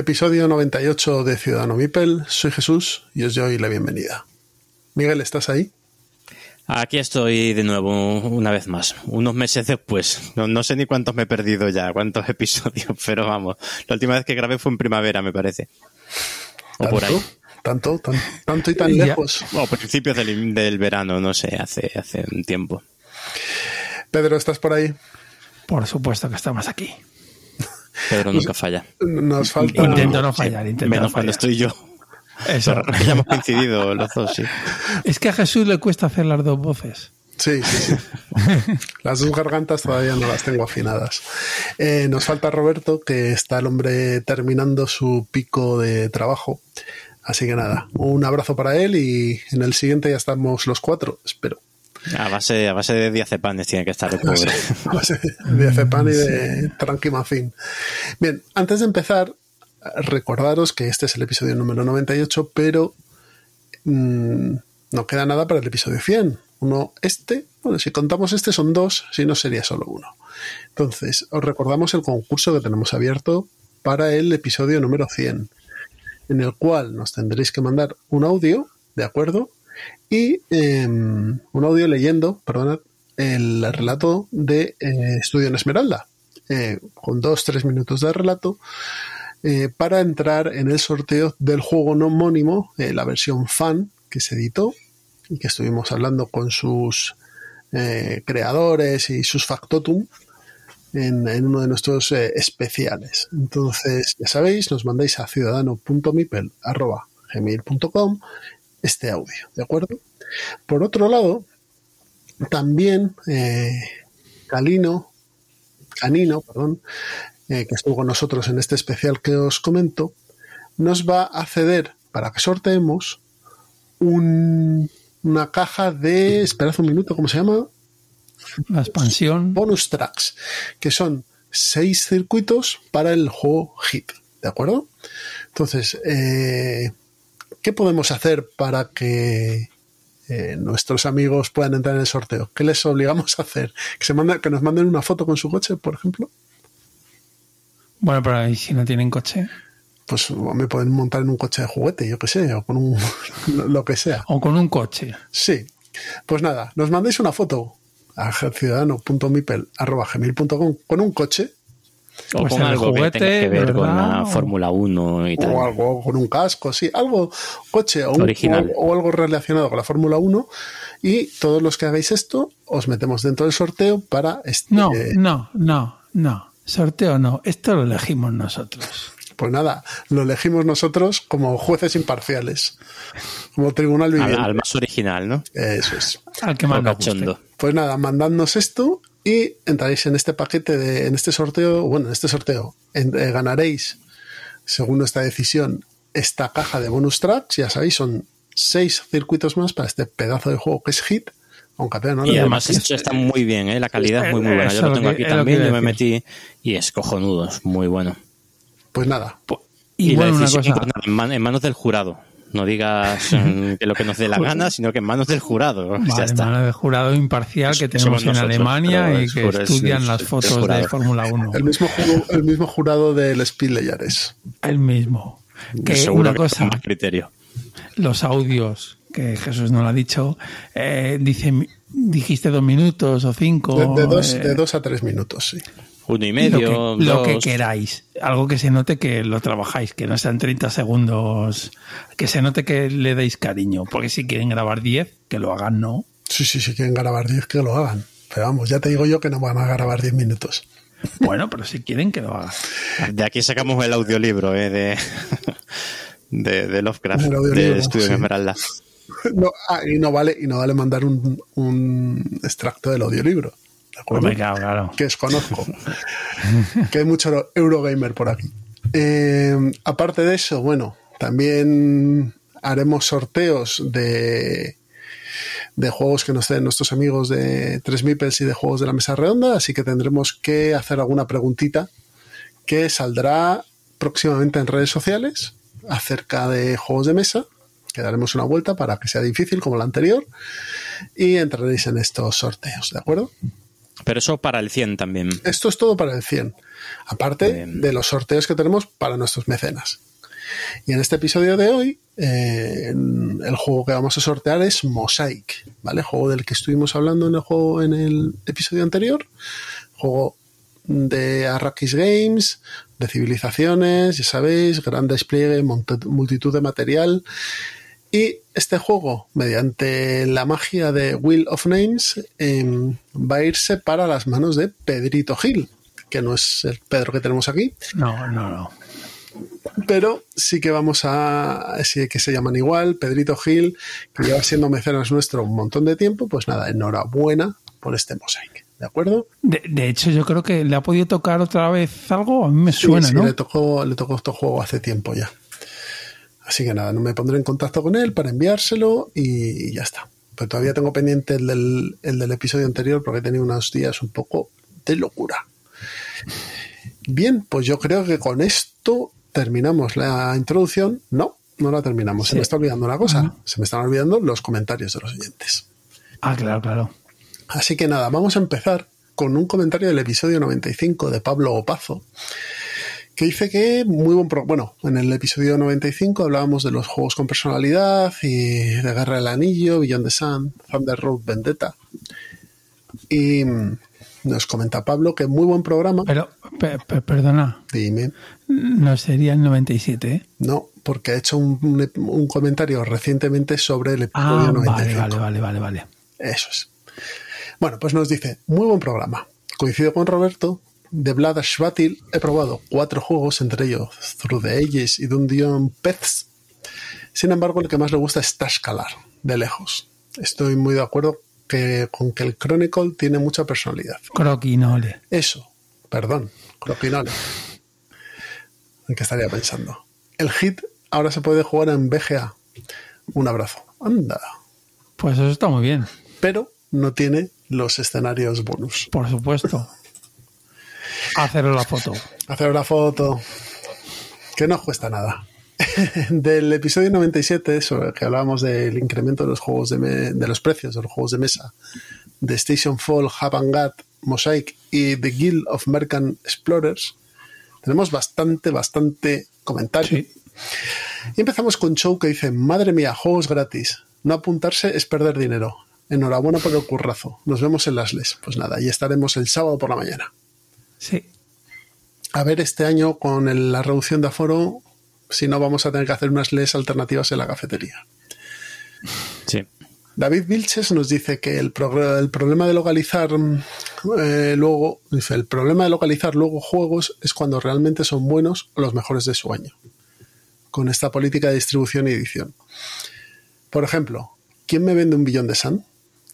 Episodio 98 de Ciudadano Mipel. Soy Jesús y os doy la bienvenida. Miguel, ¿estás ahí? Aquí estoy de nuevo, una vez más, unos meses después. No, sé ni cuántos me he perdido ya, cuántos episodios, pero vamos, la última vez que grabé fue en primavera, me parece. O por ahí. Tanto, tanto y tan lejos. O principios del, del, verano, no sé, hace, hace un tiempo. Pedro, ¿estás por ahí? Por supuesto que estamos aquí. Pedro nunca falla. Nos falta... Intento no fallar, intento Menos no cuando estoy yo. Eso. ya hemos coincidido los dos, sí. Es que a Jesús le cuesta hacer las dos voces. Sí, sí, sí. Las dos gargantas todavía no las tengo afinadas. Eh, nos falta Roberto, que está el hombre terminando su pico de trabajo. Así que nada, un abrazo para él y en el siguiente ya estamos los cuatro, espero. A base, a base de diazepanes tiene que estar el pobre. A base de diazepam y de tranquimacín. Bien, antes de empezar, recordaros que este es el episodio número 98, pero mmm, no queda nada para el episodio 100. Uno, este, bueno, si contamos este son dos, si no sería solo uno. Entonces, os recordamos el concurso que tenemos abierto para el episodio número 100, en el cual nos tendréis que mandar un audio, ¿de acuerdo? Y eh, un audio leyendo, perdonad, el relato de eh, Estudio en Esmeralda, eh, con dos, tres minutos de relato, eh, para entrar en el sorteo del juego no homónimo, eh, la versión fan que se editó y que estuvimos hablando con sus creadores y sus factotum en, uno de nuestros especiales. Entonces, ya sabéis, nos mandáis a ciudadano.mipel.gmail.com este audio, ¿de acuerdo? Por otro lado, también eh, Calino, Canino, perdón, eh, que estuvo con nosotros en este especial que os comento, nos va a ceder para que sorteemos un, una caja de. Esperad un minuto, ¿cómo se llama? La expansión. Bonus tracks, que son seis circuitos para el juego Hit, ¿de acuerdo? Entonces, eh, ¿qué podemos hacer para que eh, nuestros amigos puedan entrar en el sorteo? ¿Qué les obligamos a hacer? ¿Que, se manda, que nos manden una foto con su coche, por ejemplo? Bueno, pero ¿y si no tienen coche? Pues me pueden montar en un coche de juguete, yo qué sé, o con un lo que sea. O con un coche. Sí. Pues nada, nos mandáis una foto a ciudadano.mipel.gmail.com con un coche. O Pues con algo juguete, que tenga que ver ¿verdad? con la Fórmula 1 y tal. O algo con un casco, sí, algo, coche o, un- Original. o- o algo relacionado con la Fórmula 1. Y todos los que hagáis esto, os metemos dentro del sorteo para este. No, no, no, no. Sorteo no. Esto lo elegimos nosotros. Pues nada, lo elegimos nosotros como jueces imparciales, como tribunal Al, viviente. al más original, ¿no? Eso es. Al que más. Pues nada, mandadnos esto y entraréis en este paquete de, en este sorteo, bueno, en este sorteo, en- eh, ganaréis, según nuestra decisión, esta caja de bonus tracks, ya sabéis, son seis circuitos más para este pedazo de juego que es Hit, aunque no Y además esto está muy bien, ¿eh? la calidad es muy muy buena. Yo lo tengo aquí también, yo me metí y es cojonudo, es muy bueno. Pues nada, Y, la bueno, una decisión, cosa. pues, nada, en, man- en manos del jurado. No digas mm, que lo que nos dé la gana, sino que en manos del jurado. ya Vale, está. mano de jurado imparcial que tenemos en Alemania y que estudian es- las fotos de jurado. Fórmula 1. el mismo, juego- el mismo jurado del Speed Leyares. El mismo. Que Seguro una que cosa, más criterio. los audios, que Jesús no lo ha dicho, eh, dice, dijiste dos minutos o cinco. De, de dos, eh, de dos a tres minutos, sí. Uno y lo medio, que, lo que queráis. Algo que se note que lo trabajáis, que no sean 30 segundos, que se note que le deis cariño. Porque si quieren grabar 10, que lo hagan, no. Sí, sí, si quieren grabar 10, que lo hagan. Pero vamos, ya te digo yo que no van a grabar 10 minutos. Bueno, pero si quieren que lo hagan. De aquí sacamos el audiolibro, ¿eh? De... de, de Lovecraft, El de Estudio sí. Esmeralda. No, ah, y no vale, y no vale mandar un, un extracto del audiolibro. ¿De acuerdo? Claro, claro. que desconozco. que hay mucho Eurogamer por aquí. Eh, aparte de eso, bueno, también haremos sorteos de, de juegos que nos den nuestros amigos de 3 Mipels y de juegos de la mesa redonda, así que tendremos que hacer alguna preguntita que saldrá próximamente en redes sociales acerca de juegos de mesa, que daremos una vuelta para que sea difícil como la anterior y entraréis en estos sorteos, ¿de acuerdo? Pero eso para el 100 también. Esto es todo para el 100. Aparte de los sorteos que tenemos para nuestros mecenas. Y en este episodio de hoy, eh, el juego que vamos a sortear es Mosaic, ¿vale? Juego del que estuvimos hablando en el juego en el episodio anterior. Juego de Arrakis Games, de civilizaciones, ya sabéis, gran despliegue, multitud de material. Y este juego, mediante la magia de Wheel of Names, em, va a irse para las manos de Pedrito Gil, que no es el Pedro que tenemos aquí, No, no, no. pero sí que vamos a. Sí que se llaman igual, Pedrito Gil, que lleva siendo mecenas nuestro un montón de tiempo, pues nada, enhorabuena por este mosaic, ¿de acuerdo? De, de hecho, yo creo que le ha podido tocar otra vez algo. A mí me Sí, suena, sí, ¿no? le tocó, le tocó este juego hace tiempo ya. Así que nada, no me pondré en contacto con él para enviárselo y, y ya está. Pero todavía tengo pendiente el del, el del episodio anterior porque he tenido unos días un poco de locura. Bien, pues yo creo que con esto terminamos la introducción. No, no la terminamos. Se me está olvidando una cosa. Se me están olvidando los comentarios de los oyentes. Ah, claro, claro. Así que nada, vamos a empezar con un comentario del episodio 95 de Pablo Opazo, que dice que muy buen pro bueno, en el episodio 95 hablábamos de los juegos con personalidad y de Guerra del Anillo, Beyond the Sun, Thunder Road Vendetta. Y nos comenta Pablo que muy buen programa. Pero, pe- pe- perdona, Dime, no sería el 97, ¿eh? no, porque ha hecho un, un- comentario recientemente sobre el episodio Ah, 95. vale, vale, vale, vale, vale. Eso es. Bueno, pues nos dice, muy buen programa. Coincido con Roberto, de Vlad Shvatil he probado cuatro juegos, entre ellos Through the Ages y Dungeon Pets. Sin embargo, el que más le gusta es Tashkalar, de lejos. Estoy muy de acuerdo que, con que el Chronicle tiene mucha personalidad. Croquinole. Eso, perdón, Croquinole. ¿En qué estaría pensando? El hit ahora se puede jugar en BGA. Un abrazo. Anda. Pues eso está muy bien, Pero no tiene los escenarios bonus. por supuesto. Hacer la foto. Hacer una foto que no cuesta nada. Del episodio 97, sobre el que hablábamos del incremento de los juegos de, me- de los precios de los juegos de mesa de Station Fall, Habangat, Mosaic y The Guild of Merchant Explorers, tenemos bastante, bastante comentario. Sí. Y empezamos con Show que dice, madre mía, juegos gratis. No apuntarse es perder dinero. Enhorabuena por el currazo. Nos vemos en las LES. Pues nada, ahí estaremos el sábado por la mañana. Sí. A ver este año con el- la reducción de aforo, si no vamos a tener que hacer unas LES alternativas en la cafetería. Sí. David Vilches nos dice que el, problema de localizar eh, luego, dice, el problema de localizar luego juegos es cuando realmente son buenos o los mejores de su año. Con esta política de distribución y edición. Por ejemplo, ¿quién me vende un billón de Sun?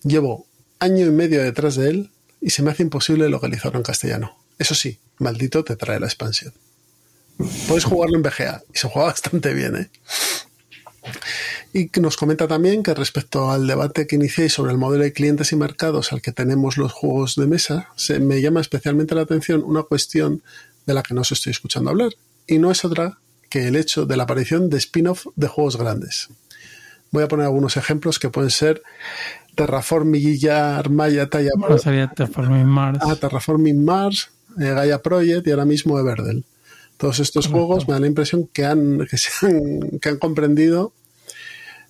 Llevo año y medio detrás de él y se me hace imposible localizarlo en castellano. Eso sí, maldito te trae la expansión. Puedes jugarlo en BGA y se juega bastante bien, ¿eh? Y nos comenta también que respecto al debate que inicié sobre el modelo de clientes y mercados al que tenemos los juegos de mesa, se me llama especialmente la atención una cuestión de la que no os estoy escuchando hablar, y no es otra que el hecho de la aparición de spin-off de juegos grandes. Voy a poner algunos ejemplos que pueden ser Terraforming Maya, Talla Ahora sería Terraforming Mars. Ah, Terraforming Mars, eh, Gaia Project y ahora mismo Everdell. Todos estos juegos me da la impresión que han, que, se han, que han comprendido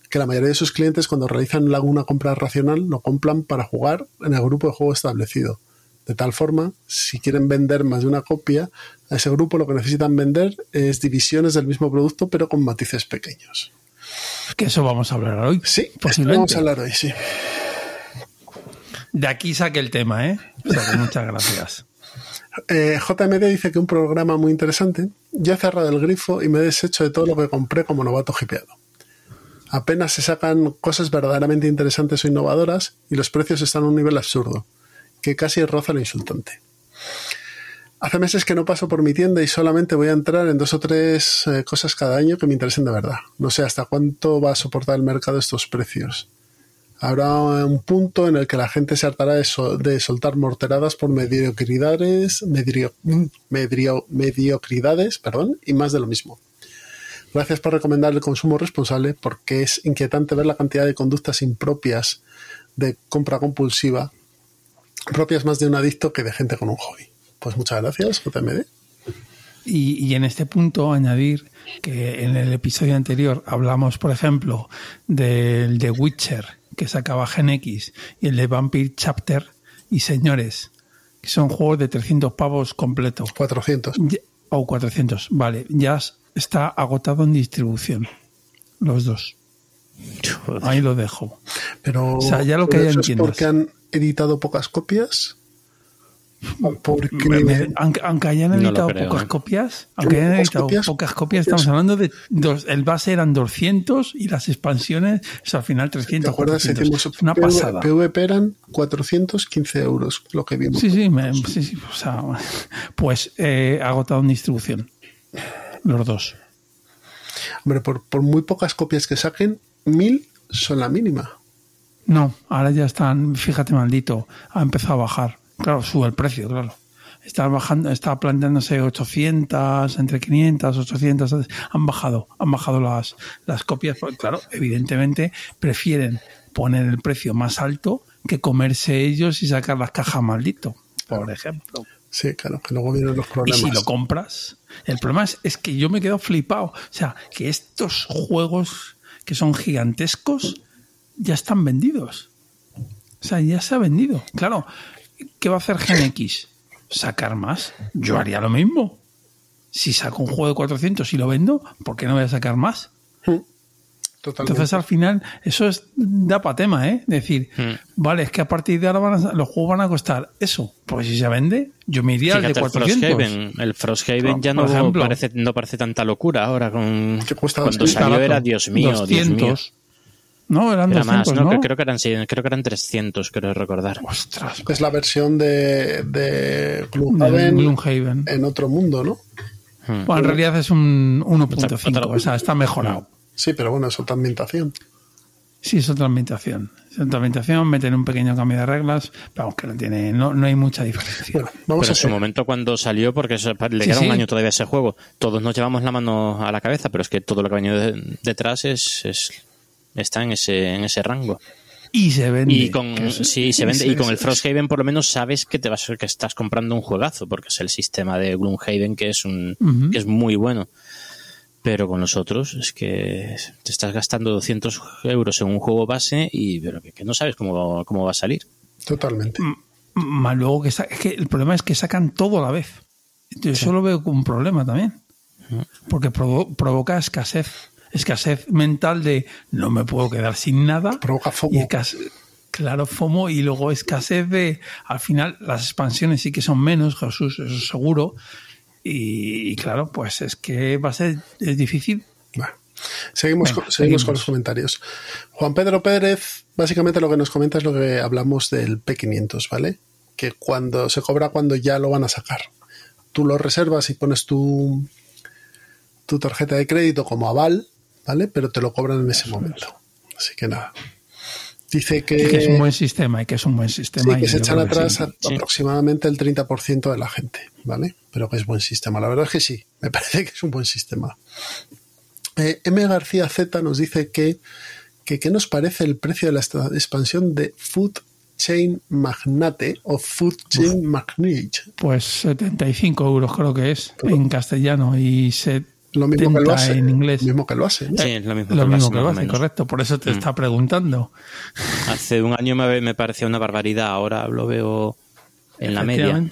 que la mayoría de sus clientes cuando realizan alguna compra racional lo compran para jugar en el grupo de juego establecido. De tal forma, si quieren vender más de una copia, a ese grupo lo que necesitan vender es divisiones del mismo producto pero con matices pequeños. Que eso vamos a hablar hoy. Sí, posiblemente. vamos a hablar hoy, sí. De aquí saqué el tema, ¿eh? O sea, que muchas gracias. Eh, JMD dice que un programa muy interesante. Ya he cerrado el grifo y me he deshecho de todo lo que compré como novato hipeado. Apenas se sacan cosas verdaderamente interesantes o innovadoras y los precios están a un nivel absurdo, que casi roza lo insultante. Hace meses que no paso por mi tienda y solamente voy a entrar en dos o tres eh, cosas cada año que me interesen de verdad. No sé hasta cuánto va a soportar el mercado estos precios. Habrá un punto en el que la gente se hartará de, so- de soltar morteradas por mediocridades, mediocridades perdón, y más de lo mismo. Gracias por recomendar el consumo responsable porque es inquietante ver la cantidad de conductas impropias de compra compulsiva, propias más de un adicto que de gente con un hobby. Pues muchas gracias, JMD. Y en este punto añadir que en el episodio anterior hablamos, por ejemplo, del de Witcher que sacaba Gen X y el de Vampire Chapter. Y señores, que son juegos de 300 pavos completos. 400. Ya- O 400, vale. Ya está agotado en distribución. Los dos. Ahí lo dejo. Pero O sea, ya lo que ¿pero haya eso en es tiendas. porque han editado pocas copias. Porque Me- me- aunque, aunque hayan No editado creo, pocas ¿eh? copias, aunque hayan ¿Pocas editado copias? pocas copias, estamos hablando de dos, el base eran 200 y las expansiones, o sea, al final ¿Te 300, acuerdas? 400. Hicimos Es una PV pasada. PVP eran 415 euros, lo que vimos. Sí, sí, me- sí, sí, o sea, pues eh, agotado en distribución. Los dos. Hombre, por, por muy pocas copias que saquen, mil son la mínima. No, ahora ya están, fíjate maldito, ha empezado a bajar. Claro, sube el precio, claro. Está bajando, está planteándose 800, entre 500, 800, han bajado, han bajado las, las copias, porque claro, evidentemente prefieren poner el precio más alto que comerse ellos y sacar las cajas maldito, por ejemplo. Sí, claro, que luego vienen los Y problemas. si lo compras, el problema es, es que yo me quedo flipado. O sea, que estos juegos que son gigantescos ya están vendidos. O sea, ya se ha vendido. Claro, ¿qué va a hacer Gen X? ¿Sacar más? Yo haría lo mismo. Si saco un juego de 400 y lo vendo, ¿por qué no voy a sacar más? Totalmente. Entonces al final eso es da para tema, ¿eh? Decir, Hmm. vale, es que a partir de ahora van a- los juegos van a costar eso. Pues si se vende, yo me iría al de Fíjate, el 400. Frosthaven, el Frosthaven Por- ya no ejemplo. parece, no parece tanta locura ahora. Con, ¿Qué cuesta cuando salió era Dios mío, Dios mío. 200. No, eran Era 200, más, ¿no? Creo, que eran, creo que eran 300, creo recordar. Ostras, Es la versión de, de Gloomhaven Gloomhaven. en otro mundo, ¿no? Bueno, en realidad es un 1.5, Otra- o sea, está mejorado. Sí, pero bueno, es otra ambientación. Sí, es otra ambientación. Es otra ambientación, meten un pequeño cambio de reglas, pero aunque no tiene, no, no hay mucha diferencia. Bueno, vamos Pero a en su momento cuando salió, porque eso- le Sí, queda sí. un año todavía a ese juego, todos nos llevamos la mano a la cabeza, pero es que todo lo que ha venido de- detrás es, es- está en ese, en ese rango. Y se vende. Y con, es- sí, se vende. sí, y con sí, el Frosthaven por lo menos sabes que te vas que estás comprando un juegazo, porque es el sistema de Gloomhaven que es un que es muy bueno. Pero con los otros es que te estás gastando 200 euros en un juego base y pero que, que no sabes cómo, cómo va a salir. Totalmente. Más luego que, es que el problema es que sacan todo a la vez. Yo eso lo veo como un problema también. Porque provo- provoca escasez. Escasez mental de no me puedo quedar sin nada. Provoca FOMO. Y escasez- claro, FOMO y luego escasez de. Al final, las expansiones sí que son menos, Jesús, eso es seguro. Y, y claro, pues es que va a ser es difícil. Bueno, seguimos, Venga, con, seguimos con los comentarios. Juan Pedro Pérez, básicamente lo que nos comenta es lo que hablamos del P500, ¿vale? Que cuando se cobra cuando ya lo van a sacar. Tú lo reservas y pones tu, tu tarjeta de crédito como aval, ¿vale? Pero te lo cobran en ese momento. Así que nada. Dice que, Y que es un buen sistema y que es un buen sistema. sí, y que se echan que atrás sí. aproximadamente el 30% de la gente, ¿vale? Pero que es buen sistema. La verdad es que sí, me parece que es un buen sistema. Eh, M. García Z nos dice que, que ¿qué nos parece el precio de la expansión de Food Chain Magnate o Food Chain Magnate? Pues 75 euros creo que es en castellano y 70 Lo mismo que lo hace. en inglés. Lo mismo que lo hace. ¿no? Sí, es lo mismo Lo que mismo hace, que lo o hace, correcto. Por eso te está preguntando. Hace un año me, me parecía una barbaridad, ahora lo veo en la media.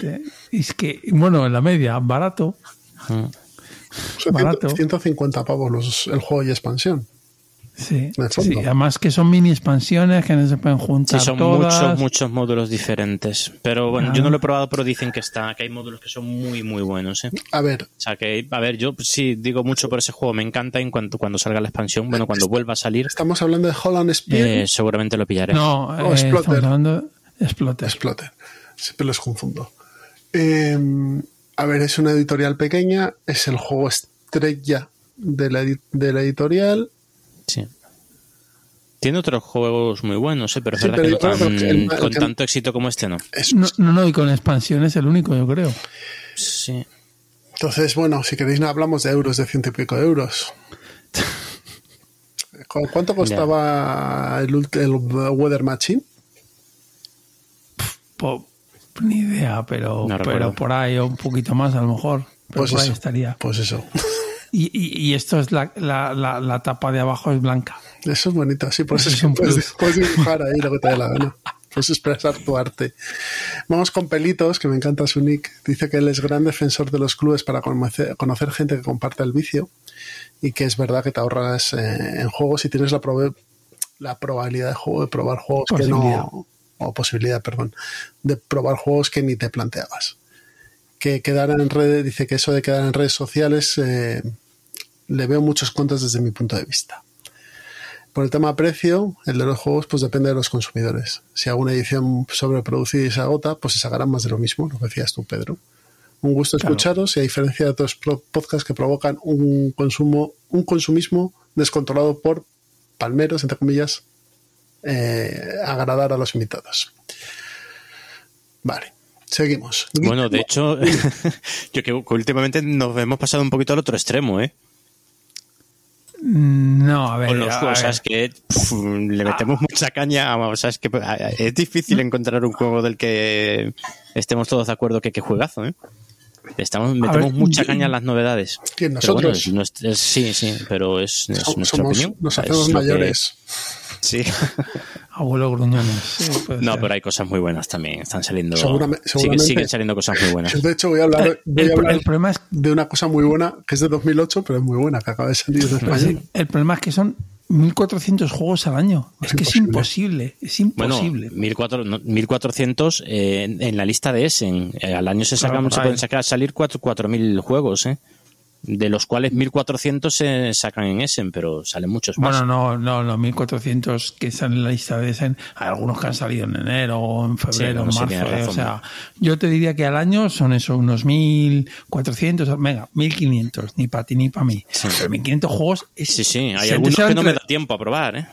Es que, bueno, en la media, barato. Mm. Son barato. 150 pavos los, el juego y expansión. Sí, sí, además que son mini expansiones que no se pueden Sí, juntar son todas. muchos, muchos módulos diferentes. Pero bueno, yo Ah. no lo he probado, pero dicen que está, que hay módulos que son muy, muy buenos, ¿eh? A ver, O sea que, a ver, yo sí digo mucho por ese juego, me encanta en cuanto cuando salga la expansión, bueno, cuando vuelva a salir, estamos hablando de Holland Spear. eh, seguramente lo pillaré. No, O eh, Exploter. hablando de Exploter. Exploter. Siempre los confundo. Eh, a ver, es una editorial pequeña, es el juego estrella de la, de la editorial. Sí. Tiene otros juegos muy buenos, ¿eh? pero es Sí, verdad pero que no yo creo tan- que el- el con que- tanto éxito como este no. Es- No, no, no, y con expansión es el único, yo creo. Sí. Entonces, bueno, si queréis no hablamos de euros, de ciento y pico de euros. ¿Cu- ¿Cuánto costaba el, el Weather Machine? Po- ni idea, pero, No pero por ahí o un poquito más a lo mejor. Pero Pues por ahí eso. estaría. Pues eso. Y, y- y esto es la, la, la, la tapa de abajo es blanca. Eso es bonito, sí, por eso Eso es es que un puedes, dibujar ahí lo que te dé la gana. Puedes expresar tu arte. Vamos con Pelitos, que me encanta su nick. Dice que él es gran defensor de los clubes para conocer, conocer gente que comparte el vicio y que es verdad que te ahorras eh, en juegos y tienes la, probe- la probabilidad de, juego, de probar juegos que no... O posibilidad, perdón, de probar juegos que ni te planteabas. Que quedar en redes, dice que eso de quedar en redes sociales eh, le veo muchos contras desde mi punto de vista. Por el tema precio, el de los juegos pues depende de los consumidores. Si alguna edición sobreproducida y se agota, pues se sacarán más de lo mismo, lo que decías tú, Pedro. Un gusto Claro. escucharos y a diferencia de otros podcasts que provocan un consumo, un consumismo descontrolado por palmeros, entre comillas, eh, agradar a los invitados. Vale, seguimos. Bueno, de hecho, yo creo que últimamente nos hemos pasado un poquito al otro extremo, ¿eh? No, a ver. Con los a juegos, ver. ¿sabes? Que le metemos mucha caña. a- O sea, es que es difícil encontrar un juego del que estemos todos de acuerdo que que juegazo, ¿eh? Estamos, metemos ver, mucha caña en las novedades. ¿Quién, bueno, nosotros? es nuestra- es- sí, sí, pero es, nuestra somos- opinión. nos hacemos que- mayores. Sí. Abuelo gruñones. sí, No, ser. pero hay cosas muy buenas también. Están saliendo. Seguramente- siguen- seguramente. siguen saliendo cosas muy buenas. De hecho, voy a hablar, voy el, a hablar el problema es de una cosa muy buena, que es de 2008, pero es muy buena, que acaba de salir Pues España. sí, el problema es que son 1.400 juegos al año. Es, Es que es imposible. imposible. Es Bueno, imposible. 1400, no, 1400 eh, en, en la lista de Essen. Eh, al año se, Claro, sacan, por se pueden sacar, salir 4 4000 juegos, ¿eh? De los cuales 1400 se sacan en Essen, pero salen muchos más. Bueno, no, no, los 1.400 que están en la lista de Essen, hay algunos que han salido en enero o en febrero, sí, marzo. eh, razón. o sea, yo te diría que al año son eso, unos 1.400, venga, 1.500, ni para ti ni para mí. Sí. Pero 1.500 juegos. Es, sí, sí, hay algunos que eran no me da tiempo a probar, ¿eh?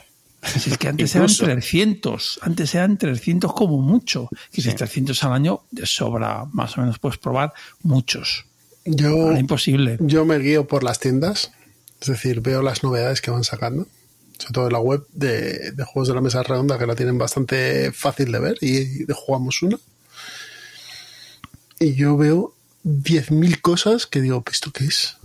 Si es que antes eran Incluso. 300, antes eran 300 como mucho. Que si Sí. 300 al año, de sobra, más o menos puedes probar muchos. Yo, imposible. yo me guío por las tiendas, es decir, veo las novedades que van sacando, sobre todo en la web de, de juegos de la mesa redonda, que la tienen bastante fácil de ver, y, de jugamos una. Y yo veo 10.000 cosas que digo, ¿esto qué es?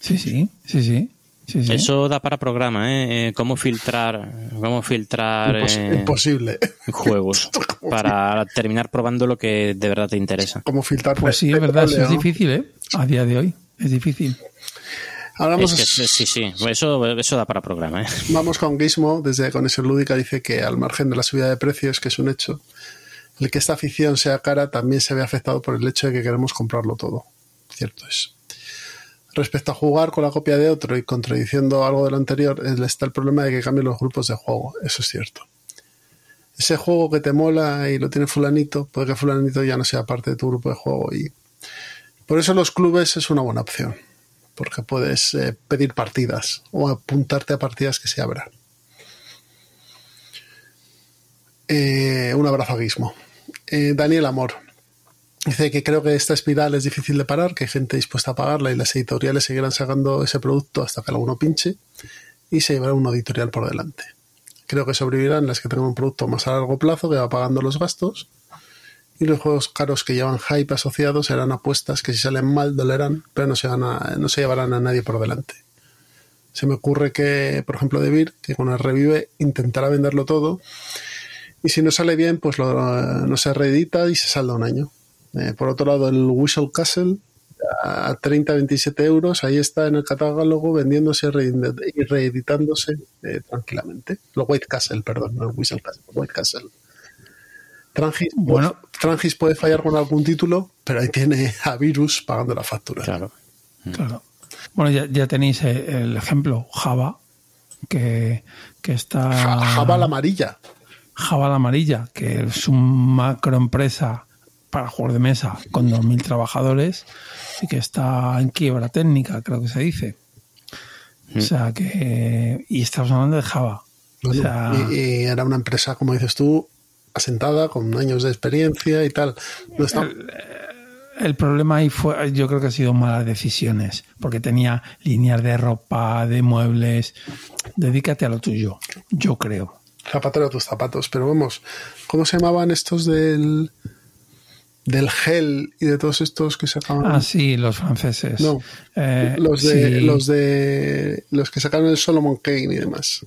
Sí, sí, sí, sí. Sí, sí. Eso da para programa, ¿eh? Eh, Cómo filtrar, cómo filtrar Impos- eh, imposible. juegos para terminar probando lo que de verdad te interesa. Como filtrar Pues sí, es verdad, es difícil, ¿eh? A día de hoy, es difícil. Hablamos, Es que sí, sí, eso, eso da para programa, ¿eh? Vamos con Gizmo, desde Conexión Lúdica, dice que al margen de la subida de precios, que es un hecho, el que esta afición sea cara también se ve afectado por el hecho de que queremos comprarlo todo. Cierto es. Respecto a jugar con la copia de otro y contradiciendo algo de lo anterior, eh, está el problema de que cambien los grupos de juego. Eso es cierto. Ese juego que te mola y lo tiene fulanito, puede que fulanito ya no sea parte de tu grupo de juego y por eso los clubes es una buena opción, porque puedes eh, pedir partidas o apuntarte a partidas que se abran. Eh, un abrazo a Guismo. Eh, Daniel Amor dice que creo que esta espiral es difícil de parar, que hay gente dispuesta a pagarla y las editoriales seguirán sacando ese producto hasta que alguno pinche y se llevará un editorial por delante. Creo que sobrevivirán las que tengan un producto más a largo plazo que va pagando los gastos y los juegos caros que llevan hype asociados serán apuestas que si salen mal dolerán, pero no se, van a- no se llevarán a nadie por delante. Se me ocurre que, por ejemplo, Debir, que con el revive intentará venderlo todo y si no sale bien, pues lo, no se reedita y se salda un año. Eh, por otro lado, el Whistle Castle a 30, 27 euros, ahí está en el catálogo vendiéndose y reeditándose eh, tranquilamente. Lo White Castle, perdón, no el Whistle Castle, White Castle. Trangis, bueno, Trangis puede fallar con algún título, pero ahí tiene a Virus pagando la factura. Claro. Claro. Bueno, ya, ya tenéis el ejemplo, Java, que, que está... Java la amarilla. Java la amarilla, que es una macroempresa para juegos de mesa con 2.000 trabajadores y que está en quiebra técnica, creo que se dice. O mm. sea que... Y estamos hablando de Java. y, era una empresa, como dices tú, asentada, con años de experiencia y tal. el, problema ahí fue, yo creo que ha sido malas decisiones, porque tenía líneas de ropa, de muebles. Dedícate a lo tuyo, yo creo. Zapatero a tus zapatos, pero vamos, ¿cómo se llamaban estos del del gel y de todos estos que sacaban. Ah, sí, los franceses. No, eh, los de los de los que sacaron el Solomon Kane y demás.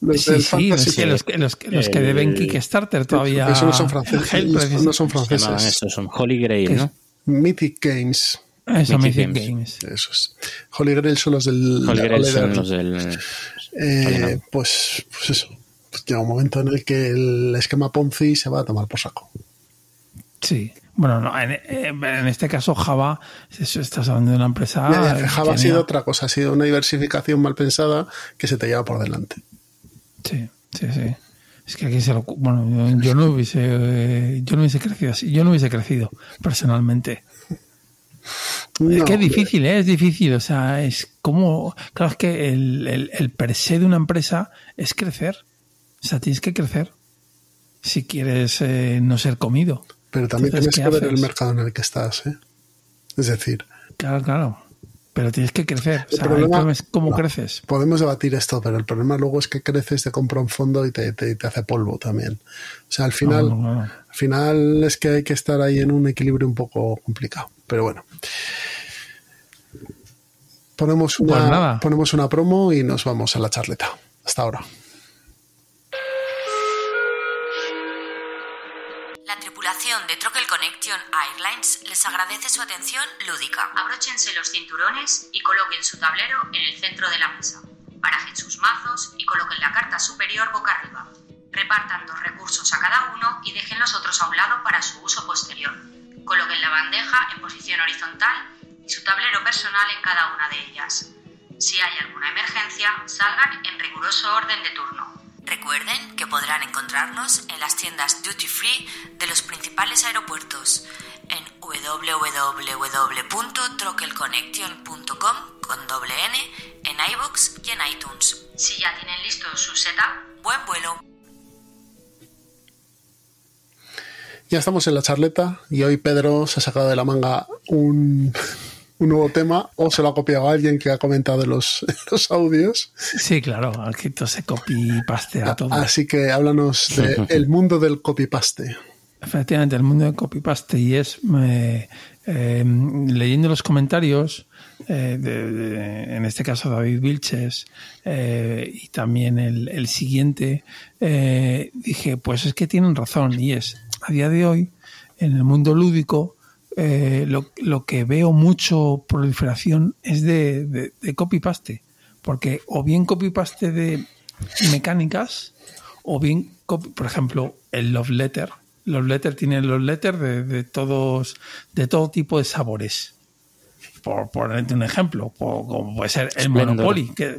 Los sí, sí, los, que, los, los, que deben Kickstarter todavía. Eso no son franceses. no son franceses. Eso, son Holy Grail, ¿no? Mythic Games. Eso, Mythic, Games. Eso es. Holy Grail son los del. Holy Grail son los del. Eh, pues, pues eso. Pues llega un momento en el que el esquema Ponzi se va a tomar por saco. Sí. Bueno, no, en, en, este caso Java, estás hablando de una empresa. Java ha sido otra cosa, ha sido una diversificación mal pensada que se te lleva por delante. Sí, sí, sí. Es que aquí se lo. Bueno, yo, no hubiese. Yo no hubiese crecido así. Yo no hubiese crecido personalmente. es que es difícil, ¿eh? es difícil. O sea, es como. Claro, es que el, el, el per se de una empresa es crecer. O sea, tienes que crecer si quieres eh, no ser comido. Pero también tienes que ver el mercado en el que estás, ¿eh? Es decir. Claro, claro. Pero tienes que crecer. El problema, es cómo creces. Podemos debatir esto, pero el problema luego es que creces, te compra un fondo y te, te, hace polvo también. O sea, al final, al final es que hay que estar ahí en un equilibrio un poco complicado. Pero bueno. Ponemos pues una, ponemos una promo y nos vamos a la charleta. Hasta ahora. De Troquel Connection Airlines les agradece su atención lúdica. Abróchense los cinturones y coloquen su tablero en el centro de la mesa. Barajen sus mazos y coloquen la carta superior boca arriba. Repartan dos recursos a cada uno y dejen los otros a un lado para su uso posterior. Coloquen la bandeja en posición horizontal y su tablero personal en cada una de ellas. Si hay alguna emergencia, salgan en riguroso orden de turno. Recuerden que podrán encontrarnos en las tiendas duty free de los principales aeropuertos en www.troquelconnection.com con doble N en iBox y en iTunes. Si ya tienen listo su setup, buen vuelo. Ya estamos en la charleta y hoy Pedro se ha sacado de la manga un un nuevo tema o se lo ha copiado alguien que ha comentado los, los audios. Sí, claro, aquí se copy-paste a todo. Así que háblanos del mundo del copy-paste. Efectivamente, el mundo del copy-paste y es eh, leyendo los comentarios, eh, de, en este caso David Vilches eh, y también el, el siguiente, dije, pues es que tienen razón y es, a día de hoy, en el mundo lúdico, eh, lo, que veo mucho proliferación es de, copy-paste. Porque o bien copy-paste de mecánicas, o bien, por ejemplo, el love letter. Love letter tiene love letter de, todos, de todo tipo de sabores. Por ponerte un ejemplo, como puede ser el Monopoly, que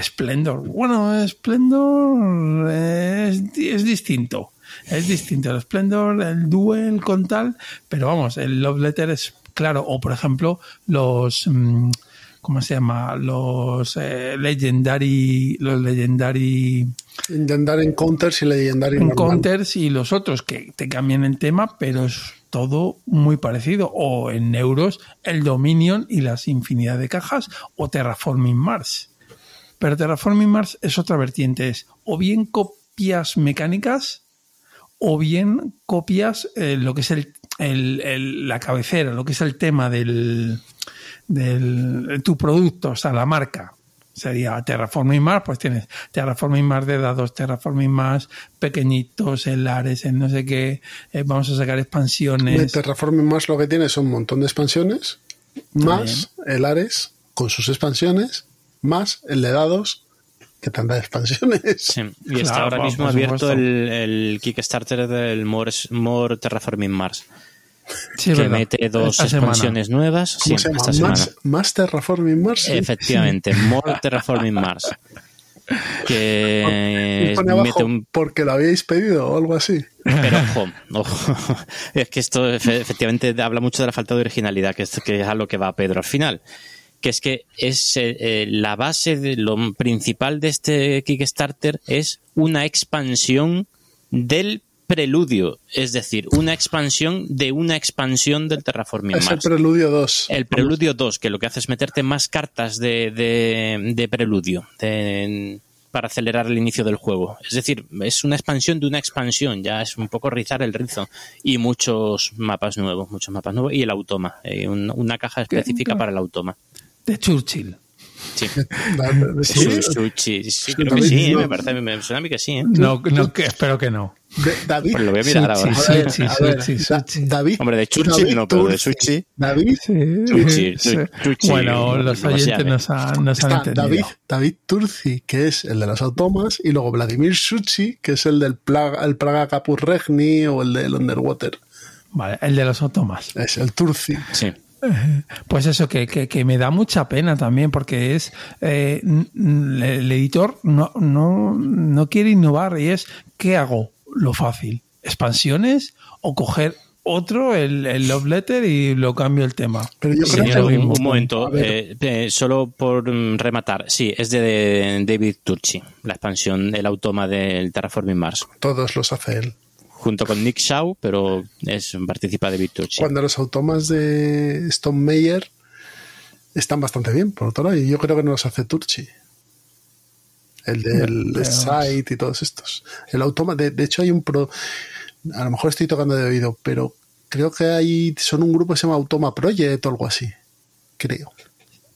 Splendor. Bueno, Splendor es, es distinto es distinto. El Splendor, el Duel con tal, pero vamos, el Love Letter es claro. O por ejemplo, los. Mm, ¿Cómo se llama? Los eh, Legendary. Los Legendary. Legendary Encounters y Legendary Encounters y los otros que te cambian el tema, pero es todo muy parecido. O en euros, el Dominion y las infinidad de cajas, o Terraforming Mars. Pero Terraforming Mars es otra vertiente, es o bien copias mecánicas o bien copias eh, lo que es el, la cabecera, lo que es el tema del, del tu producto, o sea, la marca. Sería Terraforming Mars, pues tienes Terraforming Mars de dados, Terraforming Mars pequeñitos, en lares, en no sé qué, eh, vamos a sacar expansiones. De Terraforming Mars lo que tiene son un montón de expansiones más el Ares con sus expansiones, más el de dados que tanta expansiones. Sí, y está Claro, ahora mismo abierto el, el Kickstarter del More, More Terraforming Mars, Sí, que verdad. mete dos Esta semana. expansiones nuevas. Sí, ¿Cómo se llama? esta semana. Más, más Terraforming Mars. sí. Efectivamente, More Terraforming Mars. Que Y pone abajo, mete un porque lo habíais pedido o algo así. Pero ojo, ojo. es que esto efe- efectivamente habla mucho de la falta de originalidad, que es, que es a lo que va Pedro al final. Que es que es eh, la base de lo principal de este Kickstarter es una expansión del preludio, es decir, una expansión de una expansión del Terraforming Es el. Preludio 2. El Preludio 2, que lo que hace es meterte más cartas de, de- de Preludio de- para acelerar el inicio del juego. Es decir, es una expansión de una expansión, ya es un poco rizar el rizo. Y muchos mapas nuevos, muchos mapas nuevos. Y el automa, eh, un- una caja específica para el automa. De Churchill. Sí. Sí, sí. sí, sí, Sí, creo que sí, eh, me parece, me suena a mí que sí. eh. No, no que, espero que no. De- David. Pues lo voy a mirar ahora. A ver, a ver, Da-. David. Hombre, de Churchill David no, pero de sushi. David. Sí. Bueno, los oyentes llame. nos, han- nos han Está entendido. David, David Turci, que es el de los automas, y luego Vladimir Suchi, que es el del Plaga, el Praga Capus Regni o el del Underwater. Vale, el de los automas. Es el Turci. Sí. Pues eso, que, que, que me da mucha pena también, porque es eh, el editor no, no, no quiere innovar y es ¿qué hago? Lo fácil. ¿Expansiones o coger otro, el, el love letter y lo cambio el tema? Pero yo creo que un, un momento, eh, eh, solo por mm, rematar. Sí, es de David Turchi, la expansión, el automa del Terraforming Mars, todos los hace él. Junto con Nick Shaw, pero es participa David Turchi. Cuando los automas de Stone Meyer están bastante bien, por otro lado, y yo creo que no los hace Turchi. El del pero- site y todos estos. El automa, de, de hecho hay un pro, a lo mejor estoy tocando de oído, pero creo que hay, son un grupo que se llama Automa Project o algo así. Creo.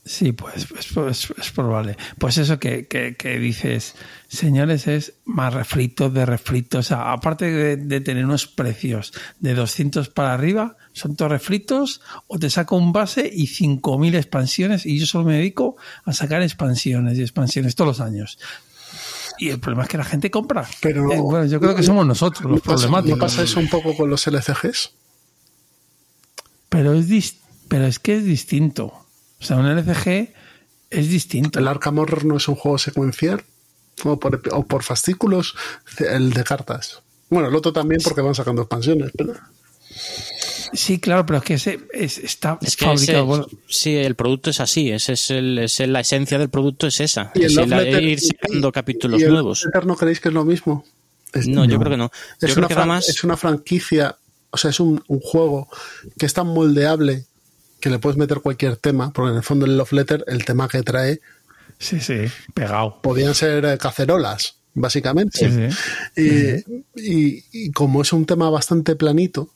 Sí, pues es, es- es probable. Pues eso que, que- que dices, señores, es más refrito de refrito. O sea, aparte de, de tener unos precios de 200 para arriba, son todos refritos, o te saco un base y 5.000 expansiones, y yo solo me dedico a sacar expansiones y expansiones todos los años. Y el problema es que la gente compra. Pero- Eh, bueno, yo creo que somos nosotros los ¿No pasa, problemáticos. ¿No pasa eso un poco con los LCGs? Pero es, dis- pero es que es distinto. O sea, un LCG es distinto. ¿El Arkham Horror no es un juego secuencial? O por, o por fascículos, el de cartas. Bueno, el otro también porque van sacando expansiones, pero... Sí, claro, pero es que ese es- está Es que fabricado. ese- bueno, sí, el producto es así, ese es el, es el- la esencia del producto es esa, Y el es el- Letter- ir sacando y- capítulos y el nuevos. ¿No creéis que es lo mismo? Es, No, yo creo que no. Yo es, creo una que fran- además es una franquicia, o sea, es un, un juego que es tan moldeable que le puedes meter cualquier tema, porque en el fondo el Love Letter, el tema que trae, sí, sí, pegado. podían ser eh, cacerolas, básicamente. Sí, sí. Y, y- y como es un tema bastante planito,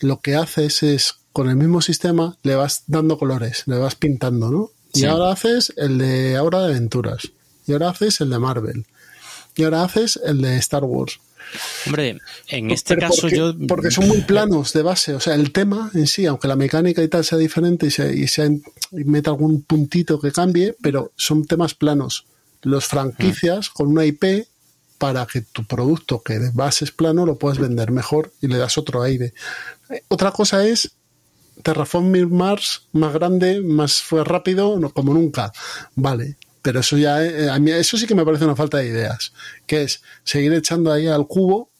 lo que haces es, con el mismo sistema, le vas dando colores, le vas pintando, ¿no? Y ahora haces el de ahora de aventuras. Y ahora haces el de Marvel. Y ahora haces el de Star Wars. Hombre, en este Pero caso porque, yo... Porque son muy planos de base. O sea, el tema en sí, aunque la mecánica y tal sea diferente y se, y se y meta algún puntito que cambie, pero son temas planos. Los franquicias con una IP para que tu producto que de base es plano lo puedas vender mejor y le das otro aire. Eh, Otra cosa es Terraforming Mars más grande, más fue rápido, no, como nunca. Vale. Pero eso ya, eh, a mí eso sí que me parece una falta de ideas. Que es seguir echando ahí al cubo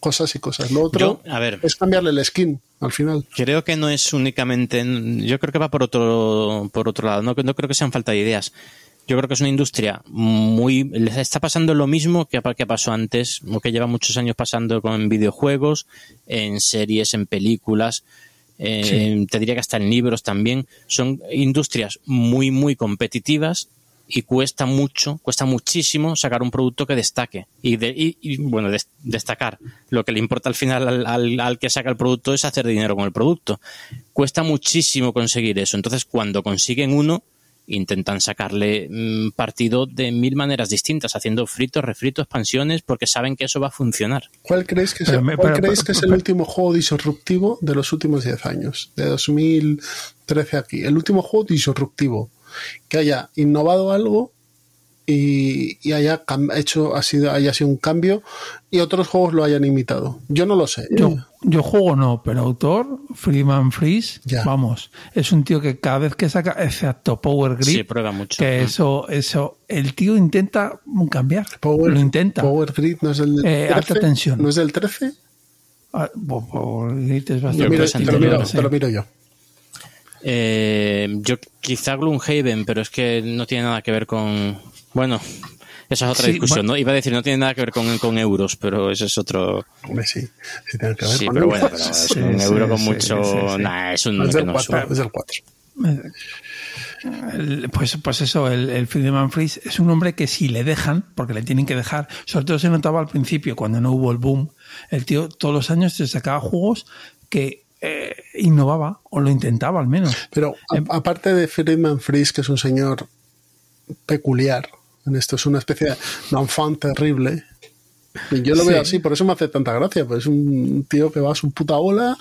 cosas y cosas. Lo otro Yo, a ver. es cambiarle el skin al final. Creo que no es únicamente. Yo creo que va por otro, por otro lado. No, no creo que sean falta de ideas. Yo creo que es una industria muy. Les está pasando lo mismo que, que pasó antes, o que lleva muchos años pasando con videojuegos, en series, en películas. eh, Te diría que hasta en libros también. Son industrias muy, muy competitivas y cuesta mucho, cuesta muchísimo sacar un producto que destaque. Y, de, y, y, bueno, des- destacar. Lo que le importa al final al, al- al que saca el producto es hacer dinero con el producto. Cuesta muchísimo conseguir eso. Entonces, cuando consiguen uno, intentan sacarle mm, partido de mil maneras distintas, haciendo fritos, refritos, expansiones, porque saben que eso va a funcionar. ¿Cuál creéis que es, Pero cuál pero- creéis pero- que es pero- el último juego disruptivo de los últimos 10 años? De 2013 aquí. El último juego disruptivo. Que haya innovado algo y, y haya hecho, ha sido, haya sido un cambio y otros juegos lo hayan imitado. Yo no lo sé. Yo, yo juego no, pero autor, Freeman Freeze, Ya. vamos, es un tío que cada vez que saca, excepto Power Grip, Sí, prueba mucho. que eso, eso, el tío intenta cambiar, Power, lo intenta. Power Grid no es del Eh, 13. alta tensión. ¿No es del 13? Ah, bo- Power Grip es Te lo bastante miro, lo te lo miro yo. Eh, yo quizá Gloomhaven, pero es que no tiene nada que ver con... Bueno, esa es otra Sí, discusión, bueno. ¿no? Iba a decir, no tiene nada que ver con, con euros, pero ese es otro... Hombre, sí. Sí, tiene que ver Sí, con pero euros. bueno, pero es Sí, un sí, euro con sí, mucho... sí, sí. Nah, es un... es que del no 4. sube. Es del 4. El- pues, pues eso, el, el Friedemann Fries es un hombre que si le dejan, porque le tienen que dejar, sobre todo se notaba al principio, cuando no hubo el boom, el tío todos los años se sacaba juegos que eh, innovaba, o lo intentaba al menos. Pero a- Em- aparte de Friedman Fries, que es un señor peculiar, en esto es una especie de non-fan terrible. Yo lo veo Sí. así, por eso me hace tanta gracia, pues es un tío que va a su puta bola,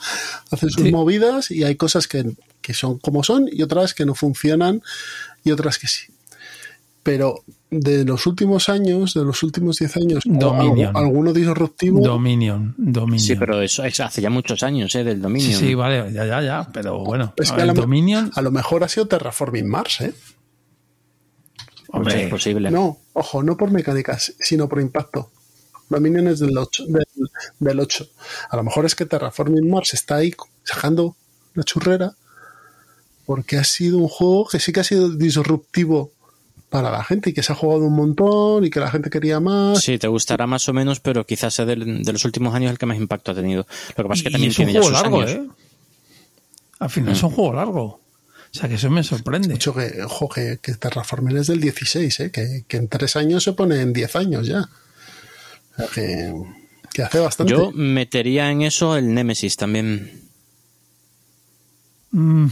hace sus Sí. movidas y hay cosas que, que son como son y otras que no funcionan y otras que sí. Pero de los últimos años, de los últimos 10 años, Dominion. algu- alguno disruptivo, Dominion, Dominion. Sí, pero eso es hace ya muchos años, ¿eh? Del Sí, dominio. sí, vale, ya, ya, ya, pero bueno, es a que a ver, lo, Dominion, a lo mejor ha sido Terraforming Mars, ¿eh? hombre, es posible. No, ojo, no por mecánicas, sino por impacto. Dominion es del 8, del, del 8. A lo mejor es que Terraforming Mars está ahí sacando la churrera porque ha sido un juego que sí que ha sido disruptivo para la gente y que se ha jugado un montón y que la gente quería más. Sí, te gustará más o menos, pero quizás sea del- de los últimos años el que más impacto ha tenido. Lo que pasa es que y también es un tiene ya juego sus largo, años. ¿eh? Al final es un juego largo. O sea, que eso me sorprende. De hecho, que, ojo, que, que Terraforming es del 16, ¿eh? que, que en tres años se pone en 10 años ya. O sea, que, que hace bastante. Yo metería en eso el Nemesis también. Mm,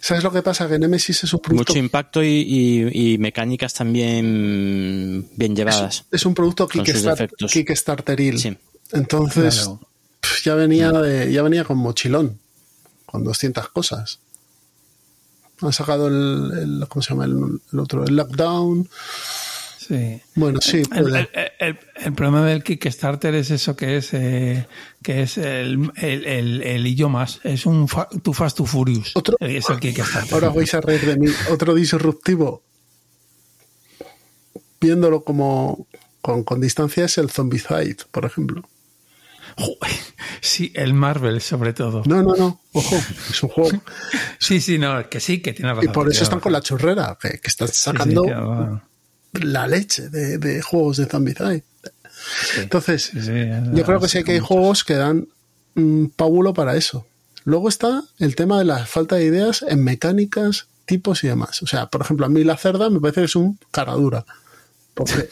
¿Sabes lo que pasa? Que Nemesis es un producto Mucho impacto y, y- y mecánicas también bien llevadas. Es un producto defectos. Kickstarteril. Sí. Entonces, Claro. pf, ya venía de, ya venía con mochilón, con 200 cosas. Han sacado el, el- ¿cómo se llama el, el otro? El lockdown. Sí. Bueno, sí, El, puede. el- el- el problema del Kickstarter es eso que es eh, que es el, y yo más. Es un fa- Too Fast Too Furious. Otro- Es el Kickstarter. Ahora vais a reír de mí. Otro disruptivo, viéndolo como con, con distancia, es el Zombicide, por ejemplo. Sí, el Marvel sobre todo. No, no, no. Ojo, es un juego. Sí, sí, no, que sí, que tiene Y razón. por tiene eso están con la churrera, que, que están Sí, sí, sacando. La leche de, de juegos de. Entonces, Sí, sí, yo creo que sí, que hay muchos. juegos que dan mm, pábulo para eso. Luego está el tema de la falta de ideas en mecánicas, tipos y demás. O sea, por ejemplo, a mí la cerda me parece que es un cara dura. Porque,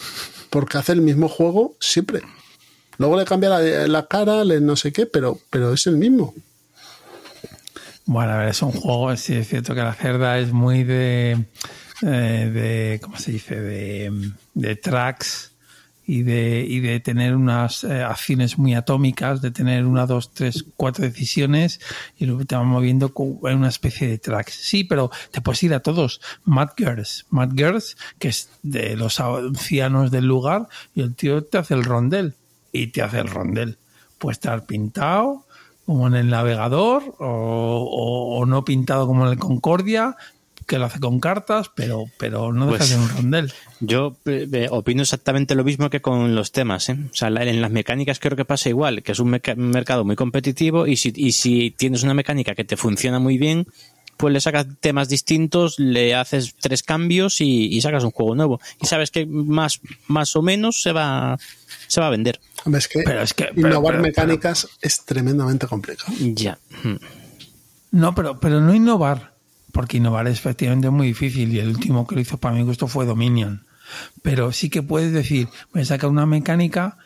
porque hace el mismo juego siempre. Luego le cambia la, la cara, le no sé qué, pero, pero es el mismo. Bueno, a ver, es un juego, sí es cierto que la cerda es muy de, eh, de ¿cómo se dice? De, de tracks y de, y de tener unas eh, acciones muy atómicas, de tener una, dos, tres, cuatro decisiones y luego te van moviendo en una especie de tracks. Sí, pero te puedes ir a todos. Mad Girls, Mad Girls, que es de los ancianos del lugar y el tío te hace el rondel y te hace el rondel. Puede estar pintado, como en el navegador o no pintado como en el Concordia, que lo hace con cartas, pero, pero no deja Pues- de ser un rondel. Yo eh, eh, opino exactamente lo mismo que con los temas. ¿eh? O sea, la- en las mecánicas creo que pasa igual, que es un meca- mercado muy competitivo y si, y si tienes una mecánica que te funciona muy bien, pues le sacas temas distintos, le haces tres cambios y, y sacas un juego nuevo. Y sabes que más, más o menos se va, se va a vender. Es que, Pero es que- pero- innovar pero- mecánicas es tremendamente complicado. Ya. Hmm. No, pero, pero no innovar, porque innovar es efectivamente muy difícil y el último que lo hizo para mi gusto fue Dominion. Pero sí que puedes decir, voy a sacar una mecánica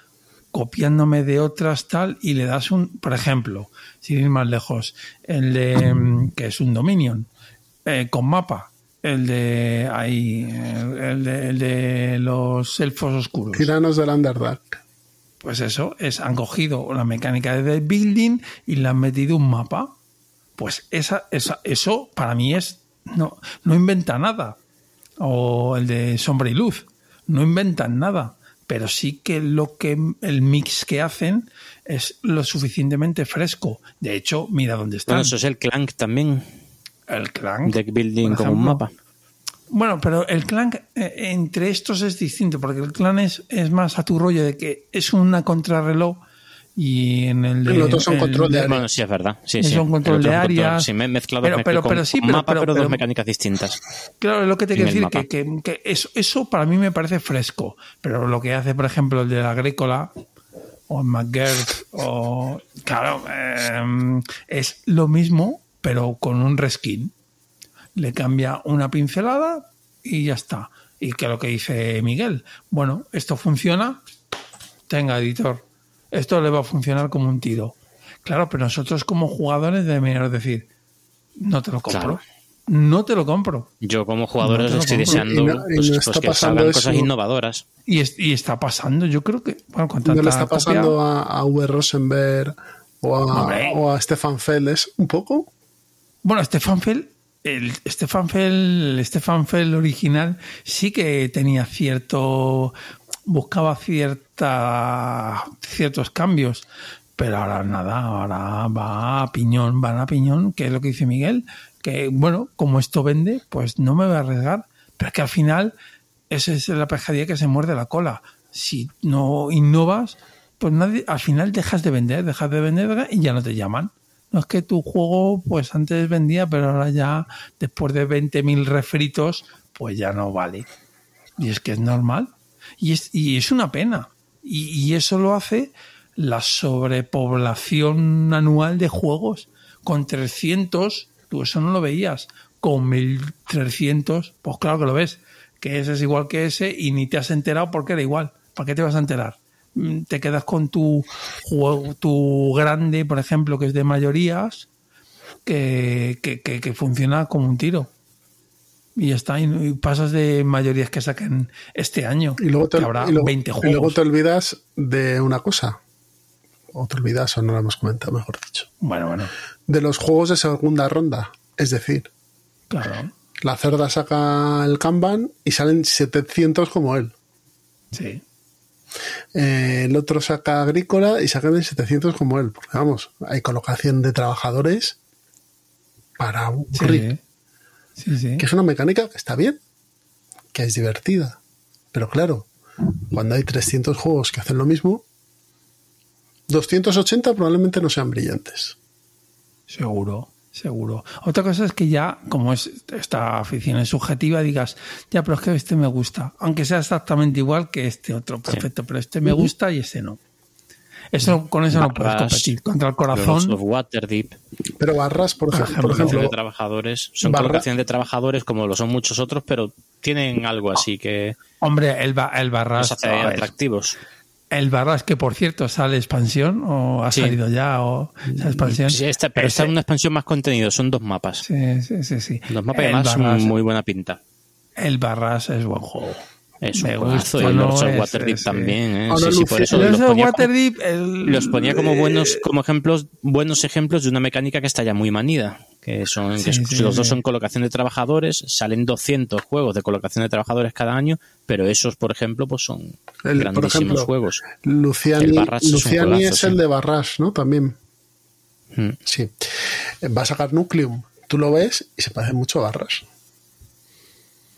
copiándome de otras tal y le das un, por ejemplo, sin ir más lejos, el de, mm, que es un Dominion, eh, con mapa. el de ahí, el de, el de los elfos oscuros. Tiranos del Underdark. Pues eso, es, han cogido la mecánica de building y le han metido un mapa. Pues esa, esa, eso para mí es. No, no inventa nada. O el de Sombra y Luz. No inventan nada. Pero sí que lo que el mix que hacen es lo suficientemente fresco. De hecho, mira dónde. Bueno, eso es el Clank también. el clan. Deck building como un mapa. Bueno, pero el clan eh, entre estos es distinto, porque el clan es, es más a tu rollo de que es una contrarreloj y en el de. El otro son el control de área. Bueno, sí, es verdad. Sí, Es sí. un control de áreas. Sí, me he mezclado Pero- pero- con pero sí, un pero- mapa, pero- pero, pero- dos mecánicas distintas. Claro, es lo que te quiero decir, que, que- que eso, eso para mí me parece fresco, pero lo que hace, por ejemplo, el de la Agrícola o el McGurk, o. Claro, eh, es lo mismo, pero con un reskin. Le cambia una pincelada y ya está. Y que lo que dice Miguel, bueno, esto funciona, tenga editor. Esto le va a funcionar como un tiro. Claro, pero nosotros como jugadores debemos decir, no te lo compro. Claro. No te lo compro. Yo como jugador No estoy deseando Y no- y pues, no pues está que pasando salgan eso. cosas innovadoras. Y, es- y está pasando, yo creo que, bueno, con No tanta le está copia- pasando a, a V. Rosenberg o a, Hombre. o a Stefan Felles un poco. Bueno, Stefan Fell, el Stefan Fell, el Stefan Fell original sí que tenía cierto, buscaba cierta, ciertos cambios, pero ahora nada, ahora va a piñón, van a piñón, que es lo que dice Miguel, que bueno, como esto vende, pues no me voy a arriesgar, pero es que al final esa es la pescadilla que se muerde la cola. Si no innovas, pues nadie, al final dejas de vender, dejas de vender y ya no te llaman. No es que tu juego, pues antes vendía, pero ahora ya, después de 20.000 refritos, pues ya no vale. Y es que es normal. Y es, y es una pena. Y, eso lo hace la sobrepoblación anual de juegos. Con 300, tú eso no lo veías. Con 1300, pues claro que lo ves. Que ese es igual que ese y ni te has enterado porque era igual. ¿Para qué te vas a enterar? Mm, Te quedas con tu juego, tu grande, por ejemplo, que es de mayorías, que- que funciona como un tiro. Y ya está, y, pasas de mayorías que saquen este año. Y luego te, que habrá y luego- 20 y luego juegos. te olvidas de una cosa. O te olvidas, o no lo hemos comentado, mejor dicho. Bueno, bueno, De los juegos de segunda ronda. Es decir, claro. la cerda saca el Kanban y salen 700 como él. Sí. Eh, el otro saca agrícola y sacan 700 como él. Porque vamos, hay colocación de trabajadores para un Sí. Sí, sí. que es una mecánica que está bien, que es divertida. Pero claro, cuando hay 300 juegos que hacen lo mismo, 280 probablemente no sean brillantes. Seguro, seguro. Otra cosa es que ya, como es esta afición es subjetiva, digas, ya, pero es que este me gusta, aunque sea exactamente igual que este otro, perfecto, pero este me gusta y este no. Eso, con eso no puedes Barras, competir. Contra el Los corazón, of Waterdeep, Pero barras, por, Por ej- por ejemplo. de ejemplo, trabajadores, son barra- colocación de trabajadores como lo son muchos otros, pero tienen algo así que hombre, el, ba- el Barras, los hace atractivos. el Barras que por cierto sale expansión o ha Sí. salido ya o esa expansión. Sí, esta- pero esta Ese- es una expansión más contenido, son dos mapas. Sí, sí, sí, sí. Dos mapas El además Barras- muy buena pinta. El Barras es buen juego. Es un gusta, Y no los of Waterdeep también. ¿eh? Sí, sí, por eso Los ponía, Waterdeep, el- los ponía como buenos, como ejemplos, buenos ejemplos de una mecánica que está ya muy manida. Que son, que Sí, es- sí, los dos son colocación de trabajadores, salen 200 juegos de colocación de trabajadores cada año, pero esos, por ejemplo, pues son El- por grandísimos ejemplo, juegos. Luciani, El Barras es un Luciani es sí. el de Barras, ¿no? También. Mm. Sí. Eh, Va a sacar Nucleum. Tú lo ves y se parece mucho a Barras.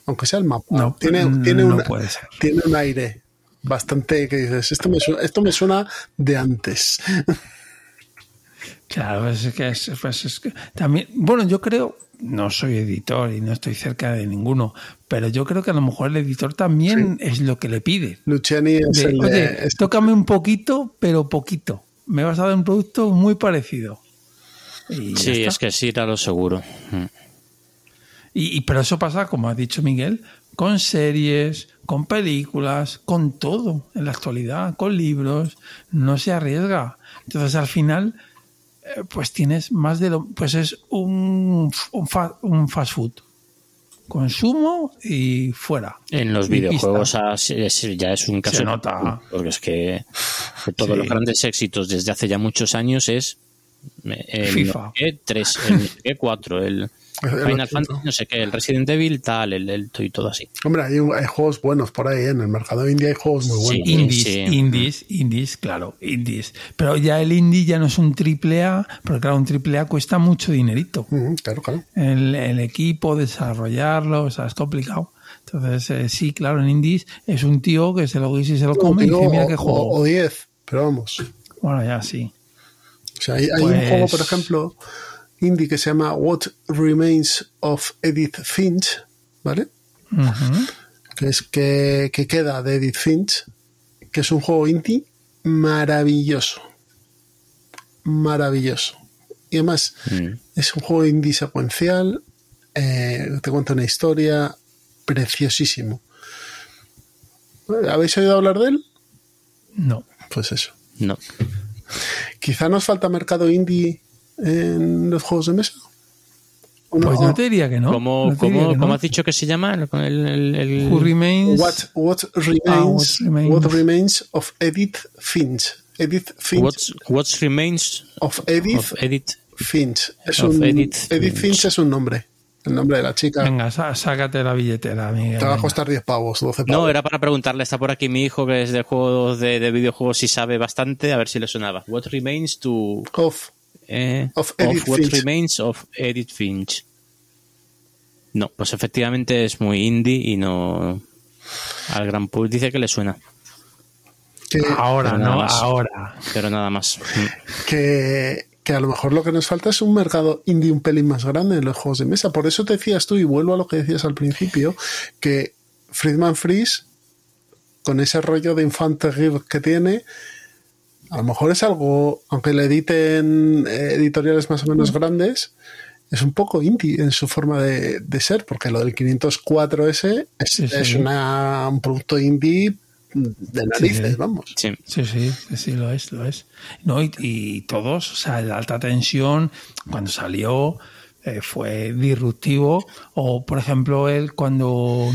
Aunque sea el mapa. No, tiene, no tiene, un, puede ser. tiene un aire bastante que dices, esto me suena, esto me suena de antes. Claro, es que es, pues es que también, bueno, yo creo, no soy editor y no estoy cerca de ninguno, pero yo creo que a lo mejor el editor también es lo que le pide. Luciani es De, el de- Oye, es- tócame un poquito, pero poquito. Me vas a dar un producto muy parecido. Y Sí, es que sí, era lo seguro. Mm. Y, y- pero eso pasa, como ha dicho Miguel, con series, con películas, con todo en la actualidad, con libros, no se arriesga. Entonces al final, eh, pues tienes más de lo, pues es un, un, fa- un fast food. consumo y fuera. En los videojuegos ya es un caso. Se nota. Porque es que todos Sí. los grandes éxitos desde hace ya muchos años es eh, el FIFA. 3, el 4, el El Final. Fantasy, no sé qué, el Resident Evil, tal, el, el y todo así. Hombre, hay, un- hay juegos buenos por ahí, ¿eh? en el mercado indie hay juegos muy Sí. buenos. Indies, sí. indies, indies, claro, indies. Pero ya el indie ya no es un triple A, porque claro, un triple A cuesta mucho dinerito. Claro, claro. El, el equipo, desarrollarlo, o sea, es complicado. Entonces, eh, sí, claro, en indies es un tío que se lo guisa y se lo come y dice, mira o- qué juego. O 10, pero vamos. Bueno, ya sí. O sea, hay, hay un Pues- juego, por ejemplo, indie que se llama What Remains of Edith Finch, ¿vale? Que es que, que queda de Edith Finch, que es un juego indie maravilloso. Maravilloso. Y además, Mm. es un juego indie secuencial, eh, te cuenta una historia preciosísimo. ¿Habéis oído hablar de él? No. Pues eso. No. Quizá nos falta mercado indie en los juegos de mesa. ¿O no? Pues no te diría que no. ¿Cómo, No cómo- que cómo has dicho que se llama? El, el- el- Who remains What, what, remains, Ah, what remains. what remains of Edith Finch. Edith Finch What's, What's Remains of Edith of Edith. Finch. Es of un, Edith Edith, Finch. Finch es un nombre. El nombre de la chica. Venga, sá- sácate la billetera, Miguel. te va a costar 10 pavos, 12 pavos. No, era para preguntarle, está por aquí mi hijo que es de juegos de, de videojuegos y sabe bastante, a ver si le sonaba. What remains to Of. Eh, Of Edith What Finch. remains of Edith Finch. No, pues efectivamente es muy indie y no al gran público dice que le suena, Que, Ahora, no, más. ahora. pero nada más. Que, que a lo mejor lo que nos falta es un mercado indie un pelín más grande en los juegos de mesa. Por eso te decías tú, y vuelvo a lo que decías al principio, que Friedman Freeze, con ese rollo de Infante que tiene, a lo mejor es algo, aunque le editen eh, editoriales más o menos grandes, es un poco indie en su forma de, de ser, porque lo del 504S es, Sí, sí. es una- un producto indie de narices, sí. vamos. Sí. Sí, sí, lo es, lo es. No, y, y todos, o sea, el alta tensión, cuando salió, eh, fue disruptivo. O, por ejemplo, él cuando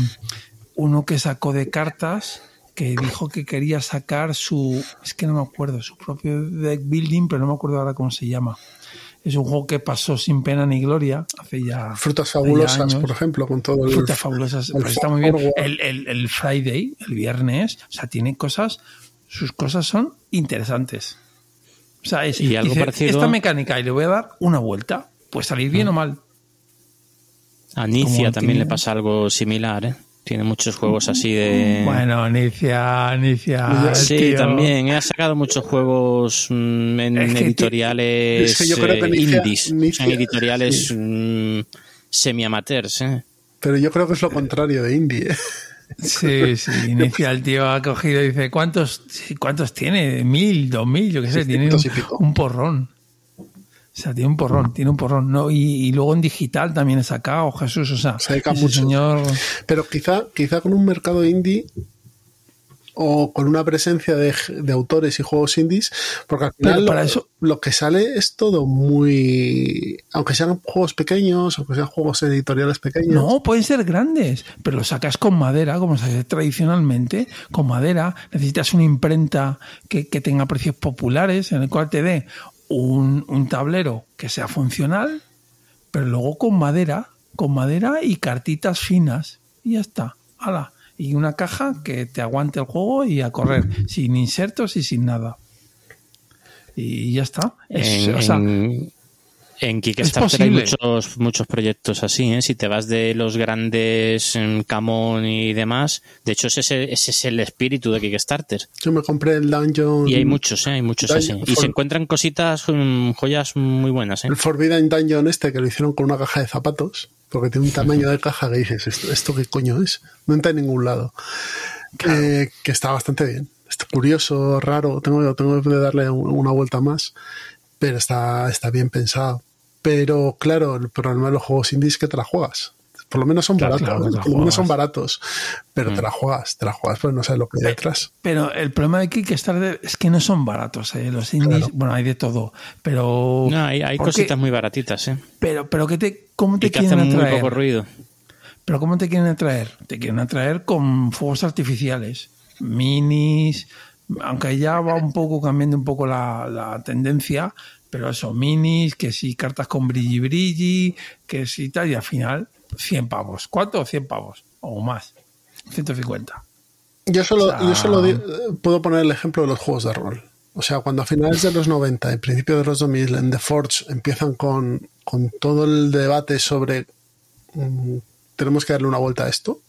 uno que sacó de cartas, que dijo que quería sacar su, es que no me acuerdo, su propio deck building, pero no me acuerdo ahora cómo se llama. Es un juego que pasó sin pena ni gloria hace ya Frutas hace fabulosas, años. por ejemplo, con todo el. Frutas fabulosas, el pues está muy bien. El, el, el Friday, el viernes, o sea, tiene cosas, sus cosas son interesantes. O sea, es Y algo dice, parecido- esta mecánica y le voy a dar una vuelta, puede salir bien o mal. A Nicia también le pasa algo similar, ¿eh? Tiene muchos juegos así de... Bueno, Inicia, Inicia. el Sí, tío. también. He sacado muchos juegos mm, en Es que ti- editoriales es que yo creo que eh, Nicia- indies. Nicia- en editoriales sí. mm, semi-amateurs. ¿eh? Pero yo creo que es lo contrario de indie. ¿eh? Sí, sí, Inicia el tío ha cogido y dice, ¿cuántos, cuántos tiene? ¿Mil, dos mil? Yo qué sé, tiene un, 600 y pico. un porrón. O sea, tiene un porrón, tiene un porrón. ¿no? Y, y luego en digital también he sacado, Jesús, o sea, ese mucho. señor... Pero quizá, quizá con un mercado indie o con una presencia de, de autores y juegos indies, porque al final para lo, eso- lo que sale es todo muy. Aunque sean juegos pequeños, aunque sean juegos editoriales pequeños. No, pueden ser grandes, pero lo sacas con madera, como se hace tradicionalmente, con madera. Necesitas una imprenta que, que tenga precios populares, en el cual te dé un, un tablero que sea funcional, pero luego con madera, con madera y cartitas finas. Y ya está. ¡Hala! Y una caja que te aguante el juego y a correr, sin insertos y sin nada. Y ya está. Es- En, o sea, en- en Kickstarter hay muchos, muchos proyectos así. ¿eh? Si te vas de los grandes en Camón y demás, de hecho ese, es el- ese es el espíritu de Kickstarter. Yo me compré el Dungeon. Y hay muchos, ¿eh? hay muchos Dungeon así. Y se encuentran cositas, mm, joyas muy buenas. ¿eh? El Forbidden Dungeon este que lo hicieron con una caja de zapatos, porque tiene un tamaño de caja que dices, ¿esto, esto qué coño es? No entra en ningún lado. Que, que está bastante bien. Está curioso, raro, tengo, tengo que darle un- una vuelta más, pero está, está bien pensado. Pero claro, el problema de los juegos indies es que te la juegas. Por lo menos son Claro, baratos, claro, por lo menos son baratos, pero te la juegas, te la juegas, pues no sabes lo que hay detrás. Pero el problema de Kickstarter es que no son baratos. ¿eh? Los indies, Claro. bueno, hay de todo. Pero. No, hay, hay cositas muy baratitas, ¿eh? Pero, pero ¿qué te, ¿cómo te Y que quieren hacen muy atraer? poco ruido. Pero ¿cómo te quieren atraer? Te quieren atraer con fuegos artificiales, minis, aunque ya va un poco cambiando un poco la, la tendencia, pero eso, minis, que si cartas con brilli brilli, que si tal, y al final 100 pavos. ¿Cuánto? 100 pavos o más. 150. Yo solo, O sea- yo solo di- puedo poner el ejemplo de los juegos de rol. O sea, cuando a finales de los 90 y principios de los 2000 en The Forge empiezan con, con todo el debate sobre mm, tenemos que darle una vuelta a esto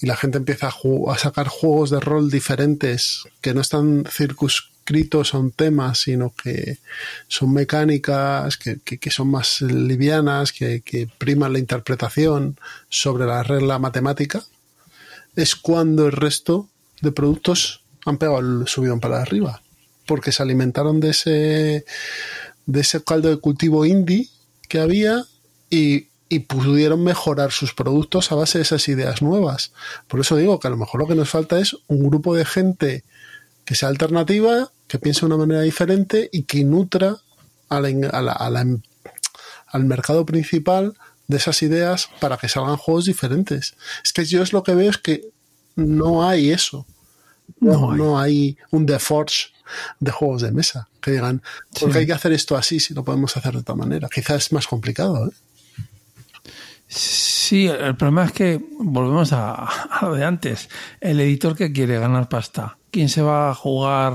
y la gente empieza a, a sacar juegos de rol diferentes que no están circunscritos a un tema, sino que son mecánicas, que, son más livianas, que, priman la interpretación sobre la regla matemática, es cuando el resto de productos han pegado el subidón para arriba. Porque se alimentaron de ese, de ese caldo de cultivo indie que había y pudieron mejorar sus productos a base de esas ideas nuevas. Por eso digo que a lo mejor lo que nos falta es un grupo de gente que sea alternativa, que piense de una manera diferente y que nutra a la in- a la- a la em- al mercado principal de esas ideas para que salgan juegos diferentes. Es que yo es lo que veo es que no hay eso. No, No hay. hay un The Forge de juegos de mesa que digan, porque Sí. hay que hacer esto así si lo podemos hacer de otra manera. Quizás es más complicado. ¿eh? Sí, el problema es que volvemos a, a lo de antes. El editor que quiere ganar pasta, ¿quién se va a jugar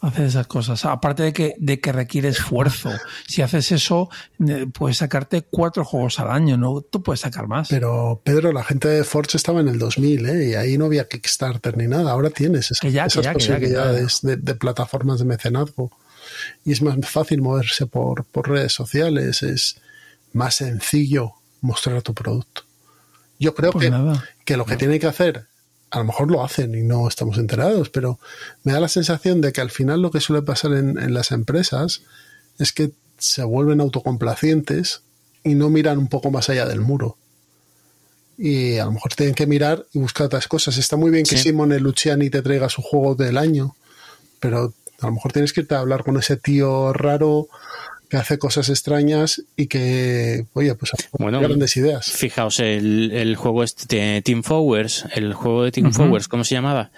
a hacer esas cosas? Aparte de que, de que requiere esfuerzo. Si haces eso, eh, puedes sacarte cuatro juegos al año, ¿no? Tú puedes sacar más. Pero Pedro, la gente de Forge estaba en el 2000 ¿eh? y ahí no había Kickstarter ni nada. Ahora tienes esas, Que ya, que esas ya, que ya, que ya. posibilidades De, de plataformas de mecenazgo. Y es más fácil moverse por, por redes sociales, es más sencillo mostrar tu producto. Yo creo Pues que, nada. que lo que tiene que hacer, a lo mejor lo hacen y no estamos enterados, pero me da la sensación de que al final lo que suele pasar en, en las empresas es que se vuelven autocomplacientes y no miran un poco más allá del muro. Y a lo mejor tienen que mirar y buscar otras cosas. Está muy bien que. Simone Luciani te traiga su juego del año, pero a lo mejor tienes que irte a hablar con ese tío raro que hace cosas extrañas y que, oye, pues Bueno, grandes ideas. Fijaos, el, el juego este de Team Forward, el juego de Team Forward, ¿cómo se llamaba?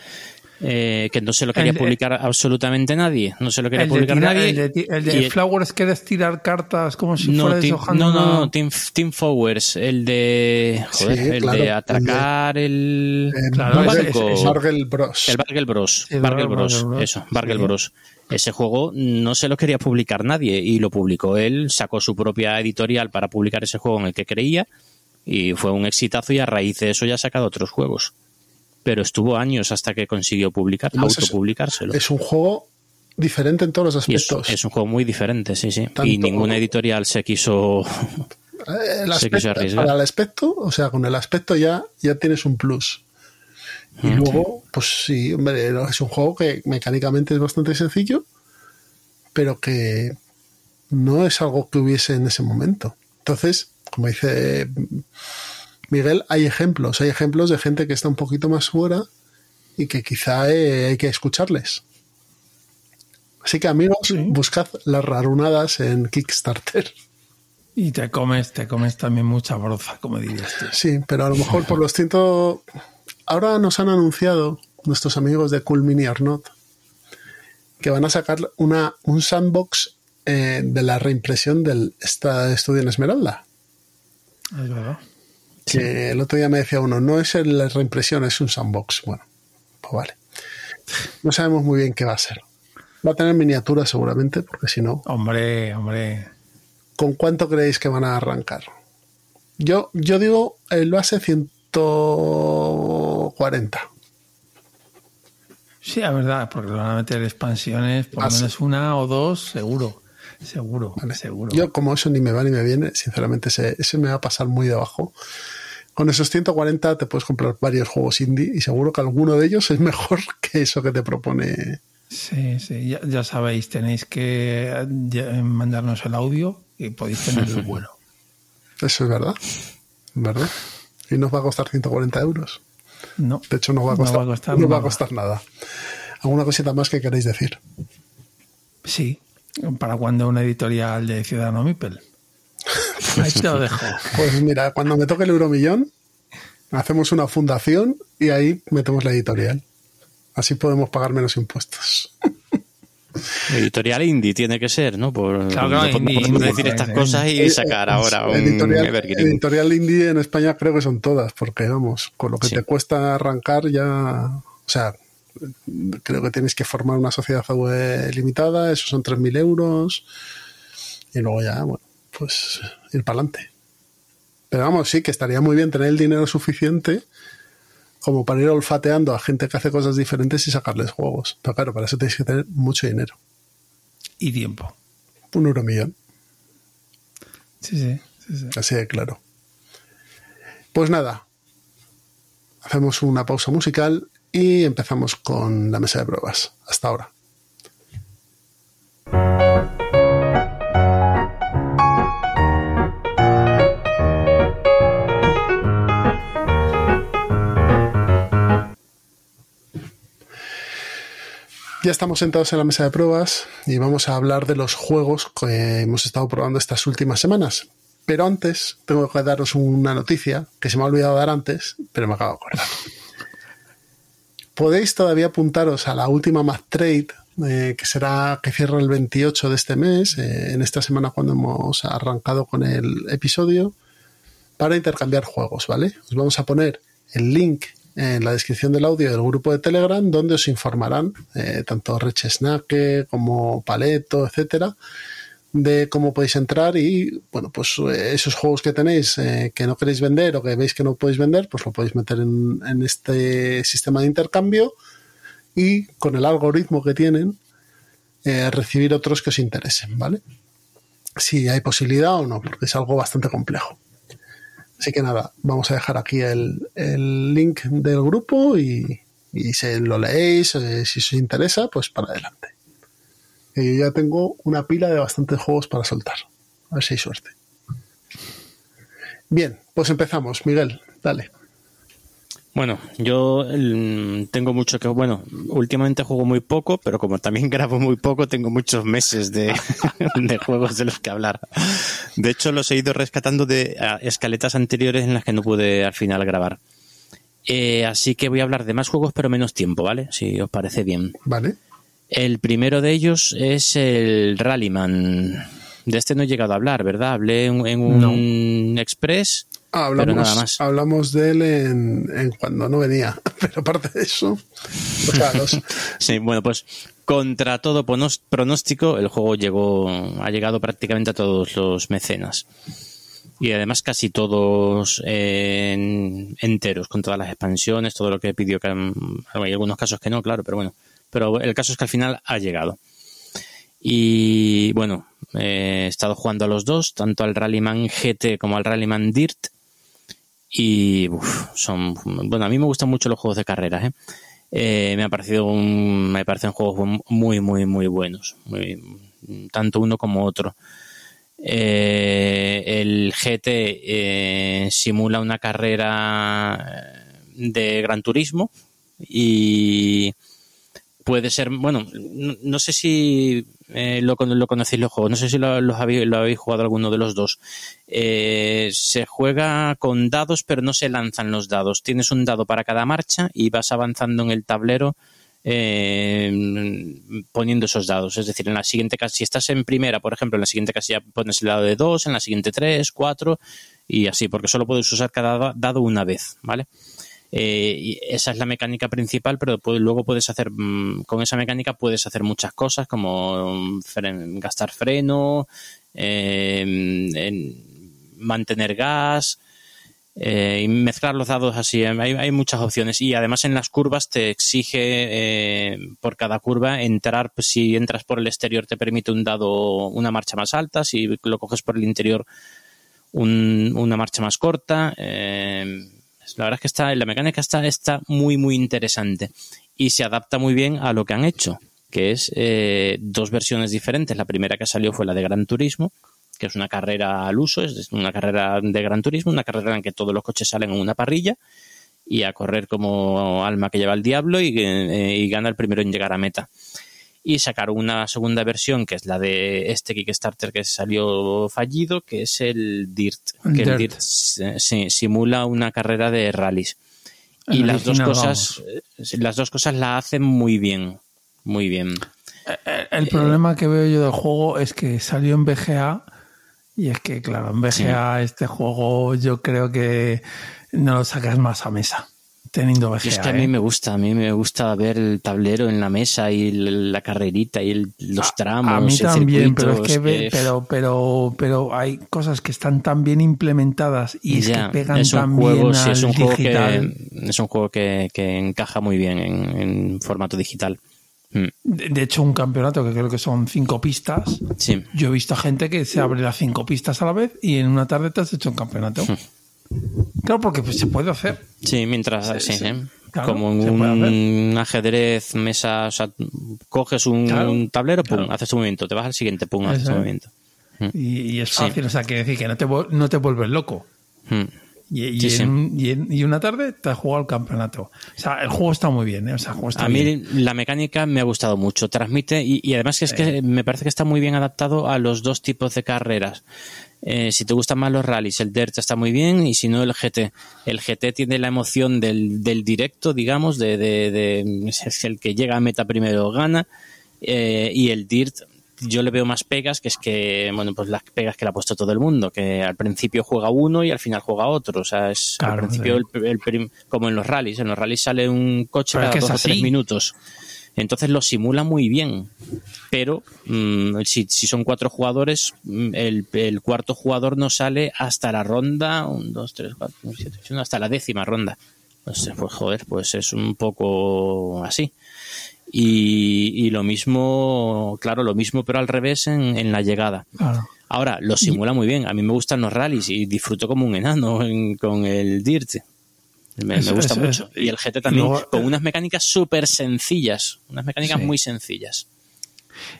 Eh, que no se lo quería El publicar absolutamente nadie. No se lo quería el de, publicar nadie. el de, ti- el de y el- Flowers que es tirar cartas como si no, fuera team, no, no, no, Team, team Forwards, el de, joder, Sí, el claro, de atracar el, Eh, Claro, Bargel Bros. el Bargel Bros, Sí, Bargel Bros, eso, Bargel sí. Bros. Ese juego no se lo quería publicar nadie y lo publicó él, sacó su propia editorial para publicar ese juego en el que creía y fue un exitazo y a raíz de eso ya ha sacado otros juegos. Pero estuvo años hasta que consiguió publicar, Además, autopublicárselo. Es un juego diferente en todos los es, aspectos. es un juego muy diferente, sí, sí. Tanto- Y ninguna editorial se quiso. Eh, se quiso arriesgar. para el aspecto, o sea, con el aspecto ya, ya tienes un plus. Y Mm, luego, pues sí, hombre, es un juego que mecánicamente es bastante sencillo, pero que no es algo que hubiese en ese momento. Entonces, como dice Miguel, hay ejemplos, hay ejemplos de gente que está un poquito más fuera y que quizá eh, hay que escucharles. Así que amigos, Sí. buscad las rarunadas en Kickstarter. Y te comes, te comes también mucha broza, como dirías tú. Sí, pero a lo mejor por los ciento... Ahora nos han anunciado nuestros amigos de Cool Mini Arnott que van a sacar una, un sandbox eh, de la reimpresión del esta estudio en Esmeralda. Es verdad. Que el otro día me decía uno, no es el- la reimpresión, es un sandbox. Bueno, pues vale. No sabemos muy bien qué va a ser. Va a tener miniaturas seguramente, porque si no, Hombre, hombre. ¿con cuánto creéis que van a arrancar? Yo, yo digo el base 140. Sí, es verdad, porque van a meter expansiones, por lo Ah, menos una o dos, seguro. Seguro, Vale. seguro. Yo, como eso ni me va ni me viene, sinceramente, ese, ese me va a pasar muy debajo. Con esos 140 te puedes comprar varios juegos indie y seguro que alguno de ellos es mejor que eso que te propone. Sí, sí, ya, ya sabéis, tenéis que eh, mandarnos el audio y podéis tener el vuelo. Eso es verdad. ¿Verdad? Y nos va a costar 140 euros. No, De hecho, no va a No costar, va a costar no va a nada. costar nada. ¿Alguna cosita más que queréis decir? sí, para cuando una editorial de Ciudadano Mipel. Ahí te lo dejo. Pues mira, cuando me toque el euromillón, hacemos una fundación y ahí metemos la editorial. Así podemos pagar menos impuestos. Editorial indie tiene que ser, ¿no? Por, Claro, claro, no, indie, podemos indie, decir estas cosas y sacar ahora un editorial, Evergreen. editorial indie en España creo que son todas, porque vamos, con lo que Sí. te cuesta arrancar ya, o sea, creo que tienes que formar una sociedad eh, limitada, esos son 3.000 euros, y luego ya, bueno, pues ir para adelante. Pero vamos, sí que estaría muy bien tener el dinero suficiente como para ir olfateando a gente que hace cosas diferentes y sacarles juegos. Pero claro, para eso tienes que tener mucho dinero. Y tiempo. Un euro millón. Sí, sí. sí, sí. Así de claro. Pues nada, hacemos una pausa musical y empezamos con la mesa de pruebas. Hasta ahora. Ya estamos sentados en la mesa de pruebas y vamos a hablar de los juegos que hemos estado probando estas últimas semanas. Pero antes tengo que daros una noticia que se me ha olvidado dar antes, pero me acabo de acordar. Podéis todavía apuntaros a la última Math Trade, eh, que será que cierra el 28 de este mes, eh, en esta semana cuando hemos arrancado con el episodio, para intercambiar juegos, ¿vale? Os vamos a poner el link en la descripción del audio del grupo de Telegram, donde os informarán eh, tanto Reche Snack como Paleto, etcétera, de cómo podéis entrar y, bueno, pues eh, esos juegos que tenéis eh, que no queréis vender o que veis que no podéis vender, pues lo podéis meter en, en este sistema de intercambio y con el algoritmo que tienen, eh, recibir otros que os interesen, ¿vale? Si hay posibilidad o no, porque es algo bastante complejo. Así que nada, vamos a dejar aquí el, el link del grupo y, y si lo leéis, eh, si os interesa, pues para adelante. Yo ya tengo una pila de bastantes juegos para soltar. A ver si hay suerte. Bien, pues empezamos. Miguel, dale. Bueno, yo mm, tengo mucho que. Bueno, últimamente juego muy poco, pero como también grabo muy poco, tengo muchos meses de, de juegos de los que hablar. De hecho, los he ido rescatando de ah, escaletas anteriores en las que no pude al final grabar. Eh, así que voy a hablar de más juegos, pero menos tiempo, ¿vale? Si os parece bien. Vale. El primero de ellos es el Rallyman. De este no he llegado a hablar, ¿verdad? Hablé en, en un Express. Ah, Pero hablamos, nada más. hablamos de él en, en cuando no venía. Pero aparte de eso, los- Sí, bueno, pues contra todo pronóstico, el juego llegó, ha llegado prácticamente a todos los mecenas. Y además casi todos en- enteros, con todas las expansiones, todo lo que pidió. Que, hay algunos casos que no, claro, pero bueno. Pero el caso es que al final ha llegado. Y bueno, eh, he estado jugando a los dos, tanto al Rallyman GT como al Rallyman Dirt. Y uf, son. Bueno, a mí me gustan mucho los juegos de carreras, ¿eh? Eh, me ha parecido un, me parecen juegos muy muy muy buenos tanto uno como otro Eh, el GT simula una carrera de gran turismo y puede ser bueno no, sé si eh, lo, lo conocéis los juegos no sé si lo, habéis, jugado alguno de los dos Eh, se juega con dados pero no se lanzan los dados tienes un dado para cada marcha y vas avanzando en el tablero eh, poniendo esos dados. Es decir, en la siguiente casilla, si estás en primera, por ejemplo, en la siguiente casilla pones el dado de 2, en la siguiente 3, 4 y así, porque solo puedes usar cada da- dado una vez, ¿vale? Eh, y esa es la mecánica principal, pero pu- luego puedes hacer, mm, con esa mecánica puedes hacer muchas cosas como mm, gastar freno, en- mantener gas, eh, y mezclar los dados así. eh, Hay, hay muchas opciones y además en las curvas te exige eh, por cada curva entrar, pues, si entras por el exterior te permite un dado, una marcha más alta, si lo coges por el interior un- una marcha más corta. eh, la verdad es que está, la mecánica está, está muy muy interesante y se adapta muy bien a lo que han hecho, que es eh, dos versiones diferentes. La primera que salió fue la de Gran Turismo, que es una carrera al uso, es una carrera de gran turismo, una carrera en que todos los coches salen en una parrilla y a correr como alma que lleva el diablo y, eh, y gana el primero en llegar a meta. Y sacaron una segunda versión que es la de este Kickstarter que salió fallido, que es el DIRT, que el DIRT sí, simula una carrera de rallies. Y las dos cosas, eh, las dos cosas la hacen muy bien, muy bien. El problema que veo yo del juego es que salió en BGA y es que, claro, en BGA este juego yo creo que no lo sacas más a mesa teniendo. Es que a mí ¿eh? me gusta, a mí me gusta ver el tablero en la mesa y la carrerita y los tramos. A mí también, pero es que, pero, pero, pero hay cosas que están tan bien implementadas y es que pegan tan bien al es un digital. Juego que, es un juego que, que encaja muy bien en, en formato digital. Mm. De, de, hecho, un campeonato que creo que son cinco pistas. Sí. Yo he visto gente que se abre las cinco pistas a la vez y en una tarde te has hecho un campeonato. Claro, porque pues, se puede hacer. Sí, mientras. Sí, sí, sí. Claro, como en un ajedrez, mesa. O sea, coges un, claro, un tablero, pum, claro. haces tu movimiento, te vas al siguiente, pum, haces tu movimiento. Y, y, es fácil, o sea, quiere decir que no te, no te vuelves loco. Mm. Y, y, sí, en, sí. y, en, y, una tarde te has jugado el campeonato. O sea, el juego está muy bien. ¿eh? O sea, el juego está a bien. mí la mecánica me ha gustado mucho. Transmite y, además es que me parece que está muy bien adaptado a los dos tipos de carreras. Eh, si te gustan más los rallies, el Dirt está muy bien y si no el GT. El GT tiene la emoción del, del directo, digamos, de, de, de, es el que llega a meta primero gana eh, y el Dirt yo le veo más pegas, que es que, bueno, pues las pegas que le ha puesto todo el mundo, que al principio juega uno y al final juega otro. O sea, es Claro, al principio, sí. el, el como en los rallies. En los rallies sale un coche Pero cada dos o tres minutos. Entonces lo simula muy bien. Pero mm, si, si son cuatro jugadores, mm, el, el cuarto jugador no sale hasta la ronda, un, dos, tres, cuatro, cinco, siete, ocho, hasta la décima ronda. Pues, pues joder, pues es un poco así. Y, y lo mismo, claro, lo mismo, pero al revés en, en la llegada. Claro. Ahora, lo simula muy bien. A mí me gustan los rallies y disfruto como un enano en- con el Dirt. Me, gusta mucho. Y el GT también, luego- con unas mecánicas súper sencillas. Unas mecánicas Sí. muy sencillas.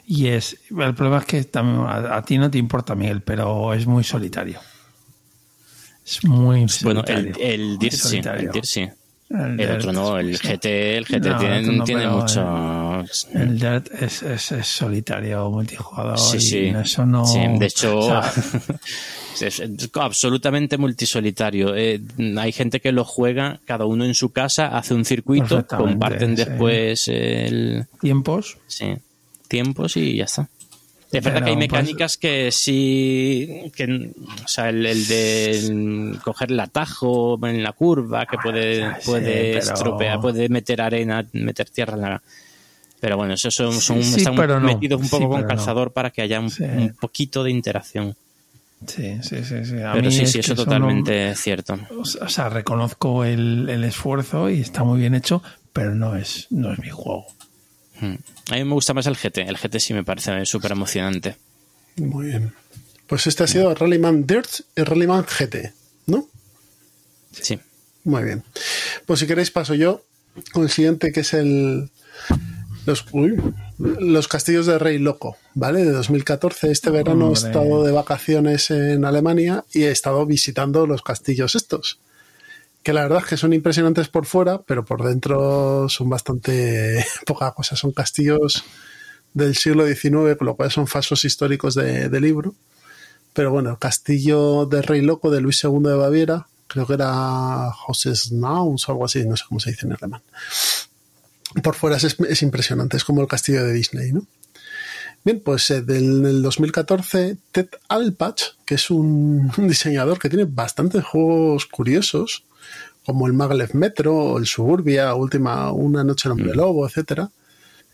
Y es. El problema es que también a, a ti no te importa, Miguel, pero es muy solitario. Es muy Bueno, solitario. el, el sí. El sí. El El otro no, el. GT, el GT No, tiene, no, tiene pero El Dirt es, es, es solitario, multijugador. Sí, y sí. Eso no. Sí, de hecho, o sea, es, absolutamente multisolitario. Eh, hay gente que lo juega cada uno en su casa, hace un circuito, comparten sí. después el, tiempos. sí, tiempos y ya está. Es verdad que hay pues- mecánicas que sí, que, o sea, el, el de coger el atajo en la curva, que puede, Ah, sí, puede pero- estropear, puede meter arena, meter tierra en la... Pero bueno, eso son, son Sí, sí, están pero no. metidos un poco Sí, con no. calzador para que haya un, Sí. un poquito de interacción. Sí, sí, sí. sí. A Pero mí sí, es sí, eso no- totalmente es cierto. o sea, reconozco el, el esfuerzo y está muy bien hecho, pero no es, no es mi juego. Hmm. A mí me gusta más el GT. El GT sí me parece súper emocionante. Muy bien. Pues este ha sido Rallyman Dirt y Rallyman GT, ¿no? Sí. Muy bien. Pues si queréis paso yo con el siguiente que es el los, uy, los castillos de Rey Loco, ¿vale? De 2014. Este verano he estado de vacaciones en Alemania y he estado visitando los castillos estos. Que la verdad es que son impresionantes por fuera, pero por dentro son bastante poca cosa. Son castillos del siglo XIX, con lo cual son falsos históricos de, de libro. Pero bueno, el castillo de Rey Loco de Luis II de Baviera, creo que era José Snaus o algo así, no sé cómo se dice en alemán. Por fuera es, es impresionante, es como el castillo de Disney, ¿no? Bien, pues eh, del, del 2014, Ted Alpach, que es un, un diseñador que tiene bastantes juegos curiosos, como el Maglev Metro, el Suburbia, última Una Noche en Hombre Lobo, etcétera.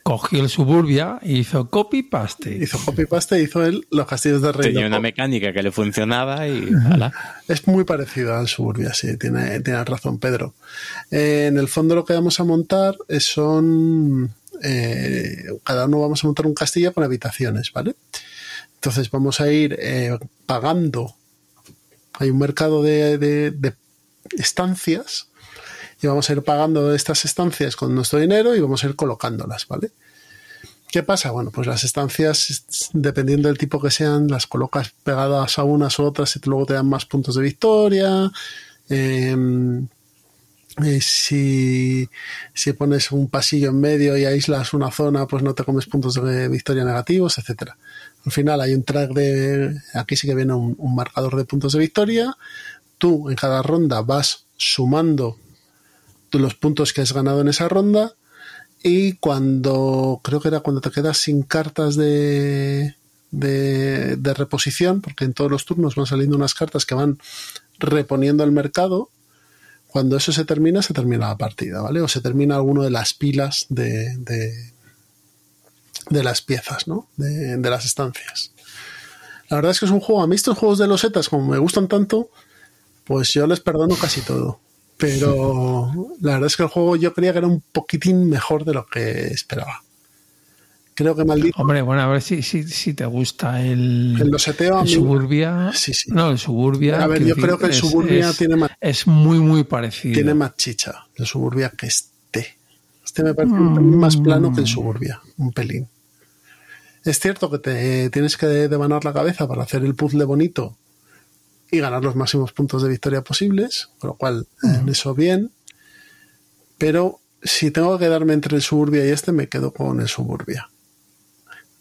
Cogió el Suburbia y hizo copy-paste. Hizo copy paste y hizo él los castillos de Rey Tenía una mecánica que le funcionaba y ala. Es muy parecido al Suburbia, sí, tiene, tiene razón Pedro. Eh, en el fondo lo que vamos a montar es- son... eh, cada uno vamos a montar un castillo con habitaciones, ¿vale? Entonces vamos a ir eh, pagando. Hay un mercado de, de- de estancias y vamos a ir pagando estas estancias con nuestro dinero y vamos a ir colocándolas, ¿vale? ¿Qué pasa? Bueno, pues las estancias, dependiendo del tipo que sean, las colocas pegadas a unas u otras y luego te dan más puntos de victoria. Eh, Eh, si, si pones un pasillo en medio y aíslas una zona, pues no te comes puntos de victoria negativos, etcétera. Al final hay un track de. Aquí sí que viene un marcador de puntos de victoria. Tú en cada ronda vas sumando los puntos que has ganado en esa ronda. Y cuando. Creo que era cuando te quedas sin cartas de. De, de reposición, porque en todos los turnos van saliendo unas cartas que van reponiendo el mercado. Cuando eso se termina, se termina la partida, ¿vale? O se termina alguno de las pilas de, de, de las piezas, ¿no? De, de, las estancias. La verdad es que es un juego, a mí estos juegos de los setas, como me gustan tanto, pues yo les perdono casi todo. Pero la verdad es que el juego yo creía que era un poquitín mejor de lo que esperaba. Creo que maldito. Hombre, bueno, a ver si, si, si te gusta el, el loseteo. El Suburbia. Sí, sí. No, el Suburbia. A ver, yo creo que el Suburbia es, tiene más. Es muy, muy parecido. Tiene más chicha el Suburbia que este. Este me parece un pelín más plano que el Suburbia. Un pelín. Es cierto que te tienes que devanar la cabeza para hacer el puzzle bonito y ganar los máximos puntos de victoria posibles, con lo cual en eso bien. Pero si tengo que quedarme entre el Suburbia y este, me quedo con el Suburbia.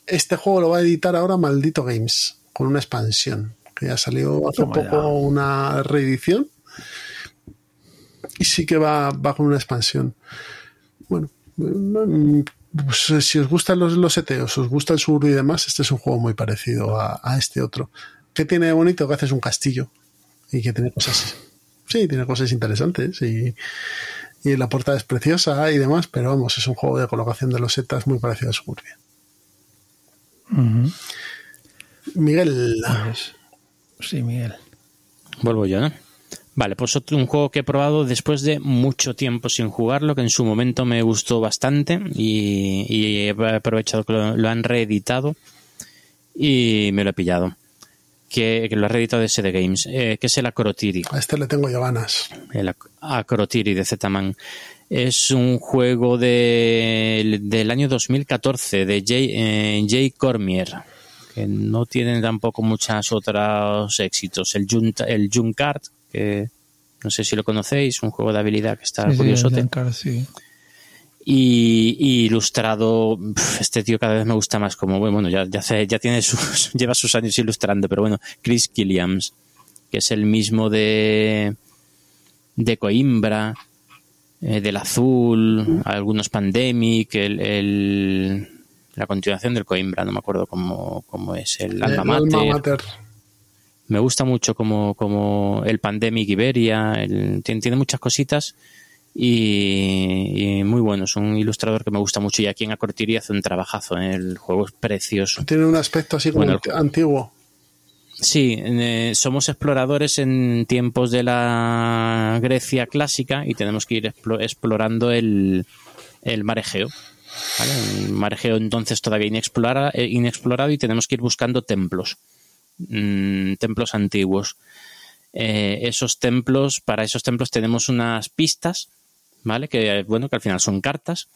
Este juego lo va a editar ahora Maldito Games, con una expansión, que ya salió hace Toma poco ya. una reedición. Y sí que va, va con una expansión. Bueno, mm, pues, si os gustan los, los seteos, os gusta el Suburbia y demás, este es un juego muy parecido a, a este otro. ¿Qué tiene de bonito? Que haces un castillo y que tiene cosas. Sí, tiene cosas interesantes y, y la portada es preciosa y demás, pero vamos, es un juego de colocación de los setas muy parecido a Suburbia. Ujú. Miguel, Pues, sí, Miguel. Vuelvo yo, ¿no? Vale, pues otro, un juego que he probado después de mucho tiempo sin jugarlo, que en su momento me gustó bastante y, y he aprovechado que lo, lo han reeditado y me lo he pillado. Que, que lo ha reeditado de SD Games, eh, que es el Acrotiri. a este le tengo yo ganas. El Ac- Acrotiri de Z-Man. Es un juego de- del año 2014 de Jay, eh, Jay Cormier, que no tiene tampoco muchos otros éxitos. El, Junt, el Junkart, que no sé si lo conocéis, un juego de habilidad que está Sí, sí, curiosote. el Giancar, sí. Y, y ilustrado, este tío cada vez me gusta más, como bueno, ya, ya, hace- ya tiene sus, lleva sus años ilustrando, pero bueno, Chris Killiams, que es el mismo de, de Coimbra, eh, del Azul, algunos Pandemic, el, el- la continuación del Coimbra, no me acuerdo cómo, cómo es, el El Alma Mater. Alma Mater. Me gusta mucho como, como el Pandemic Iberia, el- tiene, tiene muchas cositas y, y muy bueno. Es un ilustrador que me gusta mucho y aquí en Acortiri hace un trabajazo. ¿eh? El juego es precioso. Tiene un aspecto así como Bueno, ant- antiguo. Sí, eh, somos exploradores en tiempos de la Grecia clásica y tenemos que ir explo- explorando el, el mar Egeo. ¿vale? Un mar Egeo entonces todavía inexplora- eh, inexplorado y tenemos que ir buscando templos, mm, templos antiguos. Eh, esos templos, para esos templos tenemos unas pistas, ¿vale? Que bueno, que al final son cartas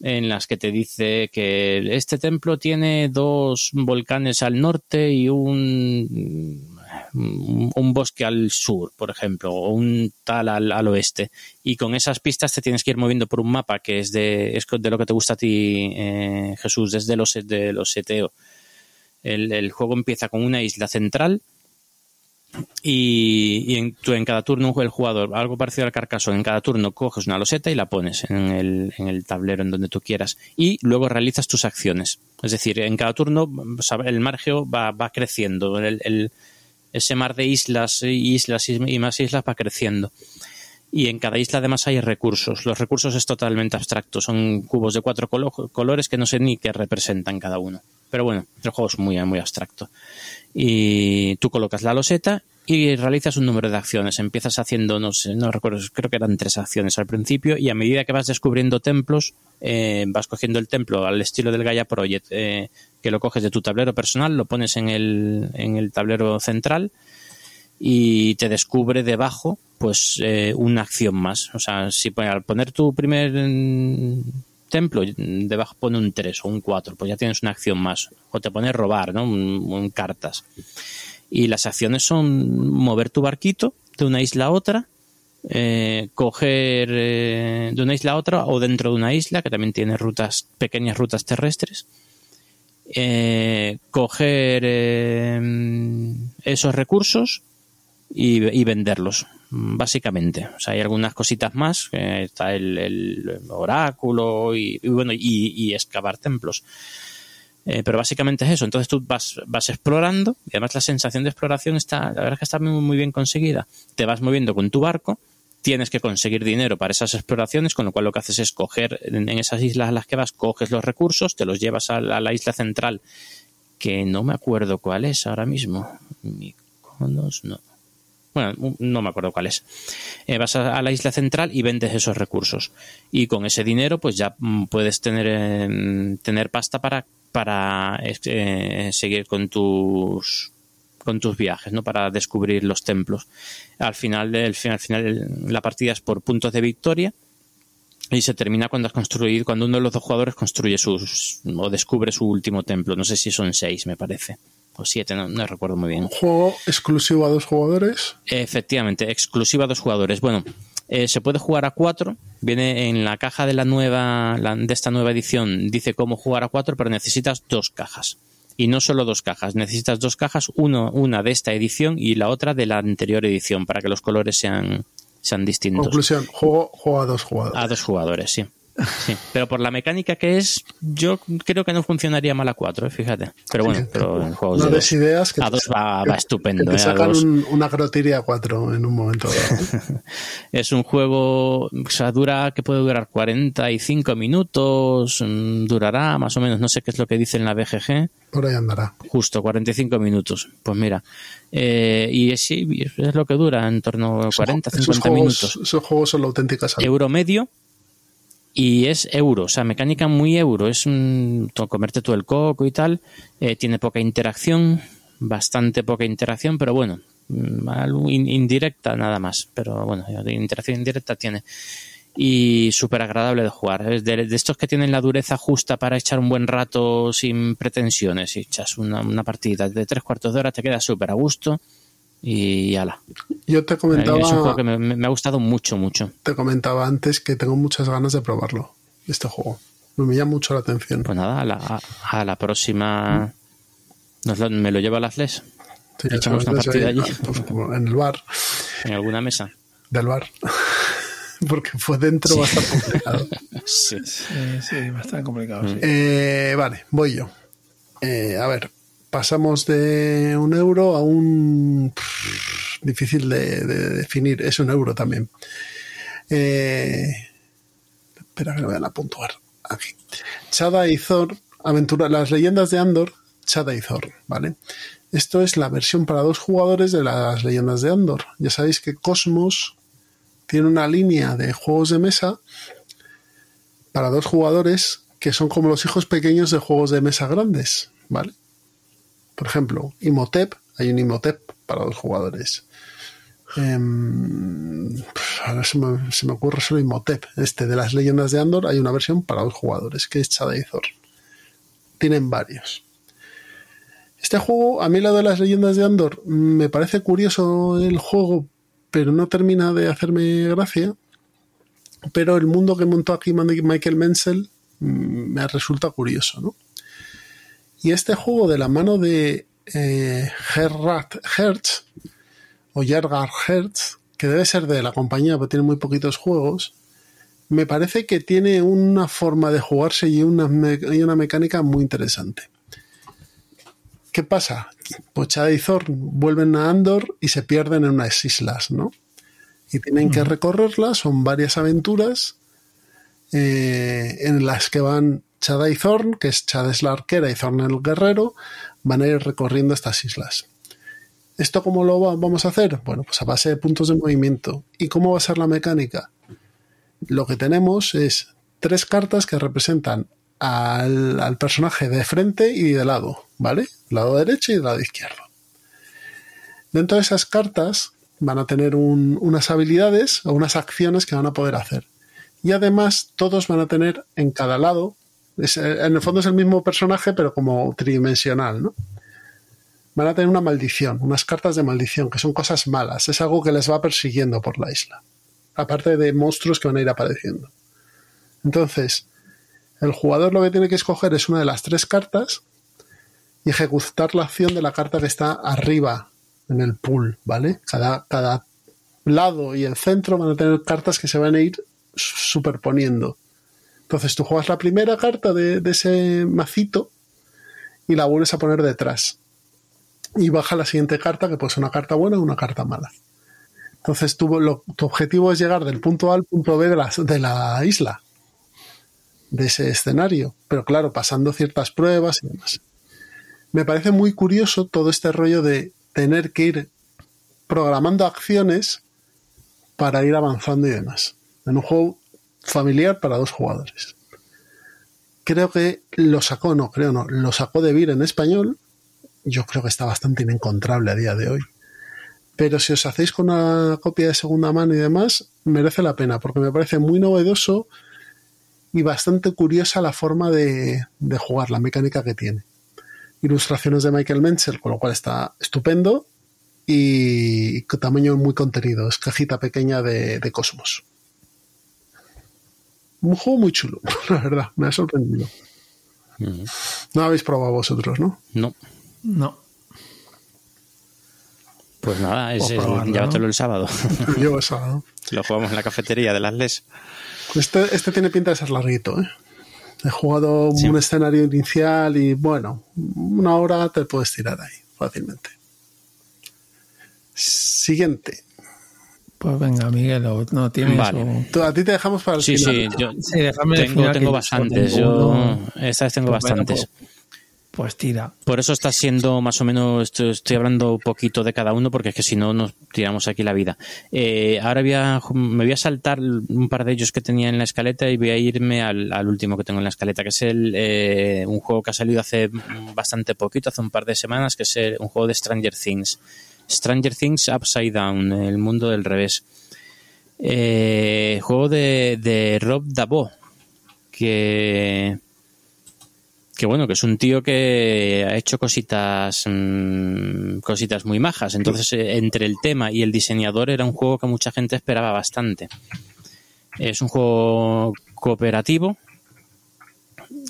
en las que te dice que este templo tiene dos volcanes al norte y un, un, un bosque al sur, por ejemplo, o un tal al, al oeste. Y con esas pistas te tienes que ir moviendo por un mapa que es de, es de lo que te gusta a ti, eh, Jesús, desde los, de los seteo. El, el juego empieza con una isla central y, y en, tú en cada turno el jugador, algo parecido al Carcassonne, en cada turno coges una loseta y la pones en el, en el tablero en donde tú quieras y luego realizas tus acciones. Es decir, en cada turno sea, el margeo va, va creciendo, el, el- ese mar de islas islas y más islas va creciendo. Y en cada isla además hay recursos. Los recursos es totalmente abstracto. Son cubos de cuatro colo- colores que no sé ni qué representan cada uno. Pero bueno, el juego es muy, muy abstracto y tú colocas la loseta y realizas un número de acciones. Empiezas haciendo, no sé, no recuerdo, creo que eran tres acciones al principio y a medida que vas descubriendo templos, eh, vas cogiendo el templo al estilo del Gaia Project, eh, que lo coges de tu tablero personal, lo pones en el, en el tablero central y te descubre debajo pues eh, una acción más. O sea, si al poner tu primer mm, templo, debajo pone un 3 o un 4, pues ya tienes una acción más. O te pone robar, ¿no? Cartas. Y las acciones son mover tu barquito de una isla a otra eh, coger eh, de una isla a otra o dentro de una isla que también tiene rutas, pequeñas rutas terrestres. Coger esos recursos y venderlos, básicamente. O sea, hay algunas cositas más, que está el, el oráculo y, bueno, y, y excavar templos. Eh, pero básicamente es eso. Entonces tú vas, vas explorando y además la sensación de exploración está, la verdad es que está muy, muy bien conseguida. Te vas moviendo con tu barco, tienes que conseguir dinero para esas exploraciones, con lo cual lo que haces es coger en, esas islas a las que vas, coges los recursos, te los llevas a la, isla central, que no me acuerdo cuál es ahora mismo. Mykonos, no. Bueno, no me acuerdo cuál es. Eh, vas a, la isla central y vendes esos recursos. Y con ese dinero, pues ya mm, puedes tener, eh, tener pasta para para eh, seguir con tus con tus viajes, ¿no? Para descubrir los templos. Al final del al final la partida es por puntos de victoria y se termina cuando has construido cuando uno de los dos jugadores construye sus o descubre su último templo. No sé si son seis, me parece. O siete, no, no recuerdo muy bien. ¿Juego exclusivo a dos jugadores? Efectivamente, exclusivo a dos jugadores. Bueno, eh, se puede jugar a cuatro. Viene en la caja de la nueva, la, de esta nueva edición, dice cómo jugar a cuatro, pero necesitas dos cajas. Y no solo dos cajas, necesitas dos cajas, uno, una de esta edición y la otra de la anterior edición, para que los colores sean, sean distintos. Conclusión, juego, juego a dos jugadores. A dos jugadores, sí. Sí, pero por la mecánica que es, yo creo que no funcionaría mal a 4, ¿eh? fíjate. Pero bueno, pero en juegos no de des ideas que a te dos va, va estupendo. Que te ¿eh? A sacan dos. un- una grotiria a cuatro en un momento dado. Es un juego, o sea, dura, que puede durar 45 minutos, mm, durará más o menos, no sé qué es lo que dice en la BGG, Por ahí andará. justo 45 minutos. Pues mira, eh, y es, es lo que dura, en torno a 40, Esos 50 juegos, minutos. esos juegos son la auténtica salud. euro medio y es euro, o sea, mecánica muy euro, es un, comerte todo el coco y tal, eh, tiene poca interacción, bastante poca interacción, pero bueno, mm, indirecta nada más, pero bueno, interacción indirecta tiene. Y súper agradable de jugar. Es de, estos que tienen la dureza justa para echar un buen rato sin pretensiones. Y echas una, una partida de tres cuartos de hora, te quedas súper a gusto y ala. Yo te Es un juego comentaba, que me, me- me ha gustado mucho, mucho. te comentaba antes que tengo muchas ganas de probarlo, este juego. Me llama mucho la atención. Pues nada, a la, a, a la próxima nos lo- me lo llevo a la FLES Sí, echamos una partida allí. pues, en el bar, en alguna mesa. del bar. Porque fue dentro Sí. bastante complicado. Sí. Sí, sí, bastante complicado. sí. Eh, vale, voy yo. Eh, a ver, pasamos de un euro a un... difícil de, de definir. Es un euro también. Eh, espera que lo vayan a puntuar. Aquí. Chada y Thor, aventura, las leyendas de Andor, Chada y Thor, ¿vale? Esto es la versión para dos jugadores de las leyendas de Andor. Ya sabéis que Cosmos tiene una línea de juegos de mesa para dos jugadores que son como los hijos pequeños de juegos de mesa grandes, ¿vale? Por ejemplo, Imhotep, hay un Imhotep para dos jugadores. Em, ahora se me, se me ocurre solo Imhotep. Este de las leyendas de Andor hay una versión para dos jugadores, que es Chadaizor. Tienen varios. Este juego, a mí lo de las leyendas de Andor, me parece curioso el juego, pero no termina de hacerme gracia. Pero el mundo que montó aquí Michael Menzel mm, me resulta curioso, ¿no? Y este juego de la mano de eh, Gerhard Hertz, o Gerhard Hertz, que debe ser de la compañía, pero tiene muy poquitos juegos, me parece que tiene una forma de jugarse y una, me- y una mecánica muy interesante. ¿Qué pasa? Chad y Thor vuelven a Andor y se pierden en unas islas, ¿no? Y tienen que recorrerlas, son varias aventuras eh, en las que van Chada y Thorn, que es Chad es la arquera y Thorn el guerrero, van a ir recorriendo estas islas. ¿Esto cómo lo va- vamos a hacer? Bueno, pues a base de puntos de movimiento. ¿Y cómo va a ser la mecánica? Lo que tenemos es tres cartas que representan al, personaje de frente y de lado, ¿vale? Lado derecho y lado izquierdo. Dentro de esas cartas van a tener un- unas habilidades o unas acciones que van a poder hacer. Y además todos van a tener en cada lado, eh, en el fondo es el mismo personaje pero como tridimensional, ¿no? Van a tener una maldición, unas cartas de maldición, que son cosas malas, es algo que les va persiguiendo por la isla. aparte de monstruos que van a ir apareciendo. Entonces, el jugador lo que tiene que escoger es una de las tres cartas y ejecutar la acción de la carta que está arriba en el pool, ¿vale? Cada, cada lado y el centro van a tener cartas que se van a ir superponiendo. Entonces tú juegas la primera carta de, ese macito y la vuelves a poner detrás. Y baja la siguiente carta, que puede ser una carta buena o una carta mala. Entonces tu, objetivo es llegar del punto A al punto B de la, de la isla, de ese escenario. Pero claro, pasando ciertas pruebas y demás. Me parece muy curioso todo este rollo de tener que ir programando acciones para ir avanzando y demás. En un juego familiar para dos jugadores. Creo que lo sacó, no, creo no, lo sacó de Vir en español. Yo creo que está bastante inencontrable a día de hoy. Pero si os hacéis con una copia de segunda mano y demás, merece la pena, porque me parece muy novedoso y bastante curiosa la forma de, jugar, la mecánica que tiene. Ilustraciones de Michael Menzel, con lo cual está estupendo y tamaño muy contenido, es cajita pequeña de Cosmos. Un juego muy chulo, la verdad, me ha sorprendido. No lo habéis probado vosotros, ¿no? No. No. Pues nada, es, llévatelo el sábado. Llevo el sábado. Lo jugamos en la cafetería de las LES. Este, este tiene pinta de ser larguito, ¿eh? He jugado un escenario inicial y bueno, una hora te puedes tirar ahí fácilmente. Siguiente. Pues venga, Miguel, no tienes. Vale. a ti te dejamos para el sí, final. Sí, yo tengo, tengo bastantes. Yo, esta vez tengo pues bastantes. Pues, pues, tira. Por eso está siendo más o menos. Estoy, hablando un poquito de cada uno, porque es que si no, nos tiramos aquí la vida. Eh, ahora voy a, me voy a saltar un par de ellos que tenía en la escaleta y voy a irme al, último que tengo en la escaleta, que es el, eh, un juego que ha salido hace bastante poquito, hace un par de semanas, que es un juego de Stranger Things. Stranger Things Upside Down, el mundo del revés. Eh, juego de, Rob Dabo, que que bueno, que es un tío que ha hecho cositas mm, cositas muy majas. Entonces, eh, entre el tema y el diseñador era un juego que mucha gente esperaba bastante. Es un juego cooperativo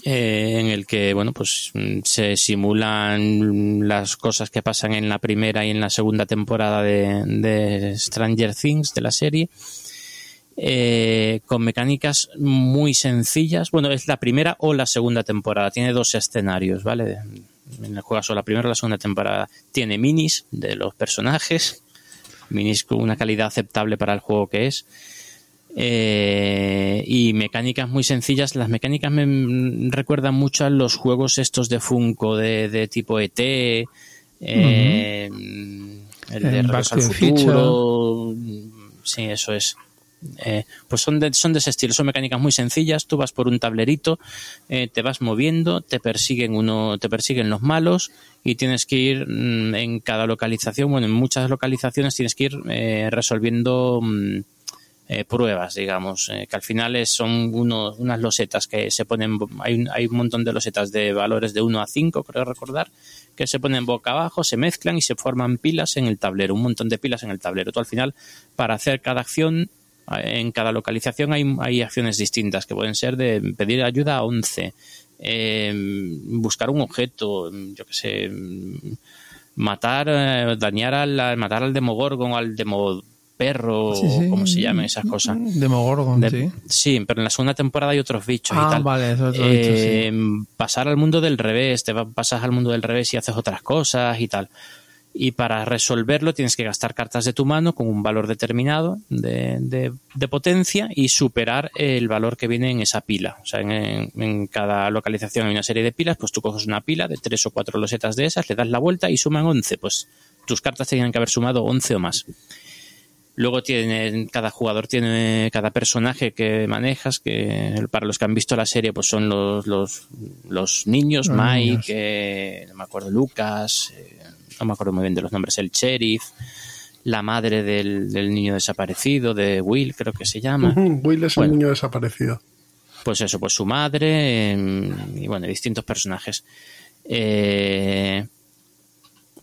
eh, en el que bueno pues mm, se simulan las cosas que pasan en la primera y en la segunda temporada de, Stranger Things de la serie eh, con mecánicas muy sencillas. Bueno es la primera o la segunda temporada. Tiene dos escenarios vale en el juego la primera o la segunda temporada. Tiene minis de los personajes minis con una calidad aceptable para el juego que es eh, y mecánicas muy sencillas. Las mecánicas me recuerdan mucho a los juegos estos de Funko de, tipo ET, eh, el de Regreso al Futuro. Sí, eso es. Eh, pues son de, son de ese estilo, son mecánicas muy sencillas, tú vas por un tablerito, te vas moviendo, te persiguen uno, te persiguen los malos y tienes que ir mm, en cada localización, bueno, en muchas localizaciones tienes que ir resolviendo mm, eh, pruebas, digamos, eh, que al final son unas losetas que se ponen, hay un, hay un montón de losetas de valores de 1 a 5, creo recordar, que se ponen boca abajo, se mezclan y se forman pilas en el tablero, un montón de pilas en el tablero. Al final, para hacer cada acción, eh, en cada localización hay, hay acciones distintas, que pueden ser de pedir ayuda a 11, buscar un objeto, yo que sé, matar, dañar al, matar al Demogorgon al Demogorgon perro o como se llamen esas cosas. Demogorgon, sí. Sí, pero en la segunda temporada hay otros bichos y ah, tal. vale, eso eh, Pasar al mundo del revés, te pasas al mundo del revés y haces otras cosas y tal. Y para resolverlo tienes que gastar cartas de tu mano con un valor determinado de, potencia y superar el valor que viene en esa pila. O sea, en, en, cada localización hay una serie de pilas, pues tú coges una pila de tres o cuatro losetas de esas, le das la vuelta y suman 11. Pues tus cartas tenían que haber sumado 11 o más. Luego tiene, cada jugador tiene, cada personaje que manejas, que para los que han visto la serie, pues son los, los, los niños, Mike, eh, no me acuerdo, Lucas, eh, no me acuerdo muy bien de los nombres, el sheriff, la madre del, del, niño desaparecido, de Will, creo que se llama. Will es el niño desaparecido. Pues eso, pues su madre, em, y bueno, distintos personajes. Eh,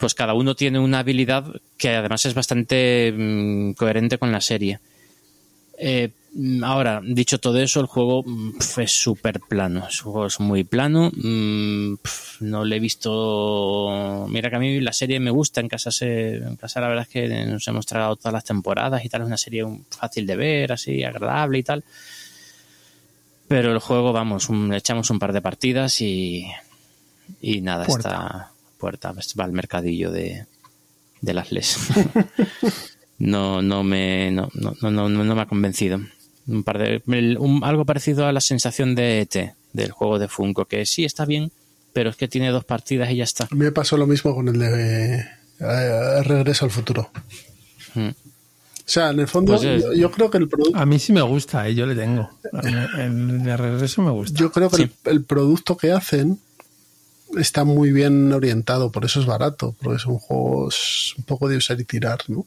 pues cada uno tiene una habilidad que además es bastante mm, coherente con la serie. Eh, ahora, dicho todo eso, el juego pf, es súper plano. El juego es muy plano. Mm, pf, no le he visto. Mira que a mí la serie me gusta. En casa, se... en casa la verdad es que nos hemos tragado todas las temporadas y tal. Es una serie fácil de ver, así, agradable y tal. Pero el juego, vamos, un- le echamos un par de partidas y. Y nada, Puerta. está puerta. Va al mercadillo de, de las LES. no, no me, no, no, no, no, no me ha convencido. Un par de, el- un- algo parecido a la sensación de ET, del juego de Funko, que sí está bien, pero es que tiene dos partidas y ya está. A mí me pasó lo mismo con el de eh, Regreso al Futuro. Mm. O sea, en el fondo, Pues, eh, yo, yo creo que el producto. A mí sí me gusta, ¿eh? yo le tengo. El de regreso me gusta. Yo creo que Sí. el, el producto que hacen está muy bien orientado, por eso es barato, porque son juegos un poco de usar y tirar, ¿no?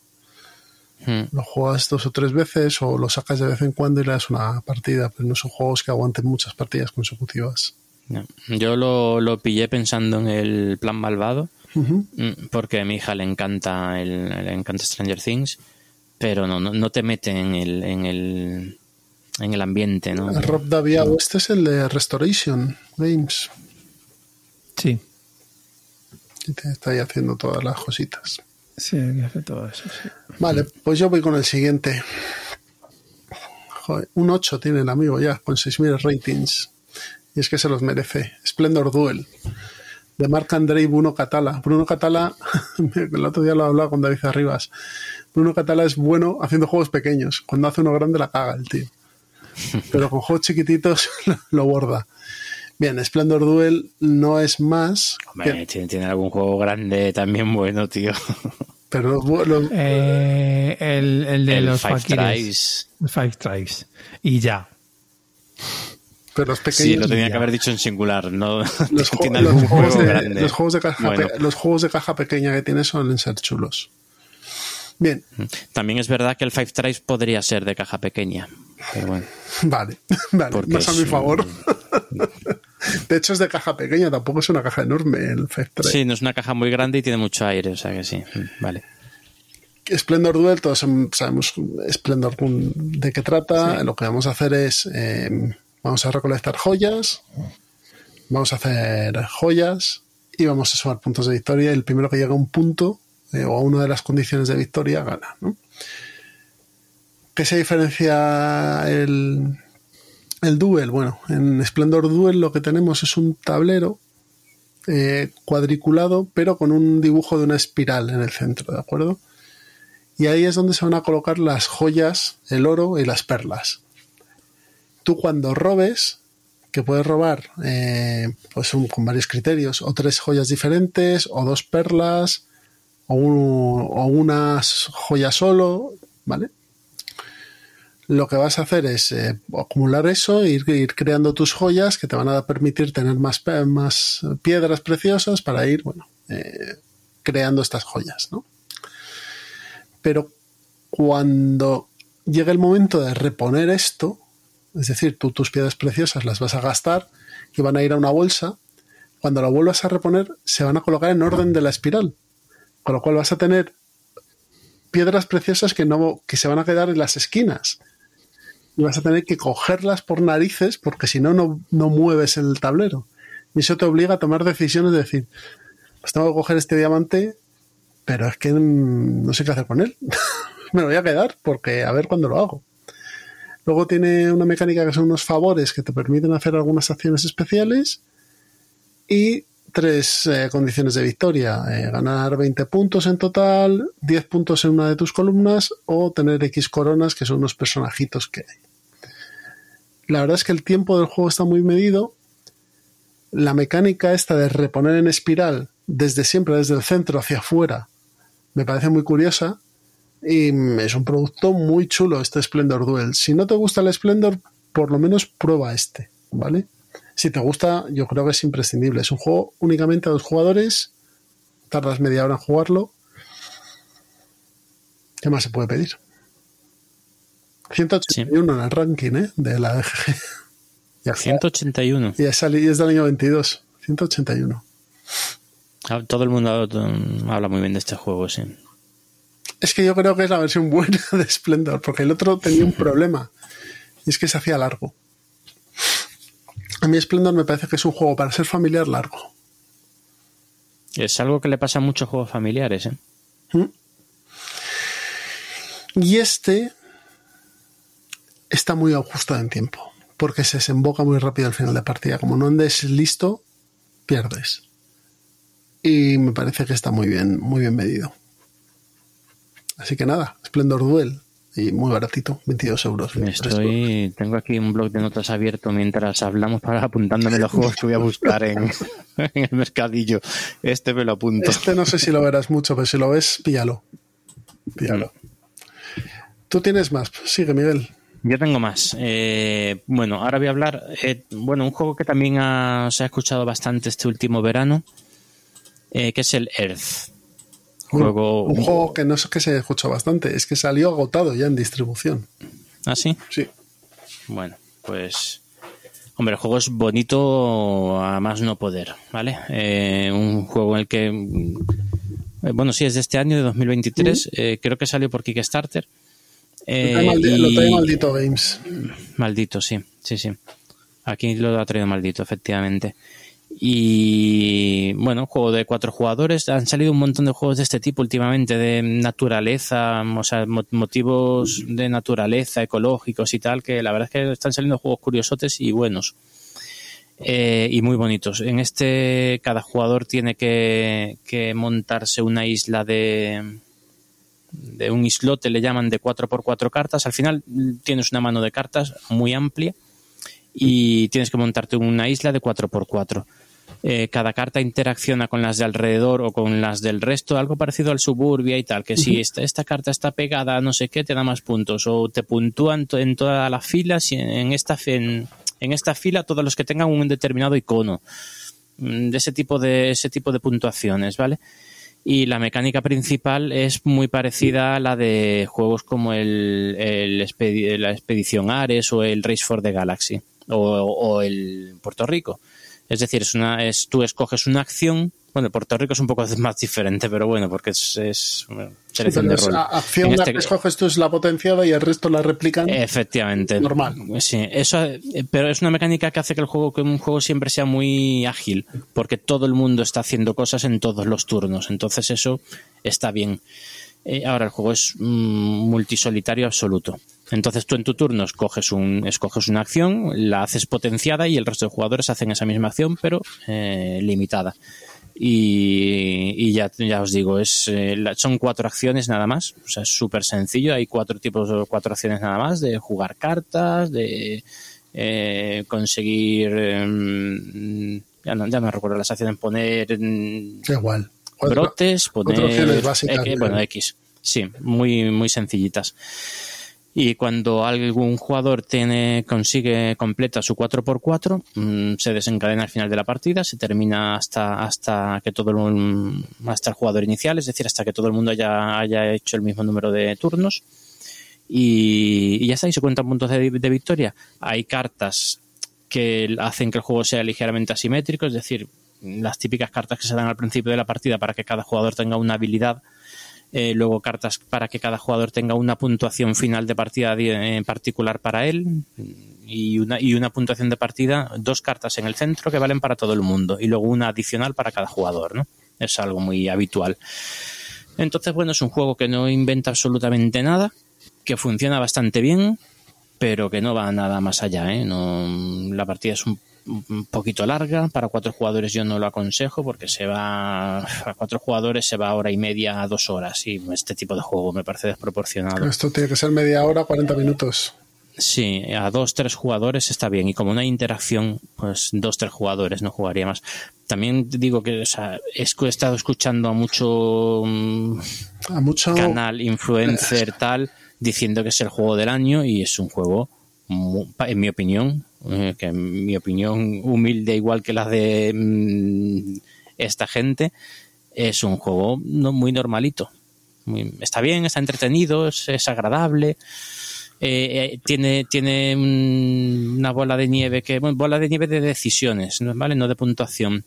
Mm. Lo juegas dos o tres veces o lo sacas de vez en cuando y le das una partida, pero no son juegos que aguanten muchas partidas consecutivas. No. Yo lo, lo pillé pensando en el plan malvado, mm, porque a mi hija le encanta el, le encanta Stranger Things, pero no, no, no te mete en el, en el, en el ambiente, ¿no? Rob Daviau, este es el de Restoration Games, Sí, que te está ahí haciendo todas las cositas. sí, que hace todo eso. sí. Vale, pues yo voy con el siguiente. Joder, un 8 tiene el amigo ya, con 6.000 ratings. Y es que se los merece. Splendor Duel, de Marc André y Bruno Catala. Bruno Catala, el otro día lo hablaba con David Arribas. Bruno Catala es bueno haciendo juegos pequeños. Cuando hace uno grande la caga el tío. Pero con juegos chiquititos lo borda. Bien, Splendor Duel no es más, Hombre, que- tiene, tiene algún juego grande también bueno, tío. pero los- los- Eh, el, el de el los Five. Tries. Five Tribes. Y ya. pero los pequeños. Sí, lo tenía ya. que haber dicho en singular, no los, ju- tiene los algún juegos juego de, grande. los juegos de caja Bueno, pe- los juegos de caja pequeña que tiene suelen ser chulos. Bien, También es verdad que el Five Tries podría ser de caja pequeña, pero bueno. vale, vale, Porque más a mi un- favor. De hecho es de caja pequeña, tampoco es una caja enorme el Five Trays. Sí, no es una caja muy grande y tiene mucho aire, o sea que sí, mm, vale. Splendor Duel, todos sabemos Splendor de qué trata. Lo que vamos a hacer es, eh, vamos a recolectar joyas, vamos a hacer joyas y vamos a sumar puntos de victoria. El primero que llega a un punto eh, o a una de las condiciones de victoria gana. ¿no? ¿Qué se diferencia el, el Duel? Bueno, en Splendor Duel lo que tenemos es un tablero eh, cuadriculado, pero con un dibujo de una espiral en el centro, ¿de acuerdo? Y ahí es donde se van a colocar las joyas, el oro y las perlas. Tú cuando robes, que puedes robar eh, pues con varios criterios, o tres joyas diferentes, o dos perlas, o, o una joya solo, ¿vale? Lo que vas a hacer es eh, acumular eso, ir, ir creando tus joyas que te van a permitir tener más, más piedras preciosas para ir, bueno, eh, creando estas joyas, ¿no? Pero cuando llega el momento de reponer esto, es decir, tú tus piedras preciosas las vas a gastar y van a ir a una bolsa, cuando la vuelvas a reponer se van a colocar en orden de la espiral, con lo cual vas a tener piedras preciosas que no que se van a quedar en las esquinas y vas a tener que cogerlas por narices porque si no no mueves el tablero y eso te obliga a tomar decisiones de decir pues tengo que coger este diamante pero es que mm, no sé qué hacer con él. Me lo voy a quedar porque a ver cuándo lo hago. Luego tiene una mecánica que son unos favores que te permiten hacer algunas acciones especiales y tres eh, condiciones de victoria. Eh, ganar 20 puntos en total, 10 puntos en una de tus columnas o tener X coronas que son unos personajitos que hay. La verdad es que el tiempo del juego está muy medido. La mecánica esta de reponer en espiral desde siempre, desde el centro hacia afuera, me parece muy curiosa y es un producto muy chulo este Splendor Duel. Si no te gusta el Splendor, por lo menos prueba este, ¿vale? Si te gusta, yo creo que es imprescindible. Es un juego únicamente a dos jugadores, tardas media hora en jugarlo. ¿Qué más se puede pedir? 181 en el ranking ¿eh? de la. Ya, 181. y es, del año 22. 181. Ah, Todo el mundo habla muy bien de este juego, sí. Es que yo creo que es la versión buena de Splendor, porque el otro tenía un problema. Y es que se hacía largo. A mí Splendor me parece que es un juego para ser familiar largo. Es algo que le pasa a muchos juegos familiares, ¿eh? ¿Mm? Y este está muy ajustado en tiempo, porque se desemboca muy rápido al final de partida. Como no andes listo, pierdes. Y me parece que está muy bien, muy bien medido. Así que nada, Splendor Duel. Y muy baratito, 22 euros. Estoy, tengo aquí un blog de notas abierto mientras hablamos para apuntándome los juegos que voy a buscar en, el mercadillo. Este me lo apunto. Este no sé si lo verás mucho, pero si lo ves, píllalo. Píllalo. Tú tienes más. Sigue, Miguel. Yo tengo más. Eh, bueno, ahora voy a hablar. Eh, bueno, un juego que también se ha escuchado bastante este último verano, eh, que es el Earth. Juego, un, juego que no es que se escuchó bastante, es que salió agotado ya en distribución. ¿Ah, sí? Sí. Bueno, pues. Hombre, el juego es bonito a más no poder, ¿vale? Eh, un juego en el que. Eh, bueno, sí, es de este año, de 2023. Eh, creo que salió por Kickstarter. lo trae maldito Games. Maldito, sí, sí, sí. Aquí lo ha traído maldito, efectivamente. Y bueno, juego de cuatro jugadores. Han salido un montón de juegos de este tipo últimamente, de naturaleza, o sea, motivos de naturaleza, ecológicos y tal, que la verdad es que están saliendo juegos curiosotes y buenos. Eh, y muy bonitos. En este, cada jugador tiene que, montarse una isla de, de un islote, le llaman de 4x4 cartas. Al final tienes una mano de cartas muy amplia y tienes que montarte una isla de 4x4. Eh, cada carta interacciona con las de alrededor o con las del resto, algo parecido al suburbia y tal, que si esta, carta está pegada a no sé qué, te da más puntos, o te puntúan en todas las filas y en esta, en, esta fila todos los que tengan un determinado icono mm, de ese tipo de ese tipo de puntuaciones, ¿vale? Y la mecánica principal es muy parecida a la de juegos como el, la Expedición Ares o el Race for the Galaxy o, o el Puerto Rico. Es decir, es una, es, tú escoges una acción. Bueno, Puerto Rico es un poco más diferente, pero bueno, porque es, es selección de rol. acción la este que escoges tú es la potenciada y el resto la replican. Efectivamente. Normal. Sí, eso, pero es una mecánica que hace que el juego, que un juego siempre sea muy ágil, porque todo el mundo está haciendo cosas en todos los turnos. Entonces eso está bien. Eh, ahora el juego es mm, multisolitario absoluto. Entonces tú en tu turno escoges, un, escoges una acción, la haces potenciada y el resto de jugadores hacen esa misma acción, pero eh, limitada. Y, ya, ya os digo, es, eh, son cuatro acciones nada más. O sea, es súper sencillo. Hay cuatro tipos, cuatro acciones nada más: de jugar cartas, de eh, conseguir. Em, ya, no, ya no recuerdo las acciones, poner. Mm, Igual. brotes, poner. bueno, X. Sí, muy, muy sencillitas y cuando algún jugador tiene, consigue completa su 4x4 mm, se desencadena al final de la partida se termina hasta hasta que todo el hasta el jugador inicial es decir hasta que todo el mundo haya, haya hecho el mismo número de turnos. Y, ya está y se cuentan puntos de, de victoria. Hay cartas que hacen que el juego sea ligeramente asimétrico es decir las típicas cartas que se dan al principio de la partida para que cada jugador tenga una habilidad eh, luego cartas para que cada jugador tenga una puntuación final de partida en particular para él y una, y una puntuación de partida, dos cartas en el centro que valen para todo el mundo y luego una adicional para cada jugador, ¿no? Es algo muy habitual. Entonces, bueno, es un juego que no inventa absolutamente nada, que funciona bastante bien, pero que no va nada más allá, ¿eh? No, la partida es un un poquito larga. Para cuatro jugadores yo no lo aconsejo porque se va a cuatro jugadores se va a hora y media a dos horas y este tipo de juego me parece desproporcionado. Esto tiene que ser media hora, 40 minutos. Sí, a dos, tres jugadores está bien. Y como no hay interacción, pues dos, tres jugadores no jugaría más. También digo que o sea, he estado escuchando a mucho, a mucho canal, influencer, tal, diciendo que es el juego del año y es un juego, en mi opinión, eh, que en mi opinión humilde igual que la de mm, esta gente, es un juego no, muy normalito. está bien, está entretenido, es, agradable. Eh, eh, tiene, tiene una bola de nieve que, bueno, bola de nieve de decisiones, ¿vale? No de puntuación.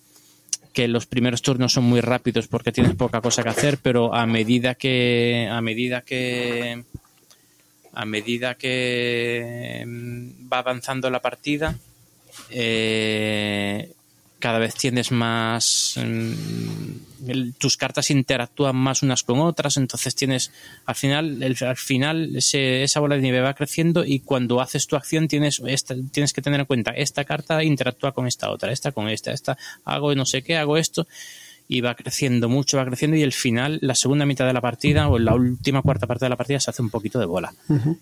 que los primeros turnos son muy rápidos porque tienes poca cosa que hacer, pero a medida que a medida que a medida que mm, va avanzando la partida, eh, cada vez tienes más mm, tus cartas interactúan más unas con otras entonces tienes al final el- al final ese- esa bola de nieve va creciendo y cuando haces tu acción tienes esta, tienes que tener en cuenta esta carta interactúa con esta otra esta con esta esta hago no sé qué hago esto y va creciendo mucho va creciendo y el final la segunda mitad de la partida o la última cuarta parte de la partida se hace un poquito de bola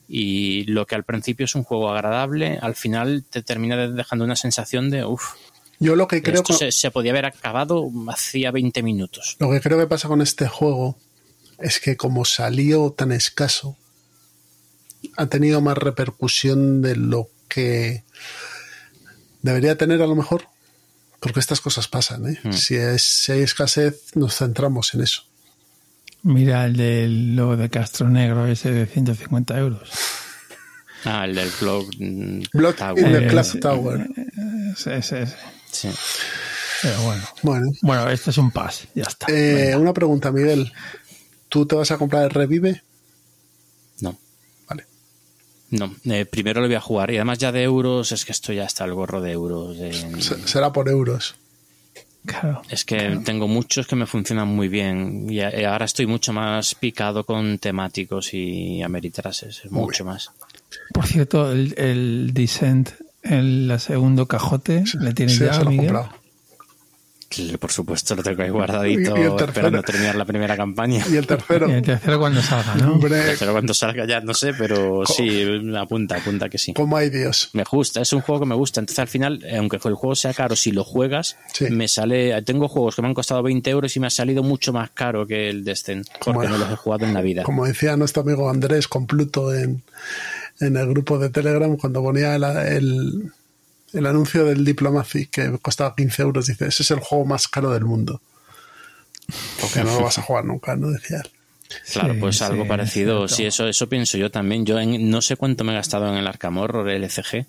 y lo que al principio es un juego agradable al final te termina dejando una sensación de uff Yo lo que creo esto que, se, se podía haber acabado hacía 20 minutos. lo que creo que pasa con este juego es que como salió tan escaso, ha tenido más repercusión de lo que debería tener a lo mejor. Porque estas cosas pasan, ¿eh? Si, es, si hay escasez, nos centramos en eso. Mira el del logo de Castro Negro, ese de 150 euros. Ah, el del blog. mm, Blood Tower. in the Eh, Clock sí. Tower. Ese, ese, ese. Sí. Pero bueno. Bueno, Bueno, este es un pas, ya está. eh, una pregunta, Miguel. ¿Tú te vas a comprar el Revive? No. Eh, primero lo voy a jugar y además ya de euros, es que esto ya está el gorro de euros. de- Será por euros. Claro. Es que tengo muchos que me funcionan muy bien y y ahora estoy mucho más picado con temáticos y ameritrases, mucho más. Por cierto, el, el Descent, el segundo cajote, ¿le tienes Sí, ya, se lo he Miguel? comprado. Por supuesto, lo tengo ahí guardadito Y- y el tercero. esperando terminar la primera campaña. Y el tercero. Y el tercero cuando salga, ¿no? Hombre, Pero cuando salga ya no sé, pero sí, apunta, apunta que sí. como hay Dios. Me gusta, es un juego que me gusta. Entonces al final, aunque el juego sea caro, si lo juegas, Sí. me sale. Tengo juegos que me han costado 20 euros y me ha salido mucho más caro que el Descent, porque Bueno. no los he jugado en la vida. Como decía nuestro amigo Andrés con Pluto en, en el grupo de Telegram, cuando ponía el, el, el anuncio del Diplomacy que costaba 15 euros, dice, ese es el juego más caro del mundo. Porque no lo vas a jugar nunca, ¿no? Decía él. Claro, Sí, pues algo sí, parecido. Sí, eso, eso pienso yo también. Yo en- no sé cuánto me he gastado en el Arkham Horror, el LCG,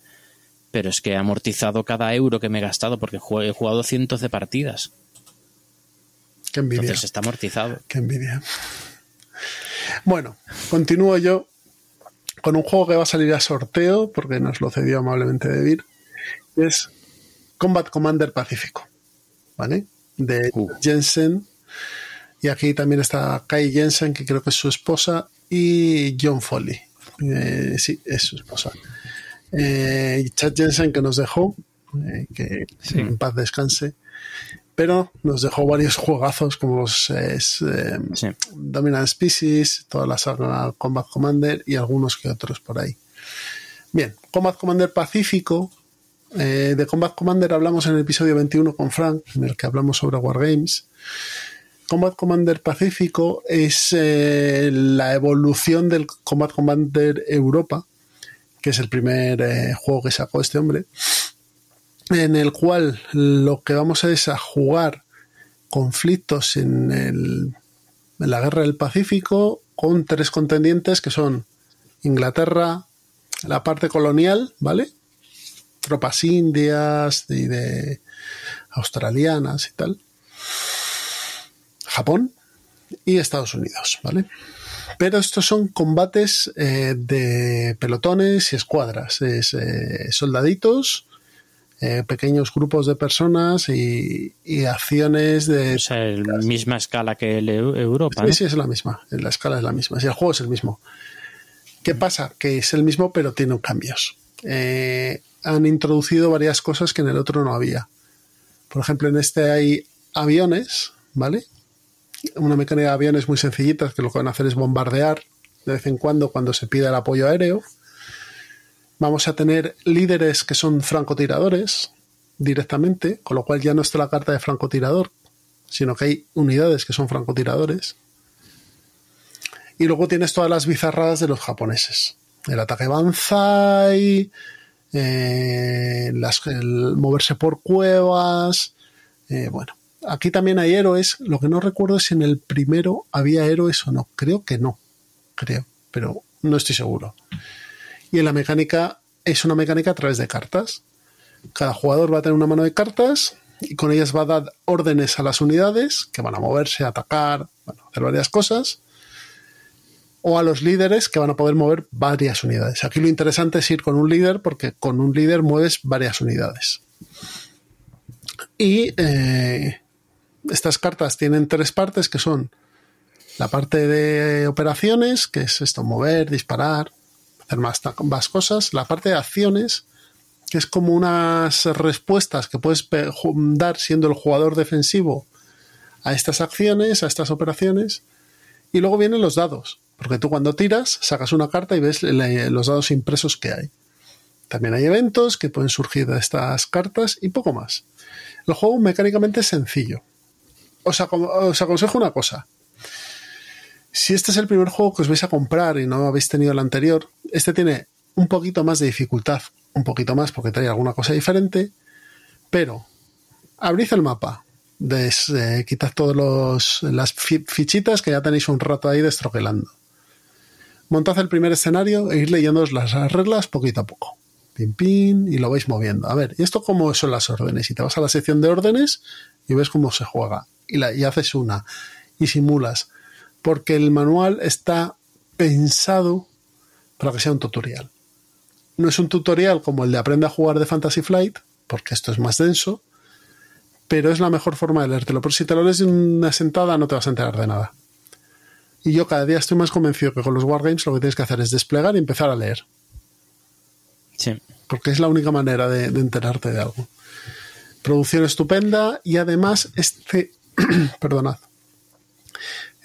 pero es que he amortizado cada euro que me he gastado porque he jugado cientos de partidas. Qué envidia. Entonces está amortizado. Qué envidia. Bueno, continúo yo con un juego que va a salir a sorteo, porque nos lo cedió amablemente Debir. Es Combat Commander Pacífico. ¿Vale? De Uh. Jensen. Y aquí también está Kai Jensen, que creo que es su esposa, y John Foley. Eh, sí, es su esposa. Eh, y Chad Jensen, que nos dejó, eh, que Sí. en paz descanse. Pero nos dejó varios juegazos como los es, eh, Sí. Dominant Species, toda la saga Combat Commander y algunos que otros por ahí. Bien, Combat Commander Pacífico. Eh, de Combat Commander hablamos en el episodio 21 con Frank, en el que hablamos sobre Wargames. Combat Commander Pacífico es eh, la evolución del Combat Commander Europa, que es el primer eh, juego que sacó este hombre, en el cual lo que vamos es a jugar conflictos en, el- en la guerra del Pacífico con tres contendientes que son Inglaterra, la parte colonial, ¿vale? Tropas indias y de australianas y tal. Japón y Estados Unidos, ¿vale? Pero estos son combates eh, de pelotones y escuadras, es eh, soldaditos, eh, pequeños grupos de personas y, y acciones de... O sea, la misma escala que el Eu- Europa. Sí, ¿no? sí, es la misma, la escala es la misma, si el juego es el mismo. ¿Qué pasa? Que es el mismo pero tiene cambios. Han introducido varias cosas que en el otro no había. Por ejemplo, en este hay aviones, ¿vale? Una mecánica de aviones muy sencillita que lo que van a hacer es bombardear de vez en cuando cuando se pida el apoyo aéreo. Vamos a tener líderes que son francotiradores directamente, con lo cual ya no está la carta de francotirador, sino que hay unidades que son francotiradores. Y luego tienes todas las bizarradas de los japoneses. El ataque Banzai, eh, las- el moverse por cuevas. eh, bueno, aquí también hay héroes. Lo que no recuerdo es si en el primero había héroes o no. Creo que no. Creo, pero no estoy seguro. Y en la mecánica es una mecánica a través de cartas. Cada jugador va a tener una mano de cartas y con ellas va a dar órdenes a las unidades que van a moverse, a atacar, bueno, hacer varias cosas. O a los líderes que van a poder mover varias unidades. Aquí lo interesante es ir con un líder porque con un líder mueves varias unidades. Y eh, estas cartas tienen tres partes que son la parte de operaciones, que es esto, mover, disparar, hacer más, más cosas. La parte de acciones, que es como unas respuestas que puedes dar siendo el jugador defensivo a estas acciones, a estas operaciones. Y luego vienen los dados, porque tú cuando tiras sacas una carta y ves los dados impresos que hay. También hay eventos que pueden surgir de estas cartas y poco más. El juego mecánicamente es sencillo. Os, aconsejo una cosa. Si este es el primer juego que os vais a comprar y no habéis tenido el anterior, este tiene un poquito más de dificultad, un poquito más porque trae alguna cosa diferente, pero abrid el mapa, des, eh, quitad todas las fichitas que ya tenéis un rato ahí destroquelando. Montad el primer escenario e ir leyendo las reglas poquito a poco. Pin, pin, y lo vais moviendo. A ver, ¿y esto cómo son las órdenes? Y te vas a la sección de órdenes y ves cómo se juega. Y, la, y haces una. Y simulas. Porque el manual está pensado para que sea un tutorial. No es un tutorial como el de aprende a jugar de Fantasy Flight, porque esto es más denso, pero es la mejor forma de leértelo. Pero si te lo lees de una sentada no te vas a enterar de nada. Y yo cada día estoy más convencido que con los Wargames lo que tienes que hacer es desplegar y empezar a leer. Sí. Porque es la única manera de, enterarte de algo. Producción estupenda y además este, perdonad,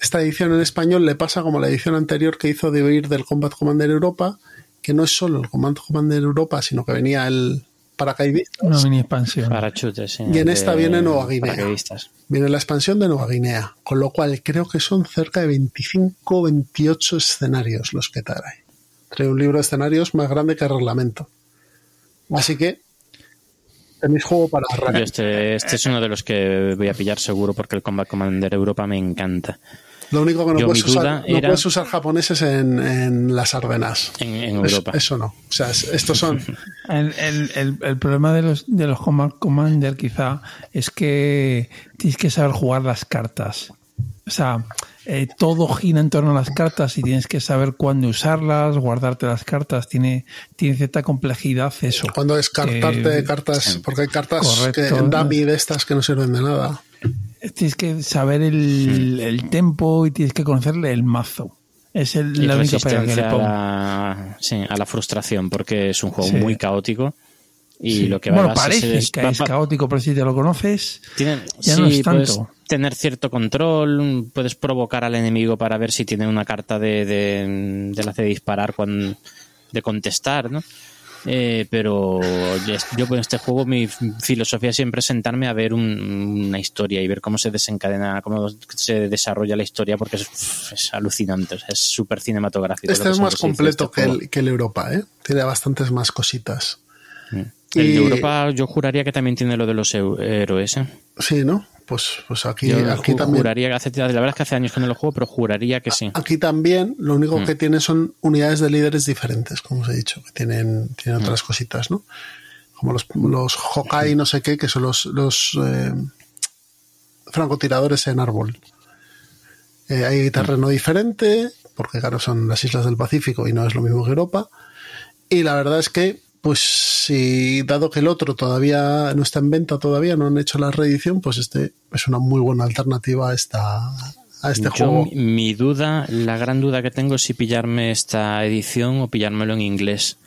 esta edición en español le pasa como la edición anterior que hizo de oír del Combat Commander Europa, que no es solo el Combat Commander Europa, sino que venía el paracaidistas. Una mini expansión. Parachutes, sí, y en esta viene Nueva Guinea. paracaidistas. Viene la expansión de Nueva Guinea, con lo cual creo que son cerca de 25 28 escenarios los que trae. Trae un libro de escenarios más grande que el reglamento. Así que tenéis juego para arrancar. Este, este es uno de los que voy a pillar seguro porque el Combat Commander Europa me encanta. Lo único que no, Yo, puedes usar, no era- puedes usar japoneses en, en las Ardenas. En, Europa. eso no. O sea, es- estos son. El, el- el- el problema de los, de los Command Commander quizá es que tienes que saber jugar las cartas. O sea, eh, todo gira en torno a las cartas y tienes que saber cuándo usarlas, guardarte las cartas. Tiene, tiene cierta complejidad eso. Cuando descartarte Eh, cartas, porque hay cartas correcto. que en dummy de estas que no sirven de nada. Tienes que saber el, el tempo y tienes que conocerle el mazo. Es el, la única pega que le resistencia a pongo. la, sí, a la frustración porque es un juego Sí. muy caótico y lo que bueno, parece es- que es va- caótico, pero si te lo conoces, Tiene, Ya no es puedes tanto. tener cierto control, puedes provocar al enemigo para ver si tiene una carta de, de, de la de disparar, cuando, de contestar, ¿no? Eh, pero yo con este juego mi filosofía siempre es sentarme a ver un- una historia y ver cómo se desencadena, cómo se desarrolla la historia porque es, es alucinante, o sea, es súper cinematográfico. Este es más completo este que el, que el Europa, ¿eh? Tiene bastantes más cositas. El de Europa yo juraría que también tiene lo de los héroes, ¿eh? Sí, ¿no? Pues, pues aquí, Yo aquí ju- también. juraría que hace, la verdad es que hace años que no lo juego, pero juraría que sí. Aquí también, lo único Mm. que tiene son unidades de líderes diferentes, como os he dicho, que tienen, tienen Mm. otras cositas, ¿no? Como los, los Hokai, no sé qué, que son los, los eh, francotiradores en árbol. Eh, hay terreno diferente, porque claro, son las islas del Pacífico y no es lo mismo que Europa. Y la verdad es que, pues, si dado que el otro todavía no está en venta, todavía no han hecho la reedición, pues este es una muy buena alternativa a esta a este Yo, juego. mi- mi duda, la gran duda que tengo es si pillarme esta edición o pillármelo en inglés.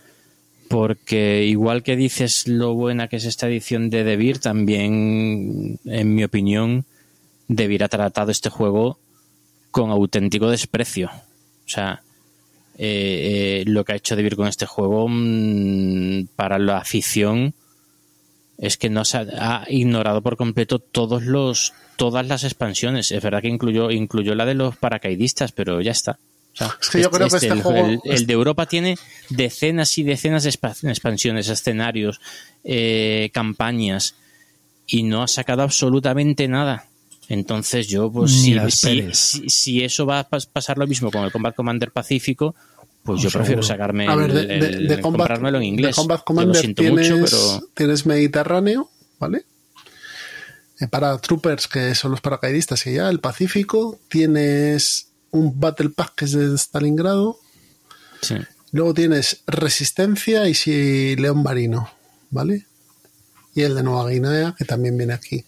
Porque igual que dices lo buena que es esta edición de Debir, también, en mi opinión, Debir ha tratado este juego con auténtico desprecio. O sea, eh, eh, lo que ha hecho Debir con este juego mm, para la afición es que no se ha, ha ignorado por completo todos los todas las expansiones. Es verdad que incluyó incluyó la de los paracaidistas, pero ya está. O sea, Es que yo creo que este el, juego- el- el de Europa tiene decenas y decenas de expansiones, escenarios, eh, campañas y no ha sacado absolutamente nada. Entonces yo, pues si, si, si- si eso va a pas- pasar lo mismo con el Combat Commander Pacífico, pues yo Seguro. prefiero sacarme A ver, el, de, de- el- de Combat, comprármelo en inglés. de Combat Yo Commander lo siento tienes, mucho, pero tienes Mediterráneo, ¿vale? eh, para Troopers, que son los paracaidistas, y ya el Pacífico. Tienes un Battle Pack que es de Stalingrado. Sí. Luego tienes Resistencia y si León Marino, ¿vale? Y el de Nueva Guinea, que también viene aquí.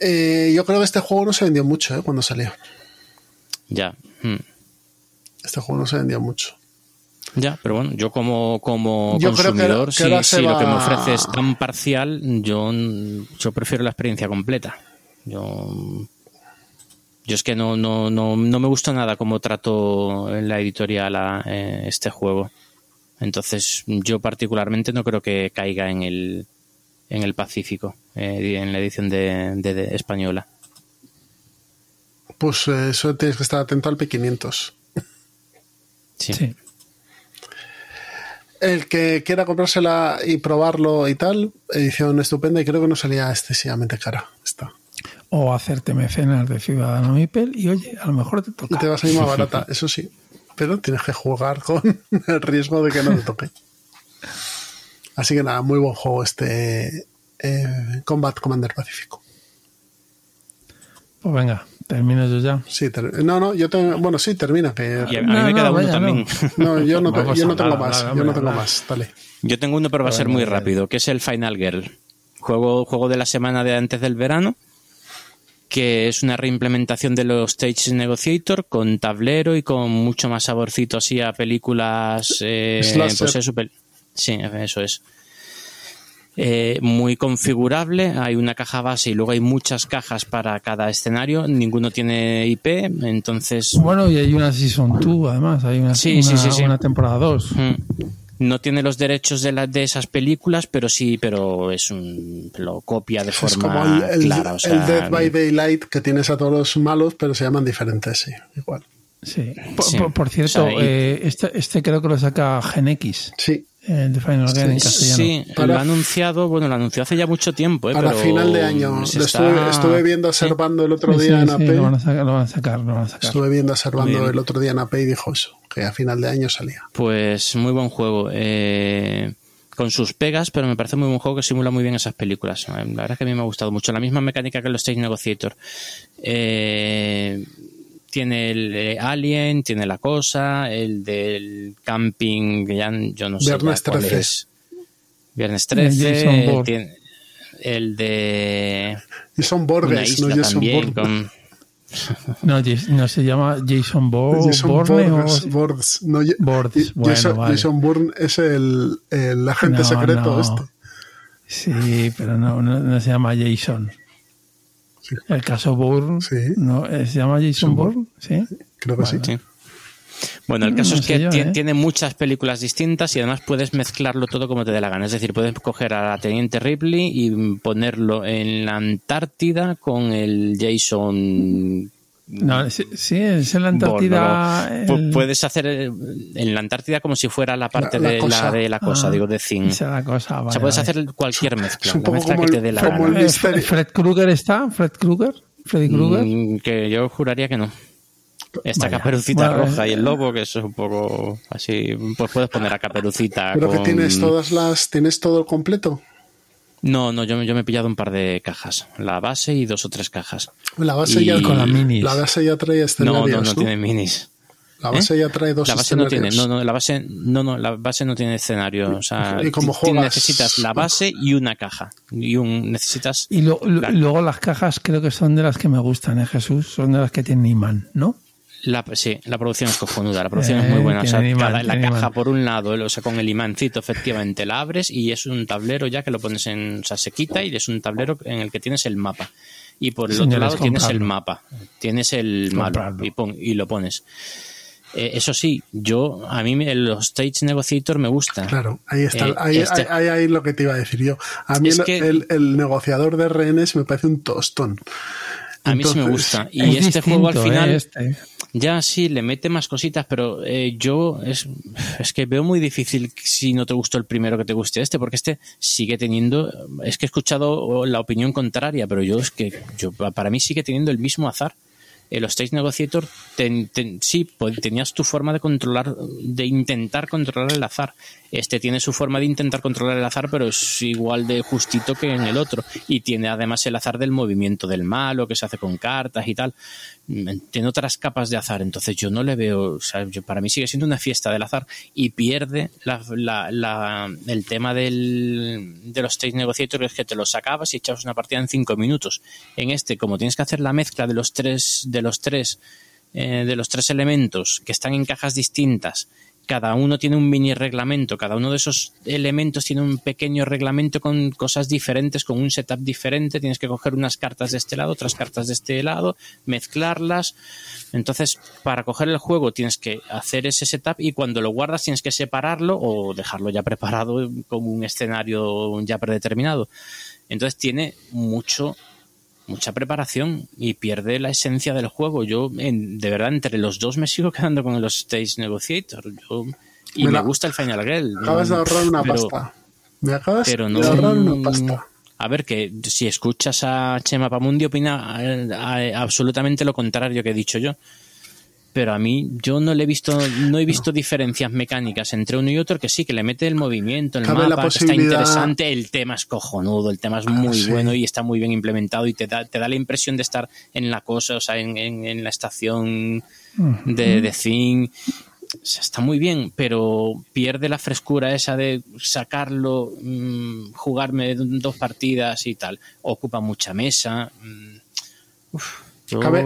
Eh, yo creo que este juego no se vendió mucho ¿eh? cuando salió. Ya. mm. Este juego no se vendió mucho. Ya, pero bueno, yo como, como Yo creo que consumidor, que si, lo que me ofrece es tan parcial, yo, yo prefiero la experiencia completa. Yo, yo es que no, no, no, no me gusta nada cómo trato en la editorial a, eh, este juego. Entonces, yo particularmente no creo que caiga en el, en el Pacífico, eh, en la edición de, de- de española. Pues eh, eso tienes que estar atento al P500. Sí. Sí. El que quiera comprársela y probarlo y tal, edición estupenda y creo que no salía excesivamente cara. Está. O hacerte mecenas de Ciudadano Mipel y oye, a lo mejor te Y toca. te va a salir más barata, eso sí. Pero tienes que jugar con el riesgo de que no te toque. Así que nada, muy buen juego este eh, Combat Commander Pacífico. Pues venga, termino yo ya. Sí, ter- no, no, yo tengo, bueno, sí, termina. Que, Y a, a No, mí me no, queda uno vaya, también. no, yo no, te- yo no tengo más, yo no tengo más. Dale. Yo tengo uno, pero va a ser muy rápido, que es el Final Girl. Juego, juego de la semana de antes del verano, que es una reimplementación de los Stage Negotiator con tablero y con mucho más saborcito así a películas. Eh, Slasher. pues eso, pel- sí, eso es. Eh, muy configurable, hay una caja base y luego hay muchas cajas para cada escenario, ninguno tiene IP, entonces Bueno, y hay una Season 2, además. Hay una, Sí, sí, una- sí, sí. una temporada 2. Mm. No tiene los derechos de, la, de esas películas, pero sí, pero es un lo copia de Es forma como el, el- clara. o sea, el Dead by Daylight que tienes a todos los malos, pero se llaman diferentes, sí, igual. Sí. Por, Sí. por- por cierto, O sea, y- eh, este, este creo que lo saca Gen X, Sí, de Final Game en castellano. Sí, Para- lo ha anunciado, bueno, lo anunció hace ya mucho tiempo, ¿eh? para pero final de año. está- estuve, estuve viendo a Sí. El otro día sí, en sí, AP. lo van a sacar, lo van a sacar, lo van a sacar. Estuve viendo a Servando el otro día en AP y dijo eso, que a final de año salía. Pues muy buen juego. eh, con sus pegas, pero me parece muy buen juego que simula muy bien esas películas. Eh, La verdad es que a mí me ha gustado mucho. La misma mecánica que los Stage Negotiator. Eh, tiene el eh, Alien, tiene la cosa, el del camping, ya yo no sé Viernes ya cuál 13. es. Viernes El Jason 13, Bourne. tiene el de Y son una Borges, no Jason también. Con, No, no se llama Jason Bo Jason Bourne o- Borges. No, Borges, bueno, Jason, vale. Jason Bourne es el, el agente No, secreto no. este. Sí, pero no, no, no se llama Jason. Sí. El caso Bourne, Sí. no, eh, ¿se llama Jason Bourne? Sí. Creo que sí. Sí. Bueno, el caso No es que yo, ¿eh? tiene muchas películas distintas y además puedes mezclarlo todo como te dé la gana. Es decir, puedes coger a la Teniente Ripley y ponerlo en la Antártida con el Jason. No, sí, sí, es en la Antártida. El- Puedes hacer eh, en la Antártida como si fuera la parte La- la de, cosa. la, de la cosa, Ah, digo, de Thing. esa cosa, o vale, sea, puedes vale. hacer cualquier mezcla, la mezcla como que te el- dé la como gana. el- Eh. Fred Krueger está, Fred Krueger, Freddy Krueger. Mm, que yo juraría que no. Esta Vaya. caperucita Bueno, roja y el eh, lobo, que eso es un poco así, pues puedes poner a caperucita Pero que con- tienes todas las, tienes todo el completo. No, no, yo, me- yo me he pillado un par de cajas. La base y dos o tres cajas. La base Y- ya Con la minis. La base ya trae escenarios, no, ¿no? no tiene minis. La base ¿Eh? ya trae dos La base no tiene, escenarios. no, no, la base, no, no, la base no tiene escenario. O sea, ¿Y ti- juegas? necesitas la base y una caja. Y un, necesitas. Y lo- lo- la- luego las cajas creo que son de las que me gustan, ¿eh, Jesús? Son de las que tienen imán, ¿no? La, sí, la producción es cojonuda, la producción Eh, es muy buena. O sea, cada- la caja imán. por un lado, o sea, con el imancito, efectivamente, la abres y es un tablero ya que lo pones en. O sea, se quita y es un tablero en el que tienes el mapa. Y por el otro lado tienes el mapa, tienes el malo Comprarlo. y, pon- y lo pones. Eh, eso sí, yo, a mí me- los Stage Negotiator me gustan. Claro, ahí está. Eh, ahí, este- ahí, ahí- ahí lo que te iba a decir yo. A mí el, que- el- el negociador de rehenes me parece un tostón. A mí sí me Entonces, gusta. Y Es este juego al final. ¿eh? Este. Ya sí, le mete más cositas, pero eh, yo es, es que veo muy difícil si no te gustó el primero que te guste este, porque este sigue teniendo, es que he escuchado la opinión contraria, pero yo es que yo para mí sigue teniendo el mismo azar. En los Stage Negotiator ten- ten- sí, pues, tenías tu forma de controlar, de intentar controlar el azar. Este tiene su forma de intentar controlar el azar, pero es igual de justito que en el otro. Y tiene además el azar del movimiento del malo, que se hace con cartas y tal. Mm, Tiene otras capas de azar, entonces yo no le veo, o sea, yo- para mí sigue siendo una fiesta del azar y pierde la- el tema del, de los Stage Negotiator, que es que te los sacabas y echabas una partida en cinco minutos. En este, como tienes que hacer la mezcla de los tres, de los tres, eh, de los tres elementos que están en cajas distintas, cada uno tiene un mini reglamento, cada uno de esos elementos tiene un pequeño reglamento con cosas diferentes, con un setup diferente, tienes que coger unas cartas de este lado, otras cartas de este lado, mezclarlas. Entonces, para coger el juego tienes que hacer ese setup y cuando lo guardas tienes que separarlo o dejarlo ya preparado como un escenario ya predeterminado. Entonces tiene mucho mucha preparación y pierde la esencia del juego. Yo, en- de verdad, entre los dos me sigo quedando con los Stage Negotiator. Yo- y Me me, gusta el Final Girl. Acabas de ahorrar una pero- pasta. Me acabas Pero no. de ahorrar una pasta. A ver, que si escuchas a Chema Pamundi, opina eh, a- absolutamente lo contrario que he dicho yo. Pero a mí, yo no le he visto, no he visto diferencias mecánicas entre uno y otro, que sí, que le mete el movimiento, el Cabe mapa, está interesante, el tema es cojonudo, el tema es muy sí. bueno y está muy bien implementado y te da, te da la impresión de estar en la cosa, o sea, en, en- en la estación de, de sea, está muy bien, pero pierde la frescura esa de sacarlo, mm, jugarme dos partidas y tal. Ocupa mucha mesa. mm, uf, Cabe-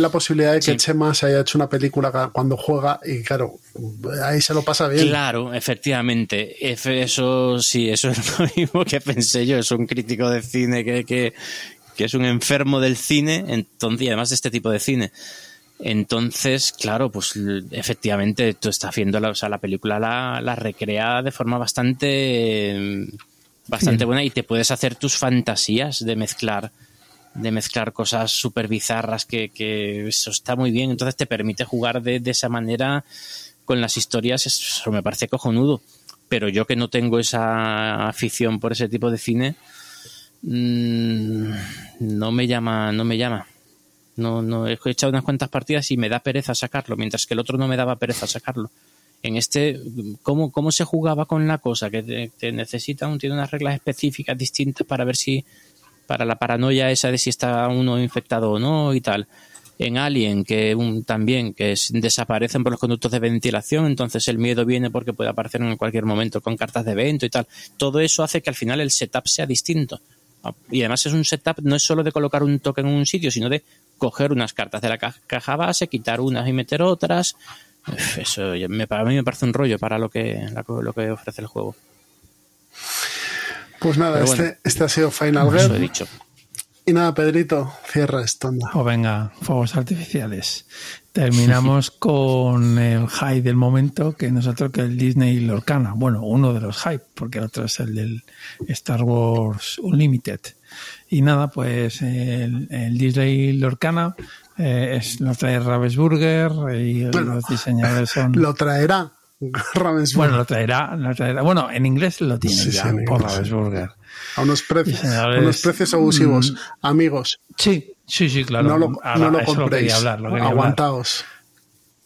la- posibilidad de que Sí. Chema se haya hecho una película cuando juega y claro, ahí se lo pasa bien. Claro, efectivamente. Efe- Eso sí, eso es lo mismo que pensé yo. Es un crítico de cine que, que, que es un enfermo del cine, entonces, y además de este tipo de cine. Entonces, claro, pues efectivamente tú estás viendo la, o sea, la película la, la recrea de forma bastante bastante buena y te puedes hacer tus fantasías de mezclar de mezclar cosas súper bizarras que, que eso está muy bien. Entonces te permite jugar de, de esa manera con las historias. Eso me parece cojonudo. Pero yo que no tengo esa afición por ese tipo de cine mm, no me llama no me llama. No no he echado unas cuantas partidas y me da pereza sacarlo mientras que el otro no me daba pereza sacarlo. En este cómo, cómo se jugaba con la cosa que te, te necesita un- tiene unas reglas específicas distintas para ver si para la paranoia esa de si está uno infectado o no y tal. En Alien que un, también que es- desaparecen por los conductos de ventilación entonces el miedo viene porque puede aparecer en cualquier momento con cartas de evento y tal. Todo eso hace que al final el setup sea distinto. Y además es un setup no es solo de colocar un token en un sitio sino de coger unas cartas de la ca- caja base quitar unas y meter otras. Eso me, para mí me parece un rollo para lo que lo que ofrece el juego Pues nada, este, este ha sido Final eso he Girl. dicho Y nada, Pedrito, cierra esto. anda. O venga, fuegos artificiales. Terminamos con el hype del momento, que nosotros que el Disney Lorcana. Bueno, uno de los hype, porque el otro es el del Star Wars Unlimited. Y nada, pues el, el Disney Lorcana eh, es, lo trae Ravensburger y Bueno, los diseñadores son... Lo traerá Ravensburger bueno, lo traerá, lo traerá. Bueno, en inglés lo tiene Sí, ya sí, por. Ravensburger. a unos precios, a unos precios abusivos. mm, Amigos, Sí, sí, sí, claro. no lo, Ahora, no lo compréis. quería hablar, lo quería hablar. Aguantaos.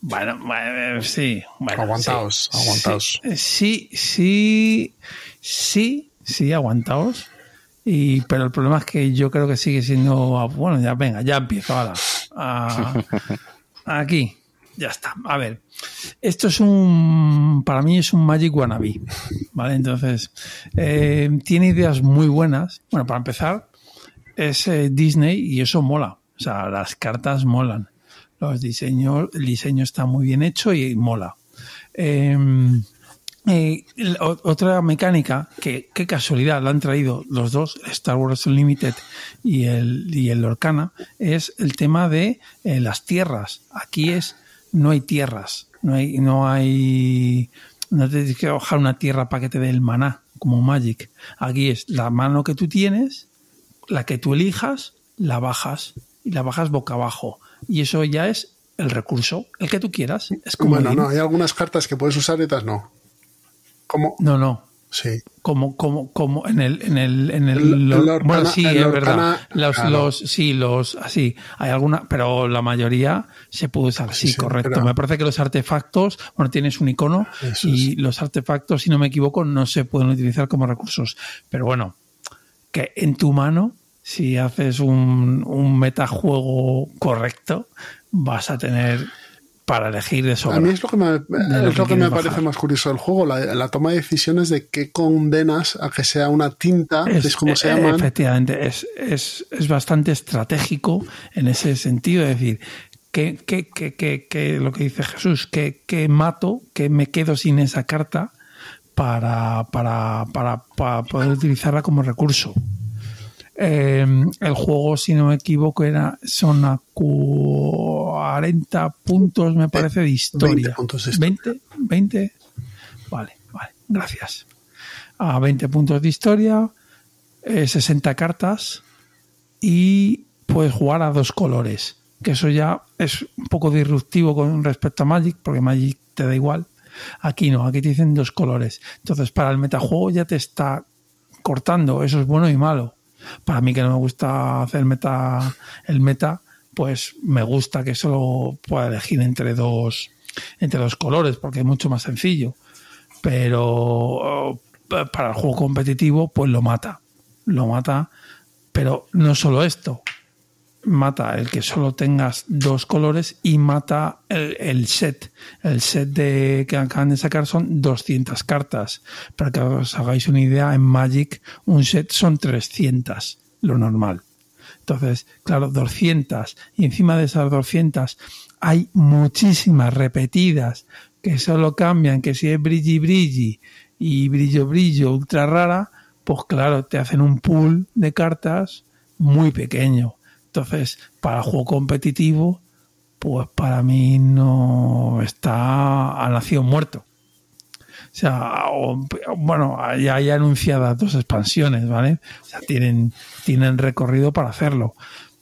Bueno, bueno, sí. Bueno, Aguantaos, sí, aguantaos. Sí, sí, sí, sí, aguantaos. Y, pero el problema es que yo creo que sigue siendo. ah, Bueno, ya venga, ya empiezo ahora. Ah, aquí, ya está. A ver, esto es un. Para mí es un Magic Wannabe. ¿Vale? Entonces, eh, tiene ideas muy buenas. Bueno, para empezar, es eh, Disney y eso mola. O sea, las cartas molan. Los diseños, el diseño está muy bien hecho y mola. Eh, eh, otra mecánica que, qué casualidad la han traído los dos, Star Wars Unlimited y el, y el Lorcana, es el tema de las tierras. Aquí es, no hay tierras, no hay, no hay, no tienes que bajar una tierra para que te dé el maná, como Magic. Aquí es la mano que tú tienes, la que tú elijas, la bajas y la bajas boca abajo. Y eso ya es el recurso, el que tú quieras. Es como Bueno, no, hay algunas cartas que puedes usar y otras no. Como, no, no. Sí. Como, como, como en el, en el, en el, El- lo- el Orcana- bueno, sí, el es Orcana- verdad. Los, claro. los, sí, los, así, hay alguna, pero la mayoría se puede usar, sí, correcto. pero- Me parece que los artefactos, bueno, tienes un icono y los artefactos, si no me equivoco, no se pueden utilizar como recursos. Pero bueno, que en tu mano, si haces un, un metajuego correcto, vas a tener para elegir de sobra. A mí es lo que me, lo es que lo que me parece más curioso del juego, la, la toma de decisiones de qué condenas a que sea una tinta, que es como se eh, llaman. Efectivamente, es, es, es bastante estratégico en ese sentido. Es decir, que, que, que, que, que lo que dice Jesús, que, que mato, que me quedo sin esa carta para, para, para, para poder utilizarla como recurso. Eh, el juego, si no me equivoco, era son a 40 puntos, me parece, de historia. 20 puntos de historia. 20, 20. Vale, vale, gracias. A 20 puntos de historia, eh, 60 cartas y puedes jugar a dos colores. Que eso ya es un poco disruptivo con respecto a Magic, porque Magic te da igual. Aquí no, aquí te dicen dos colores. Entonces, para el metajuego ya te está cortando. Eso es bueno y malo. Para mí que no me gusta hacer meta, el meta, pues me gusta que solo pueda elegir entre dos, entre dos colores, porque es mucho más sencillo. Pero eh, para el juego competitivo, pues lo mata. Lo mata. Pero no solo esto. Mata el que solo tengas dos colores y mata el, set. El set de, que acaban de sacar son 200 cartas. Para que os hagáis una idea, en Magic un set son 300, lo normal. Entonces, claro, 200 y encima de esas 200 hay muchísimas repetidas que solo cambian, que si es brilli brilli y brillo brillo ultra rara, pues claro, te hacen un pool de cartas muy pequeño. Entonces, para juego competitivo, pues para mí no está ha nacido muerto. O sea, o- bueno, ya hay anunciadas dos expansiones, ¿vale? O sea, tienen, tienen recorrido para hacerlo.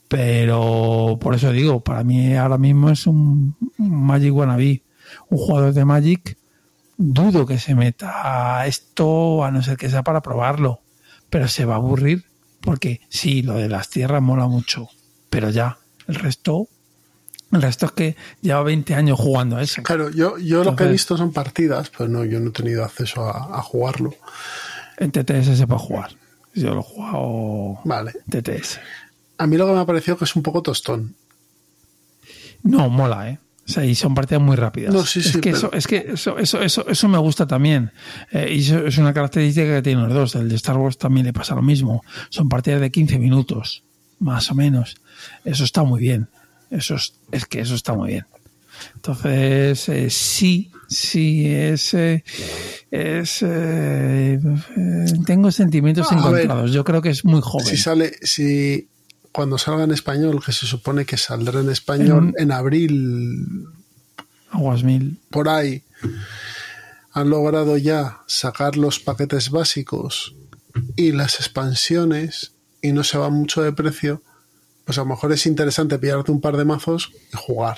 Pero por eso digo, para mí ahora mismo es un un Magic Wannabe. Un jugador de Magic, dudo que se meta a esto, a no ser que sea para probarlo. Pero se va a aburrir, porque sí, lo de las tierras mola mucho. Pero ya, el resto, el resto es que lleva 20 años jugando a eso. Claro, yo, yo lo que he visto son partidas, pero no, yo no he tenido acceso a, a jugarlo. En TTS se puede jugar. Yo lo he jugado Vale. en TTS. A mí lo que me ha parecido que es un poco tostón. No, mola, ¿eh? O sea, y son partidas muy rápidas. No, sí, es sí, que, pero- eso, es que eso, eso, eso, eso me gusta también. Eh, y eso es una característica que tienen los dos. El de Star Wars también le pasa lo mismo. Son partidas de 15 minutos, más o menos. Eso está muy bien. Eso es, es que eso está muy bien. Entonces, eh, sí, sí, es. eh, es eh, tengo sentimientos ver, encontrados. Yo creo que es muy joven. Si sale, si cuando salga en español, que se supone que saldrá en español en abril, Aguas mil. por ahí, han logrado ya sacar los paquetes básicos y las expansiones y no se va mucho de precio, pues a lo mejor es interesante pillarte un par de mazos y jugar.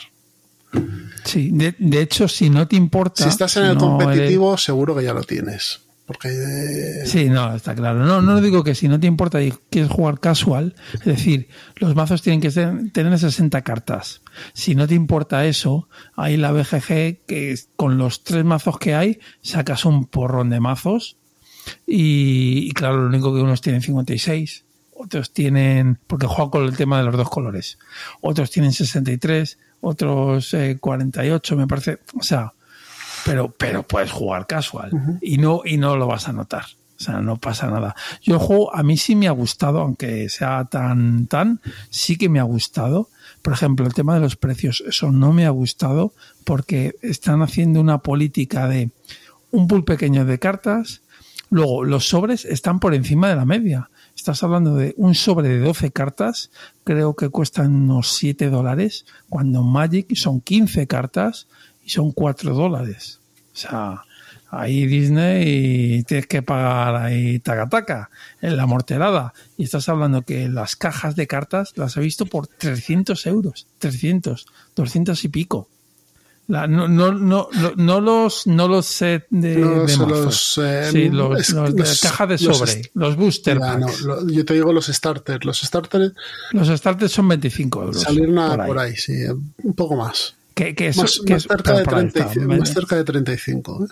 Sí, de, de hecho, si no te importa. Si estás en el no competitivo, seguro que ya lo tienes. Porque eh, Sí, no, está claro. No, no digo que si no te importa y quieres jugar casual, es decir, los mazos tienen que ser- tener 60 cartas. Si no te importa eso, hay la BGG que con los tres mazos que hay, sacas un porrón de mazos. Y, y claro, lo único que unos tienen 56, otros tienen, porque juego con el tema de los dos colores, otros tienen 63, otros eh, 48, me parece. O sea, pero, pero puedes jugar casual y no, y no lo vas a notar. O sea, no pasa nada. Yo el juego, a mí sí me ha gustado, aunque sea tan, tan, sí que me ha gustado. Por ejemplo, el tema de los precios, eso no me ha gustado porque están haciendo una política de un pool pequeño de cartas. Luego, los sobres están por encima de la media. Estás hablando de un sobre de 12 cartas, creo que cuestan unos 7 dólares, cuando Magic son 15 cartas y son 4 dólares. O sea, ahí Disney tienes que pagar ahí taca taca en la morterada. Y estás hablando que las cajas de cartas las he visto por 300 euros, 300, 200 y pico. La, no, no, no, no, los no los set de, No de los, eh, sí, los, es- los de los- caja de sobre, los booster Ya, packs. lo- yo te digo los starters. Los starters Los starters son 25 euros. salieron por ahí. por ahí, sí, un poco más. Que, que eso- más, que más cerca de por ahí 30, está. más cerca de 35. ¿eh?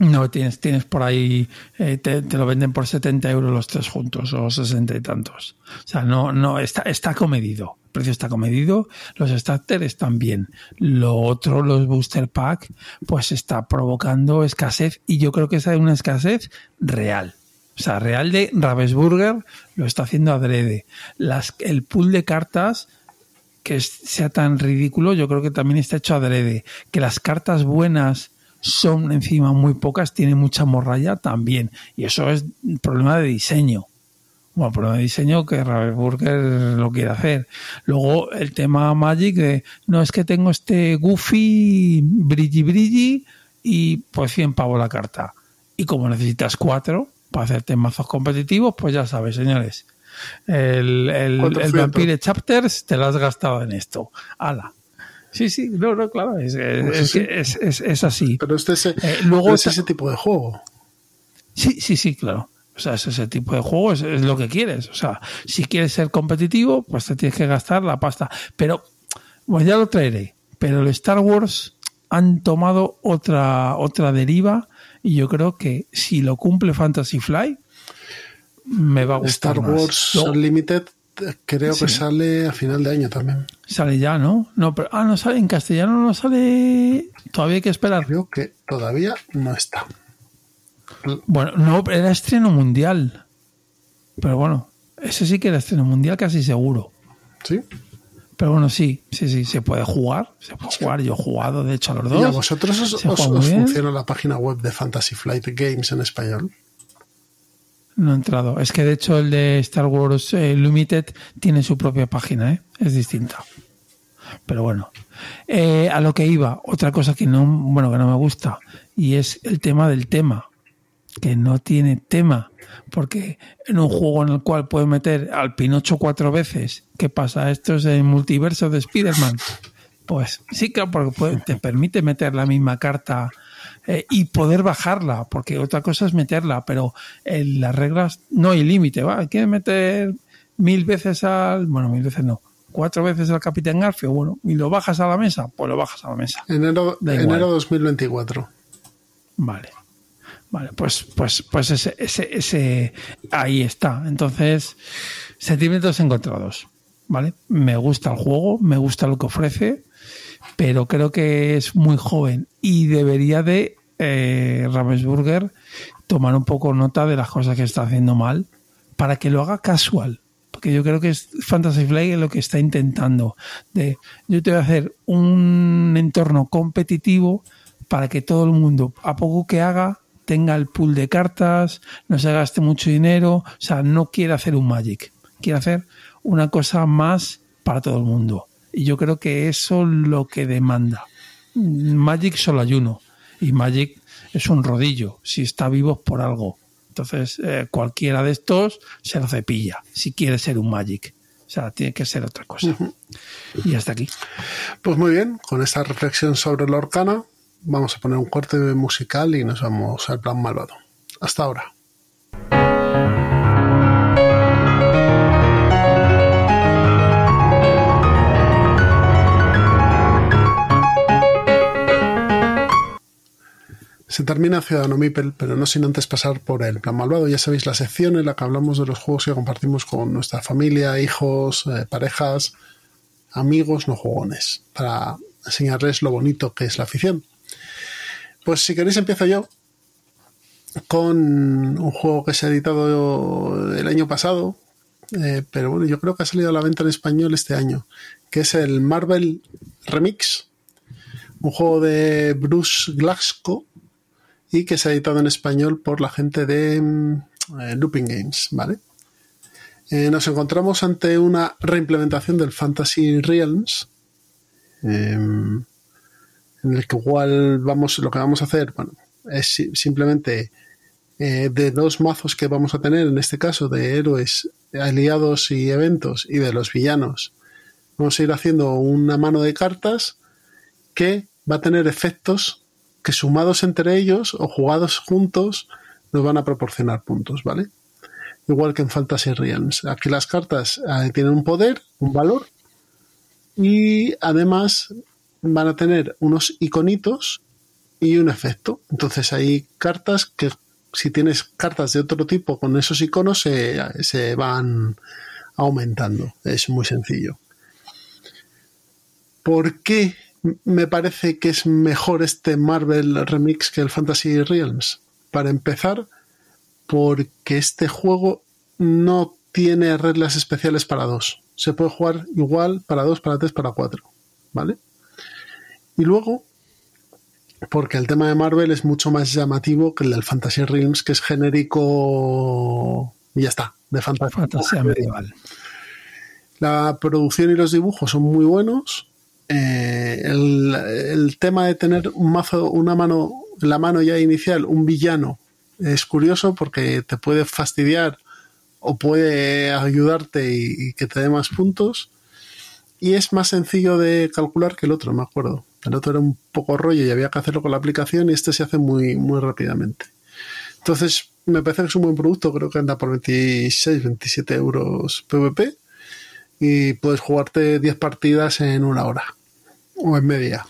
No, tienes, tienes por ahí, eh, te, te lo venden por 70 euros los tres juntos o 60 y tantos. O sea, no, no, está, está comedido. Precio está comedido, los starters están bien. Lo otro, los booster pack, pues está provocando escasez y yo creo que esa es una escasez real. O sea, real de Ravensburger lo está haciendo adrede. Las, el pool de cartas que sea tan ridículo, yo creo que también está hecho adrede. Que las cartas buenas son encima muy pocas, tiene mucha morralla también. Y eso es problema de diseño. Bueno, problema de diseño que Ravensburger lo quiere hacer. Luego el tema Magic de, no es que tengo este Goofy brilli brilli y pues 100 pavos la carta. Y como necesitas cuatro para hacerte mazos competitivos, pues ya sabes, señores. El, el. Vampire Chapters te lo has gastado en esto. Ala. Sí, sí, no, no, claro, es, es- Pues es así. Pero este es, Eh, luego es ta- ese tipo de juego. Sí, sí, sí, claro. O sea, es ese tipo de juego, es, es lo que quieres. O sea, si quieres ser competitivo, pues te tienes que gastar la pasta. Pero, pues ya lo traeré. Pero el Star Wars han tomado otra, otra deriva y yo creo que si lo cumple Fantasy Fly, me va a gustar Star. Wars Unlimited creo que sale a final de año también. sale ya, ¿no? No, pero, ah, no sale en castellano, no sale. Todavía hay que esperar. Creo que todavía no está. Bueno, no, era estreno mundial. Pero bueno, ese sí que era estreno mundial casi seguro. ¿Sí? Pero bueno, sí, sí, sí, se puede jugar. Se puede jugar. Yo he jugado, de hecho, a los dos. ¿Y a vosotros os, funciona la página web de Fantasy Flight Games en español? No he entrado. Es que de hecho el de Star Wars eh, Limited tiene su propia página, ¿eh? Es distinta. Pero bueno. Eh, a lo que iba, otra cosa que no, bueno, que no me gusta, y es el tema del tema. Que no tiene tema. Porque en un juego en el cual puedes meter al Pinocho cuatro veces, ¿qué pasa? Esto es el multiverso de Spider-Man. Pues sí, claro, porque puede- te permite meter la misma carta eh, y poder bajarla, porque otra cosa es meterla, pero en las reglas no hay límite. ¿va? ¿Quieres meter mil veces al. Bueno, mil veces no. Cuatro veces al Capitán Garfio, bueno, y lo bajas a la mesa, pues lo bajas a la mesa. Enero, enero 2024. Vale. Vale, pues, pues, pues ese, ese, ese, ahí está. Entonces, sentimientos encontrados. ¿Vale? Me gusta el juego, me gusta lo que ofrece, pero creo que es muy joven y debería de eh, tomar un poco nota de las cosas que está haciendo mal para que lo haga casual. Porque yo creo que es Fantasy Flight lo que está intentando. De, yo te voy a hacer un entorno competitivo para que todo el mundo, a poco que haga, tenga el pool de cartas, no se gaste mucho dinero. O sea, no quiere hacer un Magic. Quiere hacer una cosa más para todo el mundo. Y yo creo que eso es lo que demanda. Magic solo hay uno. Y Magic es un rodillo. Si está vivo es por algo. Entonces, eh, cualquiera de estos se lo cepilla. Si quiere ser un Magic. O sea, tiene que ser otra cosa. Y hasta aquí. Pues muy bien, con esta reflexión sobre la Orcana, vamos a poner un corte musical y nos vamos al plan malvado. Hasta ahora. Se termina Ciudadano Mipel, pero no sin antes pasar por el plan malvado. Ya sabéis, la sección en la que hablamos de los juegos que compartimos con nuestra familia, hijos, eh, parejas, amigos no jugones, para enseñarles lo bonito que es la afición. Pues si queréis empiezo yo con un juego que se ha editado el año pasado, eh, pero bueno, yo creo que ha salido a la venta en español este año, que es el Marvel Remix, un juego de Bruce Glasgow y que se ha editado en español por la gente de mm, eh, Looping Games, ¿vale? Eh, nos encontramos ante una reimplementación del Fantasy Realms, eh, en el que igual vamos, lo que vamos a hacer, bueno, es si- simplemente eh, de dos mazos que vamos a tener, en este caso de héroes, aliados y eventos, y de los villanos, vamos a ir haciendo una mano de cartas que va a tener efectos que sumados entre ellos o jugados juntos nos van a proporcionar puntos, ¿vale? Igual que en Fantasy Realms. Aquí las cartas eh, tienen un poder, un valor, y además van a tener unos iconitos y un efecto. Entonces hay cartas que si tienes cartas de otro tipo con esos iconos se, se van aumentando. Es muy sencillo. ¿Por qué me parece que es mejor este Marvel Remix que el Fantasy Realms? Para empezar, porque este juego no tiene reglas especiales para dos. Se puede jugar igual para dos, para tres, para cuatro. ¿Vale? Y luego, porque el tema de Marvel es mucho más llamativo que el del Fantasy Realms, que es genérico y ya está, de fantasía, medieval. La producción y los dibujos son muy buenos. Eh, el, tema de tener un mazo, una mano, la mano ya inicial, un villano, es curioso porque te puede fastidiar o puede ayudarte y, que te dé más puntos. Y es más sencillo de calcular que el otro, me acuerdo. El otro era un poco rollo y había que hacerlo con la aplicación y este se hace muy, muy rápidamente. Entonces, me parece que es un buen producto, creo que anda por 26, 27 euros PVP y puedes jugarte 10 partidas en una hora o en media.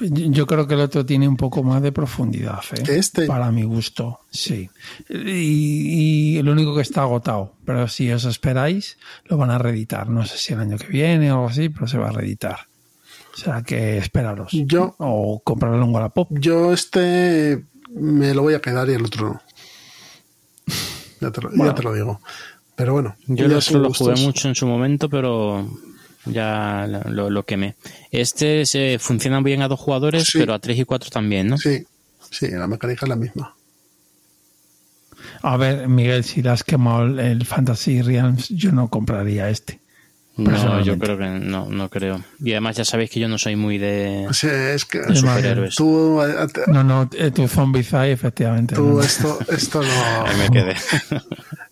Yo creo que el otro tiene un poco más de profundidad, ¿eh? Este. Para mi gusto, sí. Y, el único que está agotado. Pero si os esperáis, lo van a reeditar. No sé si el año que viene o algo así, pero se va a reeditar. O sea que esperaros. Yo, o comprarlo en Wallapop. Yo este me lo voy a quedar y el otro no. Ya te lo, digo. Pero bueno. Yo el otro lo jugué mucho en su momento, pero ya lo, lo quemé. Este se funciona bien a dos jugadores, pero a tres y cuatro también, ¿no? Sí, sí, la mecánica es la misma. A ver, Miguel, si le has quemado el Fantasy Realms, yo no compraría este. No, yo creo que no, no creo. Y además ya sabéis que yo no soy muy de, es que, superhéroes. Tú, no, no, tu zombie efectivamente. Tú esto, esto no... me quedé.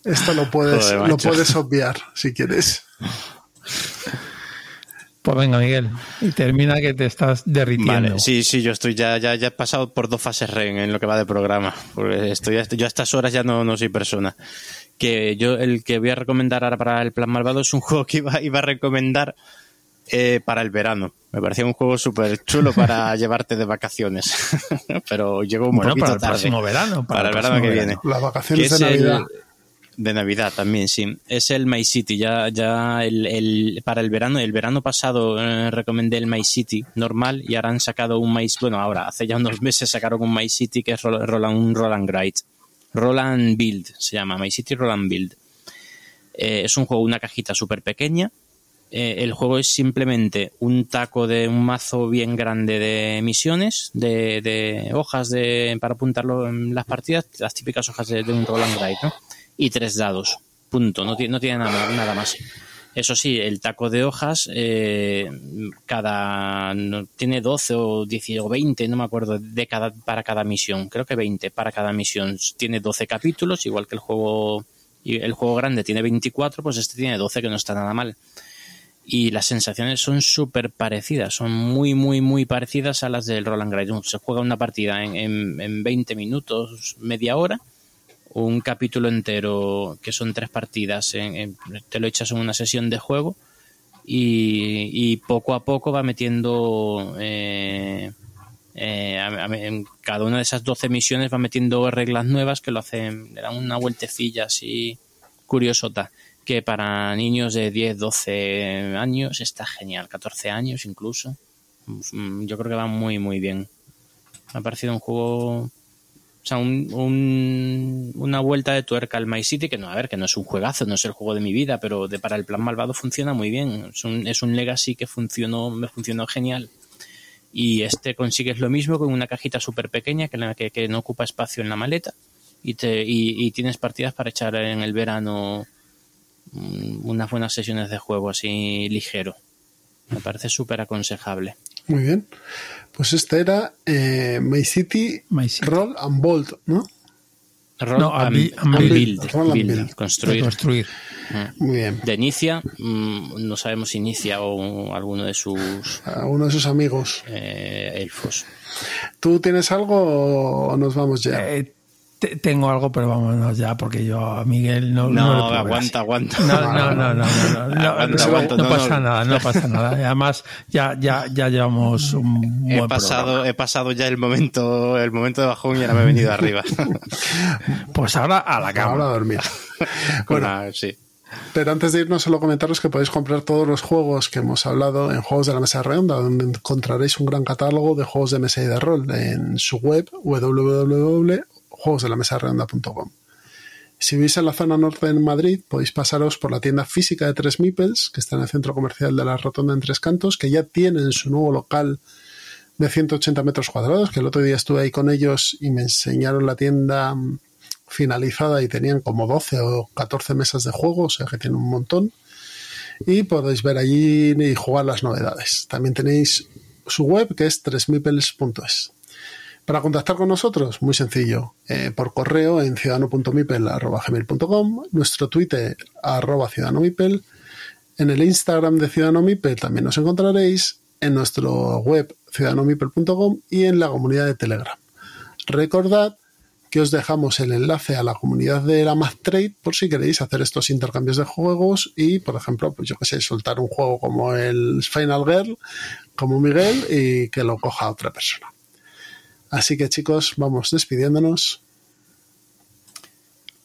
Esto lo puedes, lo puedes obviar si quieres. Pues venga, Miguel, y termina que te estás derritiendo. Vale, sí, sí, yo estoy ya, ya, ya he pasado por dos fases REN en lo que va de programa. Porque estoy, yo a estas horas ya no, no soy persona. Que yo, el que voy a recomendar ahora para el plan malvado es un juego que iba, iba a recomendar eh, para el verano. Me parecía un juego súper chulo para llevarte de vacaciones. Pero llegó un bueno, poquito para el tarde. próximo verano. Para, el, verano que viene. Las vacaciones de Navidad. De Navidad también, sí. Es el My City. Ya, ya el, el para el verano, el verano pasado eh, recomendé el My City normal y ahora han sacado un My Bueno, ahora, hace ya unos meses sacaron un My City que es Roland, un Roland Gride. Roland Build se llama, My City Roland Build. Eh, es un juego, una cajita súper pequeña. Eh, el juego es simplemente un taco de un mazo bien grande de misiones, de, de hojas de, para apuntarlo en las partidas, las típicas hojas de, un Roland Gride, ¿no? y tres dados. Punto. No, no tiene nada más. Eso sí, el taco de hojas, eh, cada tiene 12 o 10 o 20, no me acuerdo, de cada, para cada misión. Creo que 20 para cada misión. Tiene 12 capítulos, igual que el juego, el juego grande tiene 24, pues este tiene 12, que no está nada mal. Y las sensaciones son súper parecidas, son muy, muy, muy parecidas a las del Roland Gride. Se juega una partida en, en, en 20 minutos, media hora, un capítulo entero, que son tres partidas, te lo echas en una sesión de juego y, poco a poco va metiendo, eh, eh, en cada una de esas 12 misiones va metiendo reglas nuevas que lo hacen, le dan una vueltecilla así curiosota, que para niños de 10, 12 años está genial, 14 años incluso. Mm, yo creo que va muy, muy bien. Me ha parecido un juego o sea, un, una vuelta de tuerca al My City, que no, a ver, que no es un juegazo, no es el juego de mi vida, pero de para el plan malvado funciona muy bien. Es un, es un legacy que funcionó, me funcionó genial. Y este consigues lo mismo con una cajita súper pequeña que, que, no ocupa espacio en la maleta y, te, y, tienes partidas para echar en el verano mm, unas buenas sesiones de juego así ligero. Me parece súper aconsejable. Muy bien. Pues este era eh, My, City, Roll and Bolt, ¿no? Roll No, and- and and build. build, Roll and build, build. construir. Construir. Muy bien. De Inicia, mm, no sabemos si Inicia o alguno de sus A uno de sus amigos. eh, elfos. ¿Tú tienes algo o nos vamos ya? Eh, tengo algo, pero vámonos ya, porque yo a Miguel no, No, no puedo aguanta, aguanta. No, no, no, no, no, no, no, Aguanta, no, aguanta, no no, pasa no. nada, no pasa nada. Además, ya, ya, ya llevamos un He buen pasado, programa. he pasado ya el momento, el momento de bajón y ahora me he venido arriba. Pues ahora a la cama. Ahora a dormir. Bueno, la- sí. Pero antes de irnos, solo comentaros que podéis comprar todos los juegos que hemos hablado en Juegos de la Mesa Redonda, donde encontraréis un gran catálogo de juegos de mesa y de rol en su web www.juegosdelamesaredonda.com. Si vivís en la zona norte de Madrid, podéis pasaros por la tienda física de Tres Mipels, que está en el centro comercial de la Rotonda en Tres Cantos, que ya tienen su nuevo local de 180 metros cuadrados, que el otro día estuve ahí con ellos y me enseñaron la tienda mm, finalizada y tenían como 12 o 14 mesas de juego, o sea que tienen un montón. Y podéis ver allí y jugar las novedades. También tenéis su web que es tresmipels.es. Para contactar con nosotros, muy sencillo, eh, por correo en ciudadano.mipel.gmail.com, nuestro Twitter arroba ciudadanomipel, en el Instagram de Ciudadano Mipel también nos encontraréis, en nuestro web ciudadanomipel.com y en la comunidad de Telegram. Recordad que os dejamos el enlace a la comunidad de la Trade por si queréis hacer estos intercambios de juegos y, por ejemplo, pues yo que sé, soltar un juego como el Final Girl, como Miguel, y que lo coja otra persona. Así que chicos, vamos despidiéndonos.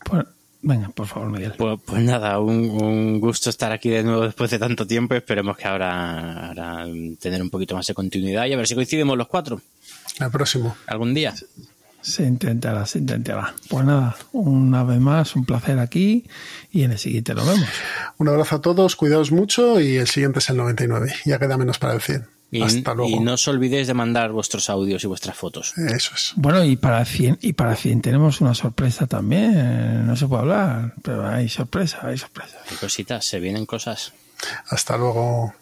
Pues, venga, por favor, Miguel. Pues, pues nada, un, un gusto estar aquí de nuevo después de tanto tiempo. Esperemos que ahora, ahora tener un poquito más de continuidad y a ver si coincidimos los cuatro El próximo. algún día. Se intentará, se intentará. Pues nada, una vez más, un placer aquí y en el siguiente lo vemos. Un abrazo a todos, cuidaos mucho y el siguiente es el 99. Ya queda menos para el 100. Y, no os olvidéis de mandar vuestros audios y vuestras fotos. Eso es. Bueno, y para 100, y para 100 tenemos una sorpresa también. No se puede hablar, pero hay sorpresa, hay sorpresa. Hay cositas, se vienen cosas. Hasta luego.